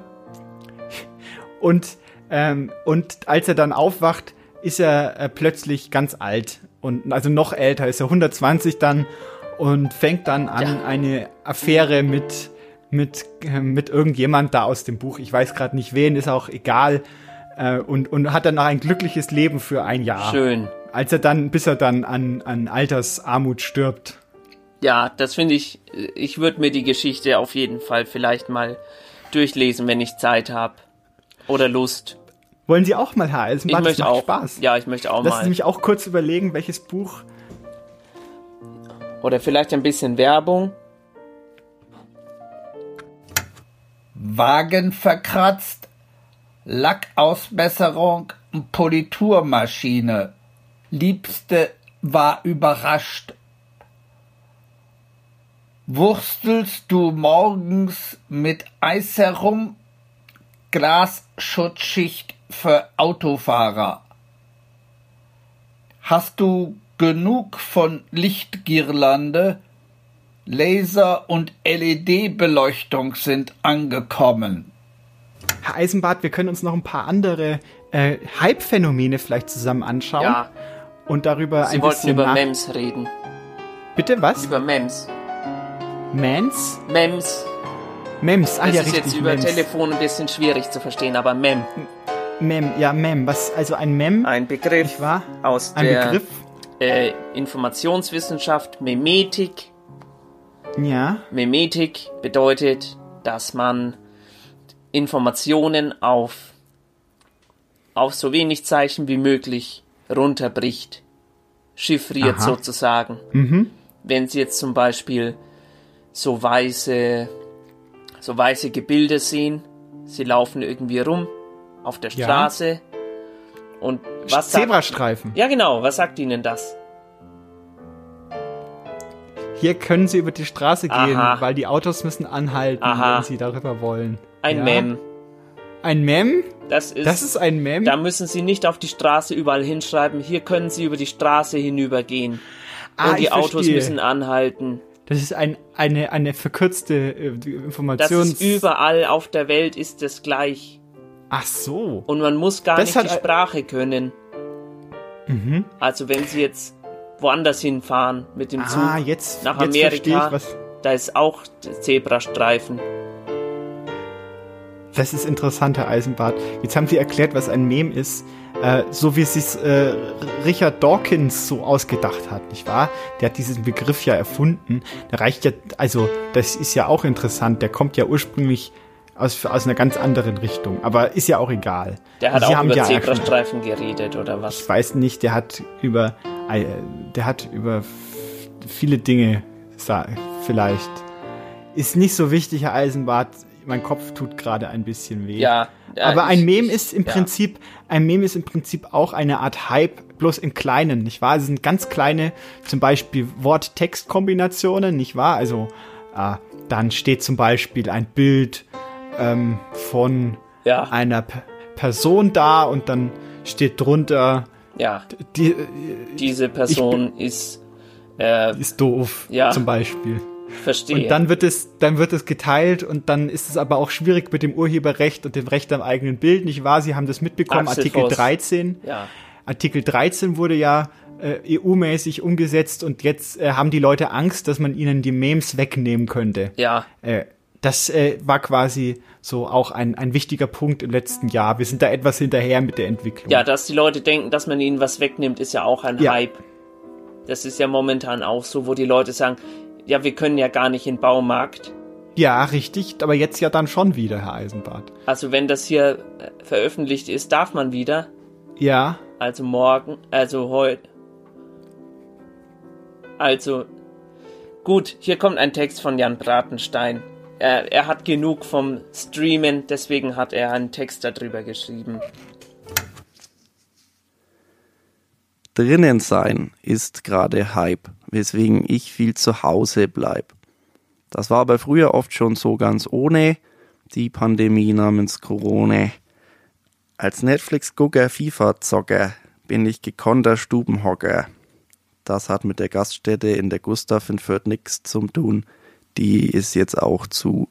Und, ähm, und als er dann aufwacht, ist er äh, plötzlich ganz alt und also noch älter, ist er 120 dann und fängt dann an eine Affäre mit mit äh, mit irgendjemand da aus dem Buch. Ich weiß gerade nicht wen, ist auch egal. Äh, und und hat dann noch ein glückliches Leben für ein Jahr. Schön. Als er dann bis er dann an an Altersarmut stirbt. Ja, das finde ich, ich würde mir die Geschichte auf jeden Fall vielleicht mal durchlesen, wenn ich Zeit habe. Oder Lust. Wollen Sie auch mal, Herr Ich Eisenbahn? Das möchte macht auch. Spaß. Ja, ich möchte auch Lassen Sie mal. mich auch kurz überlegen, welches Buch. Oder vielleicht ein bisschen Werbung. Wagen verkratzt, Lackausbesserung, Politurmaschine. Liebste war überrascht. Wurstelst du morgens mit Eis herum? Glasschutzschicht für Autofahrer. Hast du genug von Lichtgirlande? Laser- und LED-Beleuchtung sind angekommen. Herr Eisenbart, wir können uns noch ein paar andere äh, Hype-Phänomene vielleicht zusammen anschauen. Ja. Und darüber Sie ein wollten bisschen über nach Mems reden. Bitte was? Über Mems. Mans? Mems. Mems, ah das ja, ist richtig. jetzt über Mems. Telefon ein bisschen schwierig zu verstehen, aber Mem. Mem, ja, Mem. Was, also ein Mem? Ein Begriff wahr? aus Ein der Begriff? Äh, Informationswissenschaft, Memetik. Ja. Memetik bedeutet, dass man Informationen auf, auf so wenig Zeichen wie möglich runterbricht. Chiffriert Aha. sozusagen. Mhm. Wenn Sie jetzt zum Beispiel so weiße, so weiße Gebilde sehen, Sie laufen irgendwie rum auf der Ja. Straße und was sagt, Zebrastreifen. Ja genau, was sagt Ihnen das? Hier können Sie über die Straße gehen, Aha. weil die Autos müssen anhalten, Aha. wenn Sie darüber wollen. Ein ja? Mem. Ein Mem? Das ist, Das ist ein Mem? Da müssen Sie nicht auf die Straße überall hinschreiben. Hier können Sie über die Straße hinübergehen. Ah, und die Autos verstehe. müssen anhalten. Das ist ein, eine, eine verkürzte äh, Das Informations... ist überall auf der Welt ist es gleich. Ach so. Und man muss gar Das nicht die Sprache können. Mhm. Also wenn Sie jetzt woanders hinfahren mit dem Zug Ah, jetzt- nach jetzt Amerika, da ist auch Zebrastreifen. Das ist interessant, Herr Eisenbart. Jetzt haben Sie erklärt, was ein Mem ist, äh, so wie es sich äh, Richard Dawkins so ausgedacht hat, nicht wahr? Der hat diesen Begriff ja erfunden. Der reicht ja, also das ist ja auch interessant. Der kommt ja ursprünglich aus, aus einer ganz anderen Richtung, aber ist ja auch egal. Der hat Sie auch über ja Zebrastreifen geredet oder was? Ich weiß nicht, der hat über, äh, der hat über viele Dinge, vielleicht. Ist nicht so wichtig, Herr Eisenbart. Mein Kopf tut gerade ein bisschen weh. Ja, ja, Aber ein ich- Mem ich- ist im ja. Prinzip, ein Mem ist im Prinzip auch eine Art Hype, bloß in kleinen, nicht wahr? Es sind ganz kleine, zum Beispiel Wort-Text-Kombinationen, nicht wahr? Also, äh, dann steht zum Beispiel ein Bild ähm, von Ja. einer P Person da und dann steht drunter, Ja. die, Diese Person ist äh, ist doof, Ja. zum Beispiel. Verstehe. Und dann wird es, dann wird es geteilt und dann ist es aber auch schwierig mit dem Urheberrecht und dem Recht am eigenen Bild, nicht wahr? Sie haben das mitbekommen, Axel Artikel Voss. 13. Ja. Artikel 13 wurde ja äh, EU-mäßig umgesetzt und jetzt äh, haben die Leute Angst, dass man ihnen die Memes wegnehmen könnte. Ja. Äh, das äh, war quasi so auch ein, ein wichtiger Punkt im letzten Jahr. Wir sind da etwas hinterher mit der Entwicklung. Ja, dass die Leute denken, dass man ihnen was wegnimmt, ist ja auch ein Ja. Hype. Das ist ja momentan auch so, wo die Leute sagen, ja, wir können ja gar nicht in den Baumarkt. Ja, richtig, aber jetzt ja dann schon wieder, Herr Eisenbart. Also wenn das hier äh, veröffentlicht ist, darf man wieder. Ja, Also morgen, also heute. Also, gut, hier kommt ein Text von Jan Bratenstein. Er, er hat genug vom Streamen, deswegen hat er einen Text darüber geschrieben. Drinnen sein ist gerade Hype, weswegen ich viel zu Hause bleib. Das war aber früher oft schon so ganz ohne die Pandemie namens Corona. Als Netflix-Gucker FIFA-Zocker bin ich gekonnter Stubenhocker. Das hat mit der Gaststätte in der Gustav in Fürth nichts zum tun. Die ist jetzt auch zu.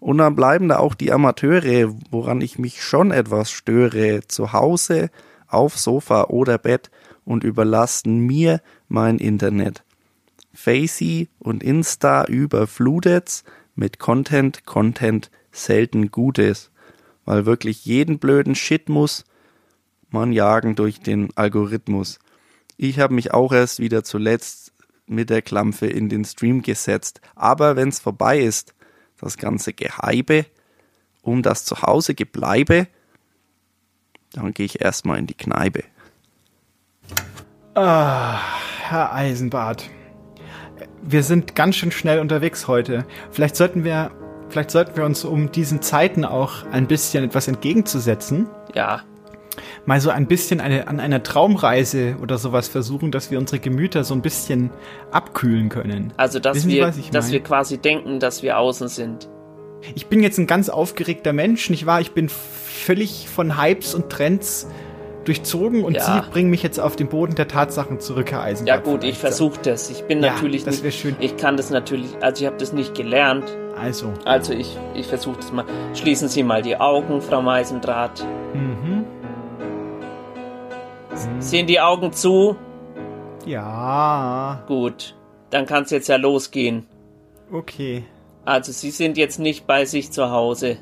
Und dann bleiben da auch die Amateure, woran ich mich schon etwas störe. Zu Hause, auf Sofa oder Bett und überlasten mir mein Internet. Facey und Insta überflutet's mit Content, Content selten Gutes, weil wirklich jeden blöden Shit muss man jagen durch den Algorithmus. Ich habe mich auch erst wieder zuletzt mit der Klampfe in den Stream gesetzt, aber wenn's vorbei ist, das ganze Geheibe um das Zuhause gebleibe, dann gehe ich erstmal in die Kneipe. Ah, Herr Eisenbart. Wir sind ganz schön schnell unterwegs heute. Vielleicht sollten wir, vielleicht sollten wir uns, um diesen Zeiten auch ein bisschen etwas entgegenzusetzen, Ja, mal so ein bisschen eine, an einer Traumreise oder sowas versuchen, dass wir unsere Gemüter so ein bisschen abkühlen können. also dass Wissen wir, dass mein? wir quasi denken, dass wir außen sind. Ich bin jetzt ein ganz aufgeregter Mensch, nicht wahr? Ich bin völlig von Hypes und Trends durchzogen und Ja. Sie bringen mich jetzt auf den Boden der Tatsachen zurück, Herr Ja Eisenbart. gut, ich versuche das. Ich bin Ja, natürlich das nicht, schön. ich kann das natürlich, also ich habe das nicht gelernt. Also. Also ich, ich versuche das mal. Schließen Sie mal die Augen, Frau Meisendraht. Mhm. Sehen die Augen zu? Ja. Gut, dann kann es jetzt ja losgehen. Okay. Also sie sind jetzt nicht bei sich zu Hause.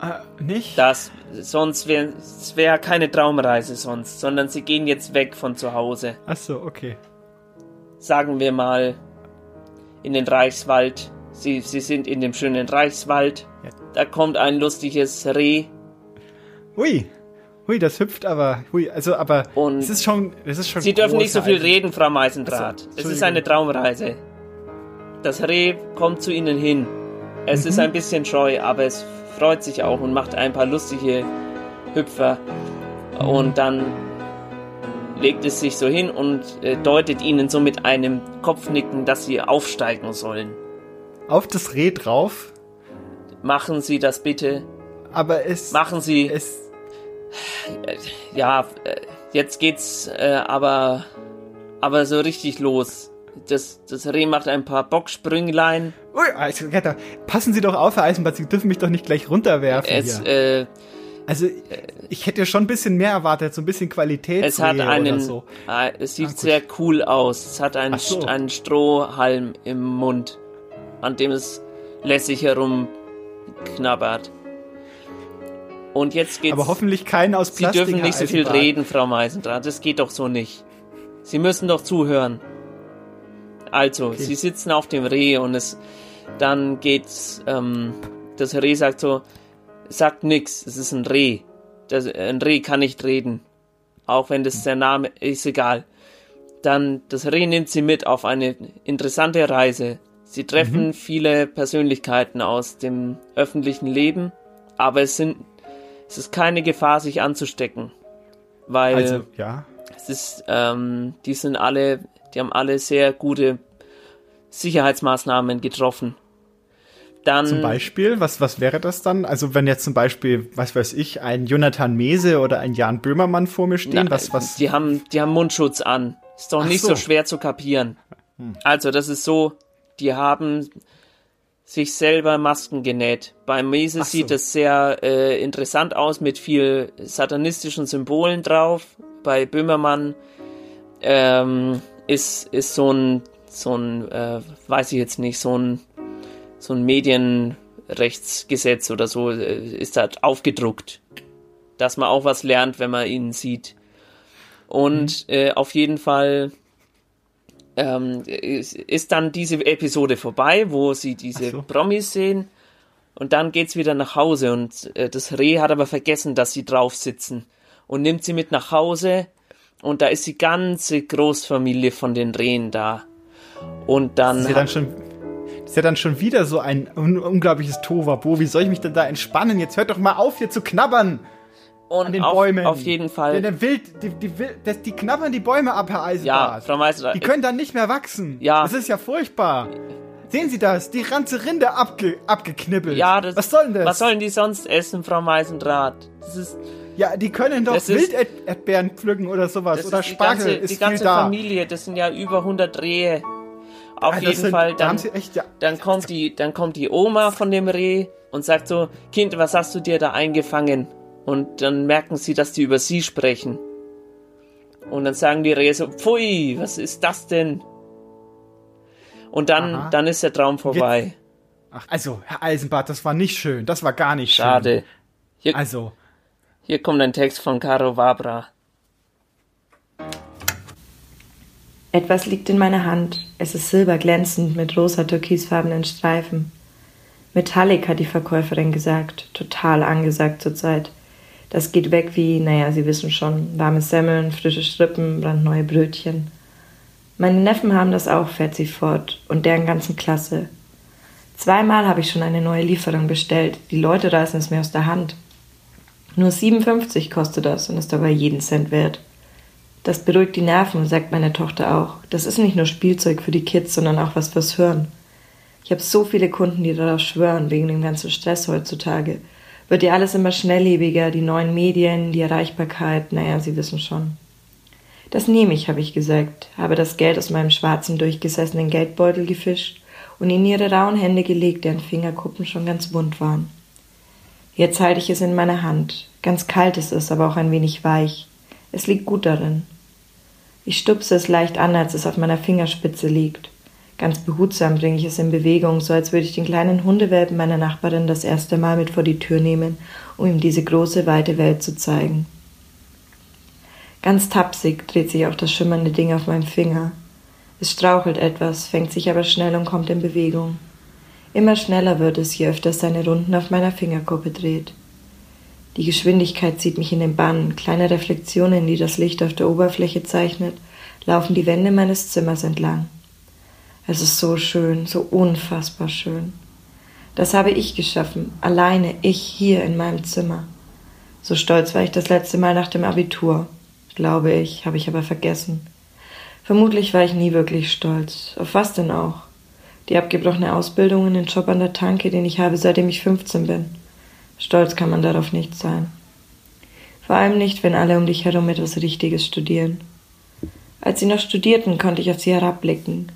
Ah, nicht? Das, sonst wäre es wär keine Traumreise sonst, sondern sie gehen jetzt weg von zu Hause. Ach so, okay. Sagen wir mal in den Reichswald. Sie, sie sind in dem schönen Reichswald. Da kommt ein lustiges Reh. Hui. Hui, das hüpft aber. Hui, also aber Und es ist schon, es ist schon Sie dürfen nicht so viel reden, Frau Meisendraht. So, es ist eine Traumreise. Das Reh kommt zu Ihnen hin. Es Mhm. ist ein bisschen scheu, aber es freut sich auch und macht ein paar lustige Hüpfer. Und dann legt es sich so hin und äh, deutet Ihnen so mit einem Kopfnicken, dass Sie aufsteigen sollen. Auf das Reh drauf. Machen Sie das bitte. Aber es. Machen Sie. Es. Ja, äh, jetzt geht's äh, aber, aber so richtig los. Das, das Reh macht ein paar Bocksprünglein. Ui, also, Retter, passen Sie doch auf, Herr Eisenbart, Sie dürfen mich doch nicht gleich runterwerfen Es, hier. äh, also, ich hätte schon ein bisschen mehr erwartet, so ein bisschen Qualität. es hat einen, so. äh, es sieht Ah, sehr cool aus. Es hat einen, so. Einen Strohhalm im Mund, an dem es lässig herumknabbert. Und jetzt geht's. Aber hoffentlich keinen aus Sie Plastik. dürfen Herr nicht so viel reden, Frau Meisendraht. Das geht doch so nicht. Sie müssen doch zuhören. Also, Sie sitzen auf dem Reh und es dann geht's. Ähm, das Reh sagt so, sagt nix. Es ist ein Reh. Das, ein Reh kann nicht reden. Auch wenn das der Name ist, egal. Dann das Reh nimmt sie mit auf eine interessante Reise. Sie treffen Mhm. viele Persönlichkeiten aus dem öffentlichen Leben, aber es sind es ist keine Gefahr, sich anzustecken, weil Also, ja. es ist, ähm, die sind alle, die haben alle sehr gute Sicherheitsmaßnahmen getroffen. Dann Zum Beispiel, was, was wäre das dann? Also, wenn jetzt zum Beispiel, was weiß ich, ein Jonathan Mese oder ein Jan Böhmermann vor mir stehen, Na, was, was. Die haben, die haben Mundschutz an. Ist doch Ach nicht so. so. schwer zu kapieren. Hm. Also, das ist so, die haben sich selber Masken genäht. Beim Mese Ach so. sieht es sehr äh, interessant aus mit viel satanistischen Symbolen drauf. Bei Böhmermann ähm, ist, ist so ein, so ein, äh, weiß ich jetzt nicht, so ein, so ein Medienrechtsgesetz oder so äh, ist da aufgedruckt. Dass man auch was lernt, wenn man ihn sieht. Und äh, auf jeden Fall ähm, ist, ist dann diese Episode vorbei, wo sie diese Promis sehen. Und dann geht's wieder nach Hause. Und äh, das Reh hat aber vergessen, dass sie drauf sitzen. Und nimmt sie mit nach Hause. Und da ist die ganze Großfamilie von den Rehen da. Und dann. Das ist ja dann schon, ist ja dann schon wieder so ein un unglaubliches Tohuwabohu. Wie soll ich mich denn da entspannen? Jetzt hört doch mal auf, hier zu knabbern. Und an den auf- Bäumen. auf jeden Fall. Denn der Wild, die, die, Wild- das, die knabbern die Bäume ab, Herr ja, Eisenbart. Frau Meister, Die können dann nicht mehr wachsen. Ja. Das ist ja furchtbar. Sehen Sie das? Die ganze Rinde abge, abgeknibbelt. Ja, das, Was soll denn das? Was sollen die sonst essen, Frau Meisendraht? Das ist, Ja, die können doch Das Wilderdbeeren pflücken oder sowas. oder Spargel ganze, ist die viel ganze da. Familie. Das sind ja über 100 Rehe. Auf Ah, jeden sind- Fall. da Dann, Sie echt, ja. dann kommt die, dann kommt die Oma von dem Reh und sagt so, Kind, was hast du dir da eingefangen? Und dann merken sie, dass die über sie sprechen. Und dann sagen die Rehe so, pfui, was ist das denn? Und dann, Aha. dann ist der Traum vorbei. Ach, also, Herr Eisenbart, das war nicht schön. Das war gar nicht Schade. schön. Hier, also. Hier kommt ein Text von Caro Vabra. Etwas liegt in meiner Hand. Es ist silberglänzend mit rosa türkisfarbenen Streifen. Metallic hat die Verkäuferin gesagt. Total angesagt zurzeit. Das geht weg wie, naja, Sie wissen schon, warme Semmeln, frische Schrippen, brandneue Brötchen. Meine Neffen haben das auch, fährt sie fort, und deren ganzen Klasse. Zweimal habe ich schon eine neue Lieferung bestellt. Die Leute reißen es mir aus der Hand. Nur 57 kostet das und ist dabei jeden Cent wert. Das beruhigt die Nerven, sagt meine Tochter auch. Das ist nicht nur Spielzeug für die Kids, sondern auch was fürs Hören. Ich habe so viele Kunden, die darauf schwören, wegen dem ganzen Stress heutzutage. Wird ja alles immer schnelllebiger, die neuen Medien, die Erreichbarkeit, naja, Sie wissen schon. Das nehme ich, habe ich gesagt, habe das Geld aus meinem schwarzen, durchgesessenen Geldbeutel gefischt und in ihre rauen Hände gelegt, deren Fingerkuppen schon ganz wund waren. Jetzt halte ich es in meiner Hand. Ganz kalt ist es, aber auch ein wenig weich. Es liegt gut darin. Ich stupse es leicht an, als es auf meiner Fingerspitze liegt. Ganz behutsam bringe ich es in Bewegung, so als würde ich den kleinen Hundewelpen meiner Nachbarin das erste Mal mit vor die Tür nehmen, um ihm diese große, weite Welt zu zeigen. Ganz tapsig dreht sich auch das schimmernde Ding auf meinem Finger. Es strauchelt etwas, fängt sich aber schnell und kommt in Bewegung. Immer schneller wird es, je öfter seine Runden auf meiner Fingerkuppe dreht. Die Geschwindigkeit zieht mich in den Bann, kleine Reflexionen, die das Licht auf der Oberfläche zeichnet, laufen die Wände meines Zimmers entlang. Es ist so schön, so unfassbar schön. Das habe ich geschaffen, alleine, ich hier in meinem Zimmer. So stolz war ich das letzte Mal nach dem Abitur, glaube ich, habe ich aber vergessen. Vermutlich war ich nie wirklich stolz. Auf was denn auch? Die abgebrochene Ausbildung in den Job an der Tanke, den ich habe, seitdem ich 15 bin. Stolz kann man darauf nicht sein. Vor allem nicht, wenn alle um dich herum etwas Richtiges studieren. Als sie noch studierten, konnte ich auf sie herabblicken.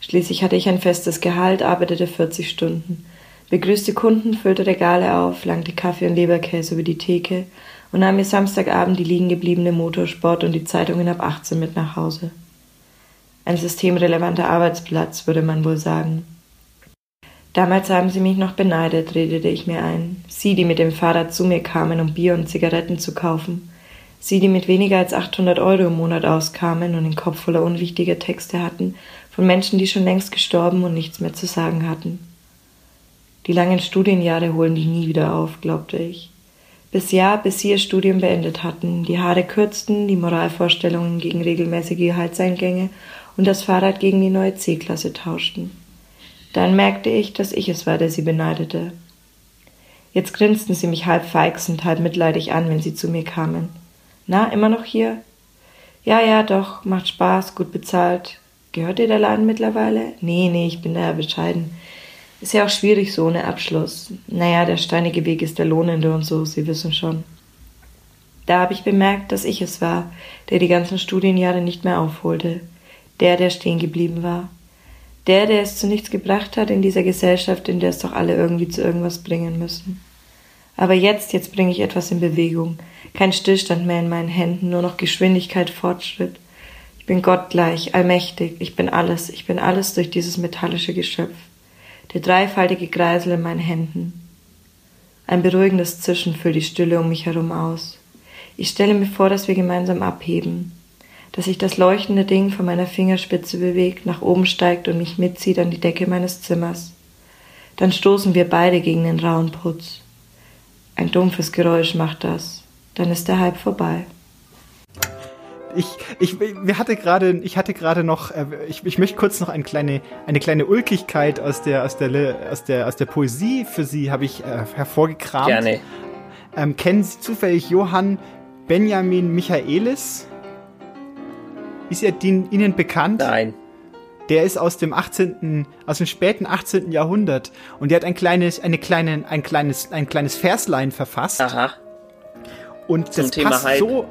Schließlich hatte ich ein festes Gehalt, arbeitete 40 Stunden, begrüßte Kunden, füllte Regale auf, langte Kaffee und Leberkäse über die Theke und nahm mir Samstagabend die liegen gebliebene Motorsport und die Zeitungen ab 18 mit nach Hause. Ein systemrelevanter Arbeitsplatz, würde man wohl sagen. Damals haben sie mich noch beneidet, redete ich mir ein. Sie, die mit dem Fahrrad zu mir kamen, um Bier und Zigaretten zu kaufen. Sie, die mit weniger als 800 Euro im Monat auskamen und den Kopf voller unwichtiger Texte hatten, von Menschen, die schon längst gestorben und nichts mehr zu sagen hatten. Die langen Studienjahre holen die nie wieder auf, glaubte ich. Bis ja, bis sie ihr Studium beendet hatten, die Haare kürzten, die Moralvorstellungen gegen regelmäßige Gehaltseingänge und das Fahrrad gegen die neue C-Klasse tauschten. Dann merkte ich, dass ich es war, der sie beneidete. Jetzt grinsten sie mich halb feixend, halb mitleidig an, wenn sie zu mir kamen. Na, immer noch hier? Ja, ja, doch, macht Spaß, gut bezahlt. Gehört dir der Laden mittlerweile? Nee, nee, ich bin da bescheiden. Ist ja auch schwierig so ohne Abschluss. Naja, der steinige Weg ist der lohnende und so, Sie wissen schon. Da habe ich bemerkt, dass ich es war, der die ganzen Studienjahre nicht mehr aufholte der, der stehen geblieben war. Der, der es zu nichts gebracht hat in dieser Gesellschaft, in der es doch alle irgendwie zu irgendwas bringen müssen. Aber jetzt, jetzt bringe ich etwas in Bewegung. Kein Stillstand mehr in meinen Händen, nur noch Geschwindigkeit, Fortschritt. Ich bin gottgleich, allmächtig, ich bin alles, ich bin alles durch dieses metallische Geschöpf. Der dreifaltige Kreisel in meinen Händen. Ein beruhigendes Zischen füllt die Stille um mich herum aus. Ich stelle mir vor, dass wir gemeinsam abheben dass sich das leuchtende Ding von meiner Fingerspitze bewegt, nach oben steigt und mich mitzieht an die Decke meines Zimmers. Dann stoßen wir beide gegen den rauen Putz. Ein dumpfes Geräusch macht das. Dann ist der Halb vorbei. Ich, ich, wir hatte gerade, ich hatte gerade noch, äh, ich, ich möchte kurz noch eine kleine, eine kleine Ulkigkeit aus der, aus der, aus der, aus der Poesie für Sie habe ich äh, hervorgekramt. Gerne. Ähm, kennen Sie zufällig Johann Benjamin Michaelis? Ist er Ihnen bekannt? Nein. Der ist aus dem 18., aus dem späten 18. Jahrhundert und der hat ein kleines, eine kleine, ein kleines, ein kleines Verslein verfasst. Aha. Und Zum das Thema passt Hype. so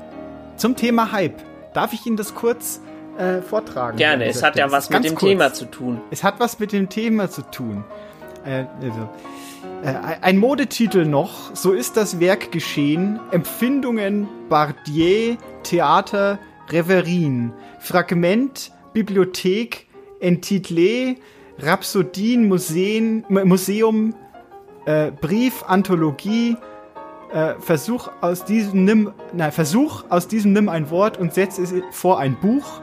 zum Thema Hype. Darf ich Ihnen das kurz äh, vortragen? Gerne, es hat ja was mit dem kurz. Thema zu tun. Es hat was mit dem Thema zu tun. Äh, also, äh, ein Modetitel noch, so ist das Werk geschehen. Empfindungen, Bardier, Theater, Reverien. Fragment, Bibliothek, Entitlé, Rhapsodien, Museen, Museum, äh, Brief, Anthologie, äh, Versuch aus diesem nimm, nein, Versuch aus diesem nimm ein Wort und setze es vor ein Buch.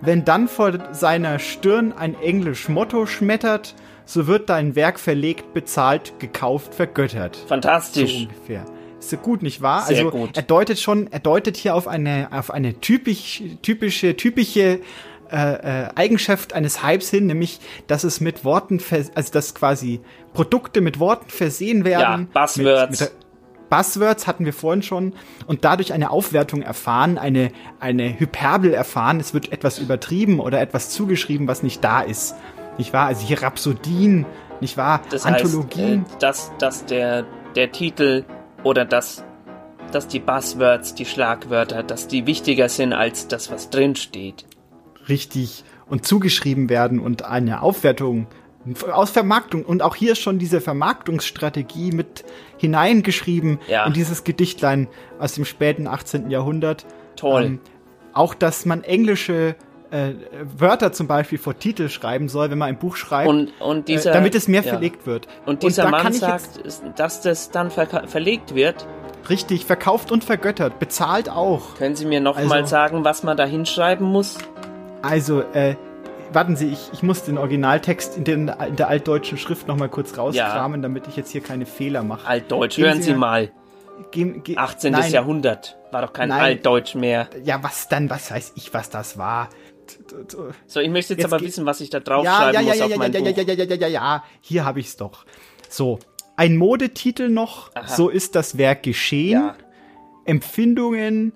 Wenn dann vor seiner Stirn ein englisch Motto schmettert, so wird dein Werk verlegt, bezahlt, gekauft, vergöttert. Fantastisch. So ungefähr. Ist ja gut, nicht wahr? Sehr also gut. er deutet schon, er deutet hier auf eine, auf eine typisch, typische, typische äh, äh, Eigenschaft eines Hypes hin, nämlich, dass es mit Worten, also dass quasi Produkte mit Worten versehen werden. Ja, Buzzwords. Mit, mit Buzzwords hatten wir vorhin schon und dadurch eine Aufwertung erfahren, eine, eine Hyperbel erfahren. Es wird etwas übertrieben oder etwas zugeschrieben, was nicht da ist. Nicht wahr? Also hier Rhapsodien, nicht wahr? Das Anthologien. heißt, äh, dass, dass der, der Titel oder dass, dass die Buzzwords, die Schlagwörter, dass die wichtiger sind als das, was drin steht. richtig und zugeschrieben werden und eine Aufwertung aus Vermarktung und auch hier schon diese Vermarktungsstrategie mit hineingeschrieben Ja. in dieses Gedichtlein aus dem späten 18. Jahrhundert. Toll. Ähm, auch, dass man englische äh, Wörter zum Beispiel vor Titel schreiben soll, wenn man ein Buch schreibt, Und, und dieser, äh, damit es mehr ja. verlegt wird. Und dieser da Mann sagt, dass das dann verka- verlegt wird. Richtig, verkauft und vergöttert, bezahlt auch. Können Sie mir noch Also- mal sagen, was man da hinschreiben muss? Also, äh, warten Sie, ich, ich muss den Originaltext in, den, in der altdeutschen Schrift noch mal kurz rauskramen, damit ich jetzt hier keine Fehler mache. Altdeutsch, Geben hören Sie mal. Geben, ge 18. Nein. Jahrhundert. War doch kein Nein. Altdeutsch mehr. Ja, was dann? Was weiß ich, was das war? So, ich möchte jetzt, Jetzt aber wissen, was ich da Ja, draufschreiben ja, ja, muss ja, auf ja, mein ja, ja, Buch. ja, ja, ja, ja, ja, ja, hier habe ich's doch. So, ein Modetitel noch, Aha. so ist das Werk geschehen. Empfindungen,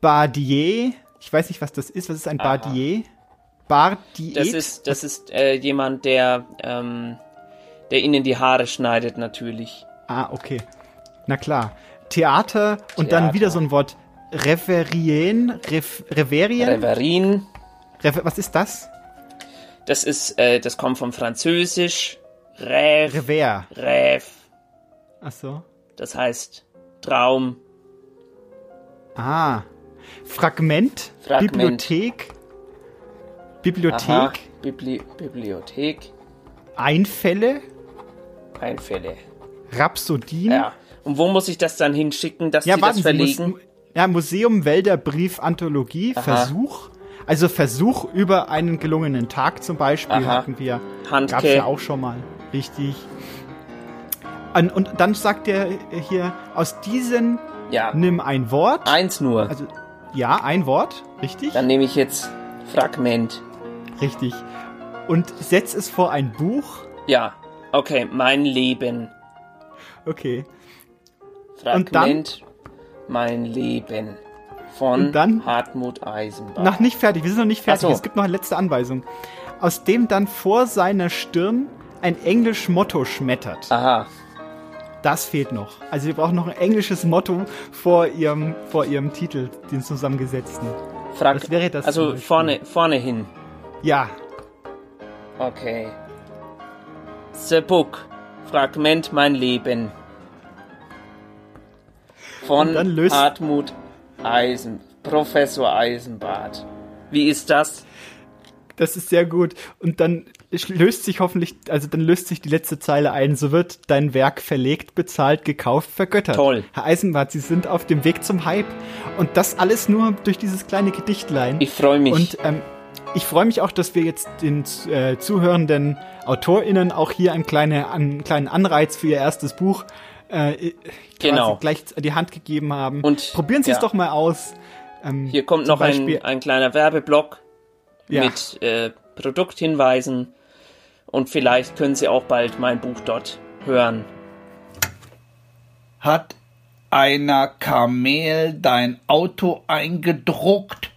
Bardier, ich weiß nicht, was das ist, was ist ein Aha. Bardier? Bardier? Das ist, das ist äh, jemand, der, ähm, der Ihnen die Haare schneidet, natürlich. Ah, okay. Na klar. Theater und dann Theater. wieder so ein Wort. Reverien, Rev, Reverien? Reverin. Was ist das? Das ist, äh, das kommt vom Französisch. Rêve. Rever. Rêve. Ach so. Das heißt Traum. Ah. Fragment, Fragment. Bibliothek. Bibliothek. Aha. Bibli Bibliothek. Einfälle, Einfälle. Rhapsodien. Ja. Und wo muss ich das dann hinschicken, dass Ja, Sie das warten Sie, verlegen? Mus ja, Museum Wälder Brief Anthologie, Aha. Versuch. Also Versuch über einen gelungenen Tag zum Beispiel Aha. hatten wir. Handke. Gab's ja auch schon mal. Richtig. Und, und dann sagt er hier, aus diesen Ja. nimm ein Wort. Eins nur. Also, ja, ein Wort, richtig? Dann nehme ich jetzt Fragment. Richtig. Und setz es vor ein Buch. Ja. Okay, mein Leben. Okay. Fragment. Mein Leben. Von dann? Hartmut Eisenbach. Noch nicht fertig, wir sind noch nicht fertig. So. Es gibt noch eine letzte Anweisung. Aus dem dann vor seiner Stirn ein englisch Motto schmettert. Aha. Das fehlt noch. Also wir brauchen noch ein englisches Motto vor ihrem, vor ihrem Titel, den zusammengesetzten. Frag Was wäre das? also vorne, vorne hin. Ja. Okay. The Book. Fragment Mein Leben. Von Und dann löst- Hartmut Eisen. Professor Eisenbart. Wie ist das? Das ist sehr gut. Und dann löst sich hoffentlich, also dann löst sich die letzte Zeile ein. So wird dein Werk verlegt, bezahlt, gekauft, vergöttert. Toll. Herr Eisenbart, Sie sind auf dem Weg zum Hype. Und das alles nur durch dieses kleine Gedichtlein. Ich freue mich. Und ähm, ich freue mich auch, dass wir jetzt den äh, zuhörenden AutorInnen auch hier einen, kleine, einen kleinen Anreiz für ihr erstes Buch äh, Genau. quasi gleich die Hand gegeben haben. Und, probieren Sie es ja. doch mal aus. Ähm, Hier kommt noch ein, ein kleiner Werbeblock Ja. mit äh, Produkthinweisen und vielleicht können Sie auch bald mein Buch dort hören. Hat einer Kamel dein Auto eingedruckt?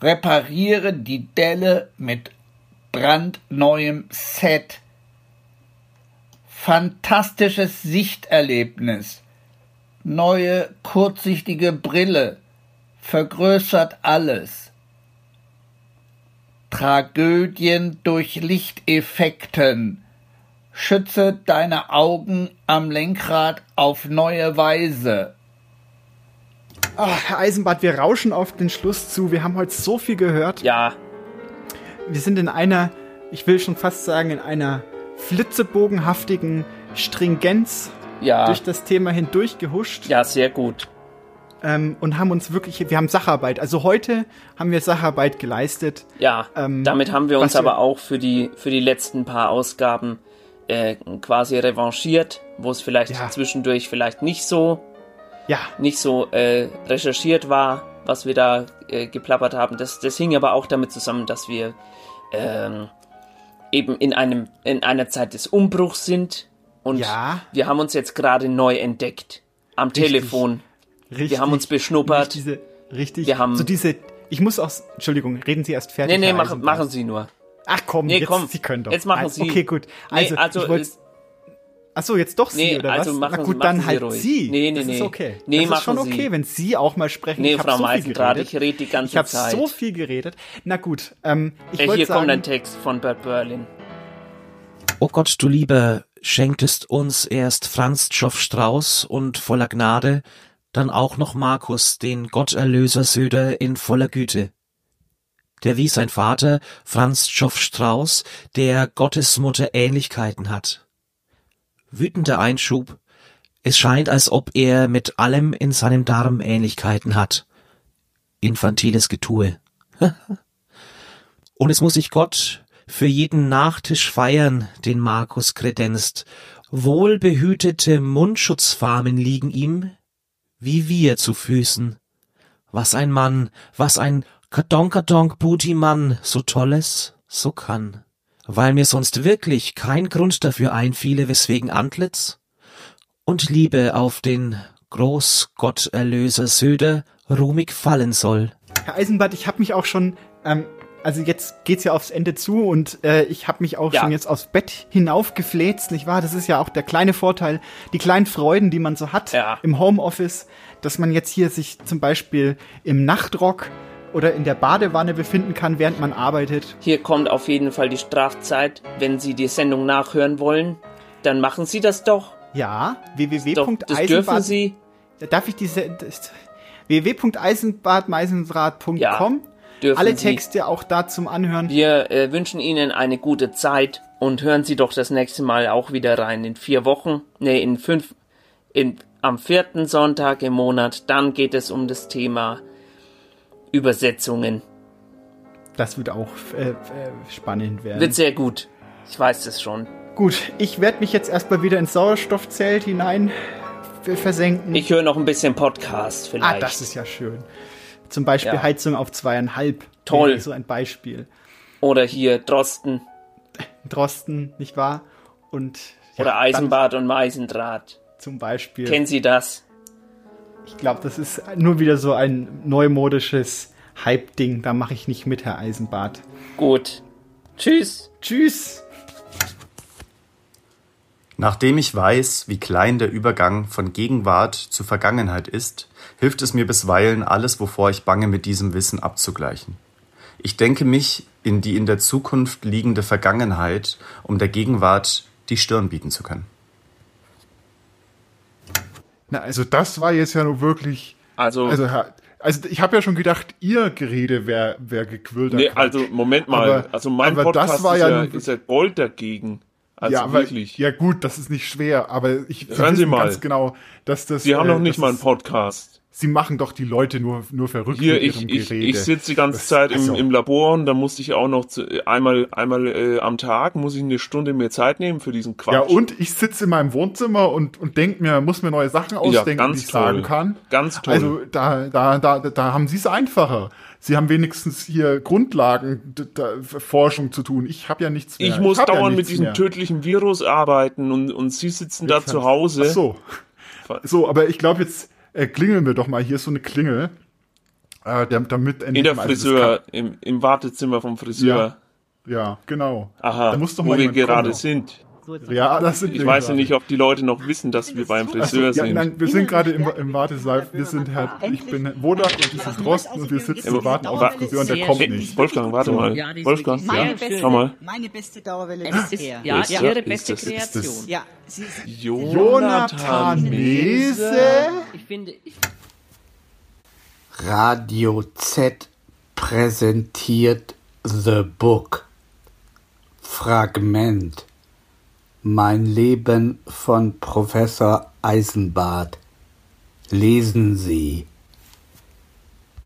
Repariere die Delle mit brandneuem Set. Fantastisches Sichterlebnis. Neue kurzsichtige Brille. Vergrößert alles. Tragödien durch Lichteffekten. Schütze deine Augen am Lenkrad auf neue Weise. Ach, Herr Eisenbart, wir rauschen auf den Schluss zu. Wir haben heute so viel gehört. Ja. Wir sind in einer, ich will schon fast sagen, in einer flitzebogenhaftigen Stringenz Ja. durch das Thema hindurch gehuscht. Ja, sehr gut. Ähm, und haben uns wirklich, wir haben Sacharbeit. Also heute haben wir Sacharbeit geleistet. Ja, Ähm, damit haben wir uns was wir- aber auch für die, für die letzten paar Ausgaben äh, quasi revanchiert, wo es vielleicht Ja. zwischendurch vielleicht nicht so, ja. nicht so äh, recherchiert war, was wir da äh, geplappert haben. Das, das hing aber auch damit zusammen, dass wir ähm, eben in einem in einer Zeit des Umbruchs sind und Ja. wir haben uns jetzt gerade neu entdeckt am Richtig. Telefon. Richtig. Wir haben uns beschnuppert. Nicht Diese, richtig. Wir haben- so diese, ich muss auch, Entschuldigung, reden Sie erst fertig. Nee, nee, Herr machen, Sie nur. Ach komm, Nee, jetzt, komm, Sie können doch. jetzt machen Also, Sie. Okay, gut. Nee, Also, also, ich wollte. Ach so, jetzt doch Sie Nee, oder also was? machen Na Sie- gut, dann halt ruhig. Sie. Nee, nee, das ist nee. okay. Nee, das ist schon machen Sie. okay, wenn Sie auch mal sprechen. Nee, ich hab Frau so viel Meisendraht, geredet. ich rede die ganze Ich habe Zeit. so viel geredet. Na gut, ähm, ich Äh, wollte hier sagen, kommt ein Text von Bert Berlin. O Gott, du Lieber, schenktest uns erst Franz Tschoff Strauß und voller Gnade, dann auch noch Markus, den Gotterlöser Söder in voller Güte. der wie sein Vater Franz Schoff Strauß der Gottesmutter Ähnlichkeiten hat. Wütender Einschub. Es scheint, als ob er mit allem in seinem Darm Ähnlichkeiten hat. Infantiles Getue. Und es muss sich Gott für jeden Nachtisch feiern, den Markus kredenzt. Wohlbehütete Mundschutzfarmen liegen ihm, wie wir zu Füßen. Was ein Mann, was ein Kadonkadonk Booty Mann so tolles, so kann. Weil mir sonst wirklich kein Grund dafür einfiele, weswegen Antlitz und Liebe auf den Großgotterlöser Söder ruhig fallen soll. Herr Eisenbart, ich habe mich auch schon, ähm, also jetzt geht's ja aufs Ende zu und äh, ich habe mich auch Ja. schon jetzt aufs Bett hinaufgefläzt, nicht wahr? Das ist ja auch der kleine Vorteil, die kleinen Freuden, die man so hat im Homeoffice, dass man jetzt hier sich zum Beispiel im Nachtrock oder in der Badewanne befinden kann, während man arbeitet. Hier kommt auf jeden Fall die Strafzeit. Wenn Sie die Sendung nachhören wollen, dann machen Sie das doch. Ja, Das dürfen www.eisenbad. Sie. Darf ich diese www.eisenbadmeisendraht.com dürfen Alle Sie. Texte auch da zum Anhören. Wir äh, wünschen Ihnen eine gute Zeit und hören Sie doch das nächste Mal auch wieder rein in vier Wochen. Nee, in fünf, in, am vierten Sonntag im Monat. Dann geht es um das Thema Übersetzungen. Das wird auch äh, äh, spannend werden. Wird sehr gut. Ich weiß es schon. Gut, ich werde mich jetzt erstmal wieder ins Sauerstoffzelt hinein versenken. Ich höre noch ein bisschen Podcast ah, vielleicht. das ist ja schön. Zum Beispiel Ja. Heizung auf zweieinhalb. Toll. So ein Beispiel. Oder hier Drosten. Drosten, nicht wahr? Und ja, Oder Eisenbad und Meisendraht. Zum Beispiel. Kennen Sie das? Ich glaube, das ist nur wieder so ein neumodisches Hype-Ding. Da mache ich nicht mit, Herr Eisenbart. Gut. Tschüss. Tschüss. Nachdem ich weiß, wie klein der Übergang von Gegenwart zu Vergangenheit ist, hilft es mir bisweilen, alles, wovor ich bange, mit diesem Wissen abzugleichen. Ich denke mich in die in der Zukunft liegende Vergangenheit, um der Gegenwart die Stirn bieten zu können. Na, also das war jetzt ja nur wirklich. Also- also, also ich habe ja schon gedacht, ihr Gerede wäre wär gequillter Nee, Quatsch. also Moment mal. Aber- also mein aber Podcast das war ist, ja, ja, ist ja Gold dagegen. Also ja, aber, wirklich. ja gut, das ist nicht schwer, aber ich Hören Sie mal. ganz genau, dass das. Sie haben äh, noch nicht das mal einen Podcast. Sie machen doch die Leute nur, nur verrückt Hier, mit ich, ihrem ich, Gerede. ich sitze die ganze Das- Zeit im, also- im Labor und da musste ich auch noch zu, einmal, einmal äh, am Tag, muss ich eine Stunde mehr Zeit nehmen für diesen Quatsch. Ja, und ich sitze in meinem Wohnzimmer und, und denke mir, muss mir neue Sachen ausdenken, ganz die ich toll. sagen kann. Ganz toll. Also da, da, da, da haben sie es einfacher. Sie haben wenigstens hier Grundlagen Forschung zu tun. Ich habe ja nichts mehr. Ich muss ja dauernd mit nichts diesem mehr. tödlichen Virus arbeiten und, und Sie sitzen da zu Hause. Ach so. So, aber ich glaube, jetzt äh, klingeln wir doch mal. Hier ist so eine Klingel. Äh, der, damit In der Friseur, im, im Wartezimmer vom Friseur. Ja, ja genau. Aha, Da muss doch wo wir gerade kommen. sind. Ja, das sind Ich weiß ja nicht, ob die Leute noch wissen, dass wir beim Ach so, Friseur ja, sind. nein, wir sind gerade im, im Wartesaal. Wir sind Herr, ich bin Wodak und ich bin Drosten und wir sitzen und warten auf den Friseur und der kommt nicht. Wolfgang, warte mal. Wolfgang, ja, Meine beste- schau mal. Meine beste Dauerwelle ist ist- er. ja, Ist ihre beste ist das- ist das- Kreation. Ja, sie ist Jonathan Mese? Ich finde, Radio Z präsentiert The Book. Fragment. Mein Leben von Professor Eisenbart. Lesen Sie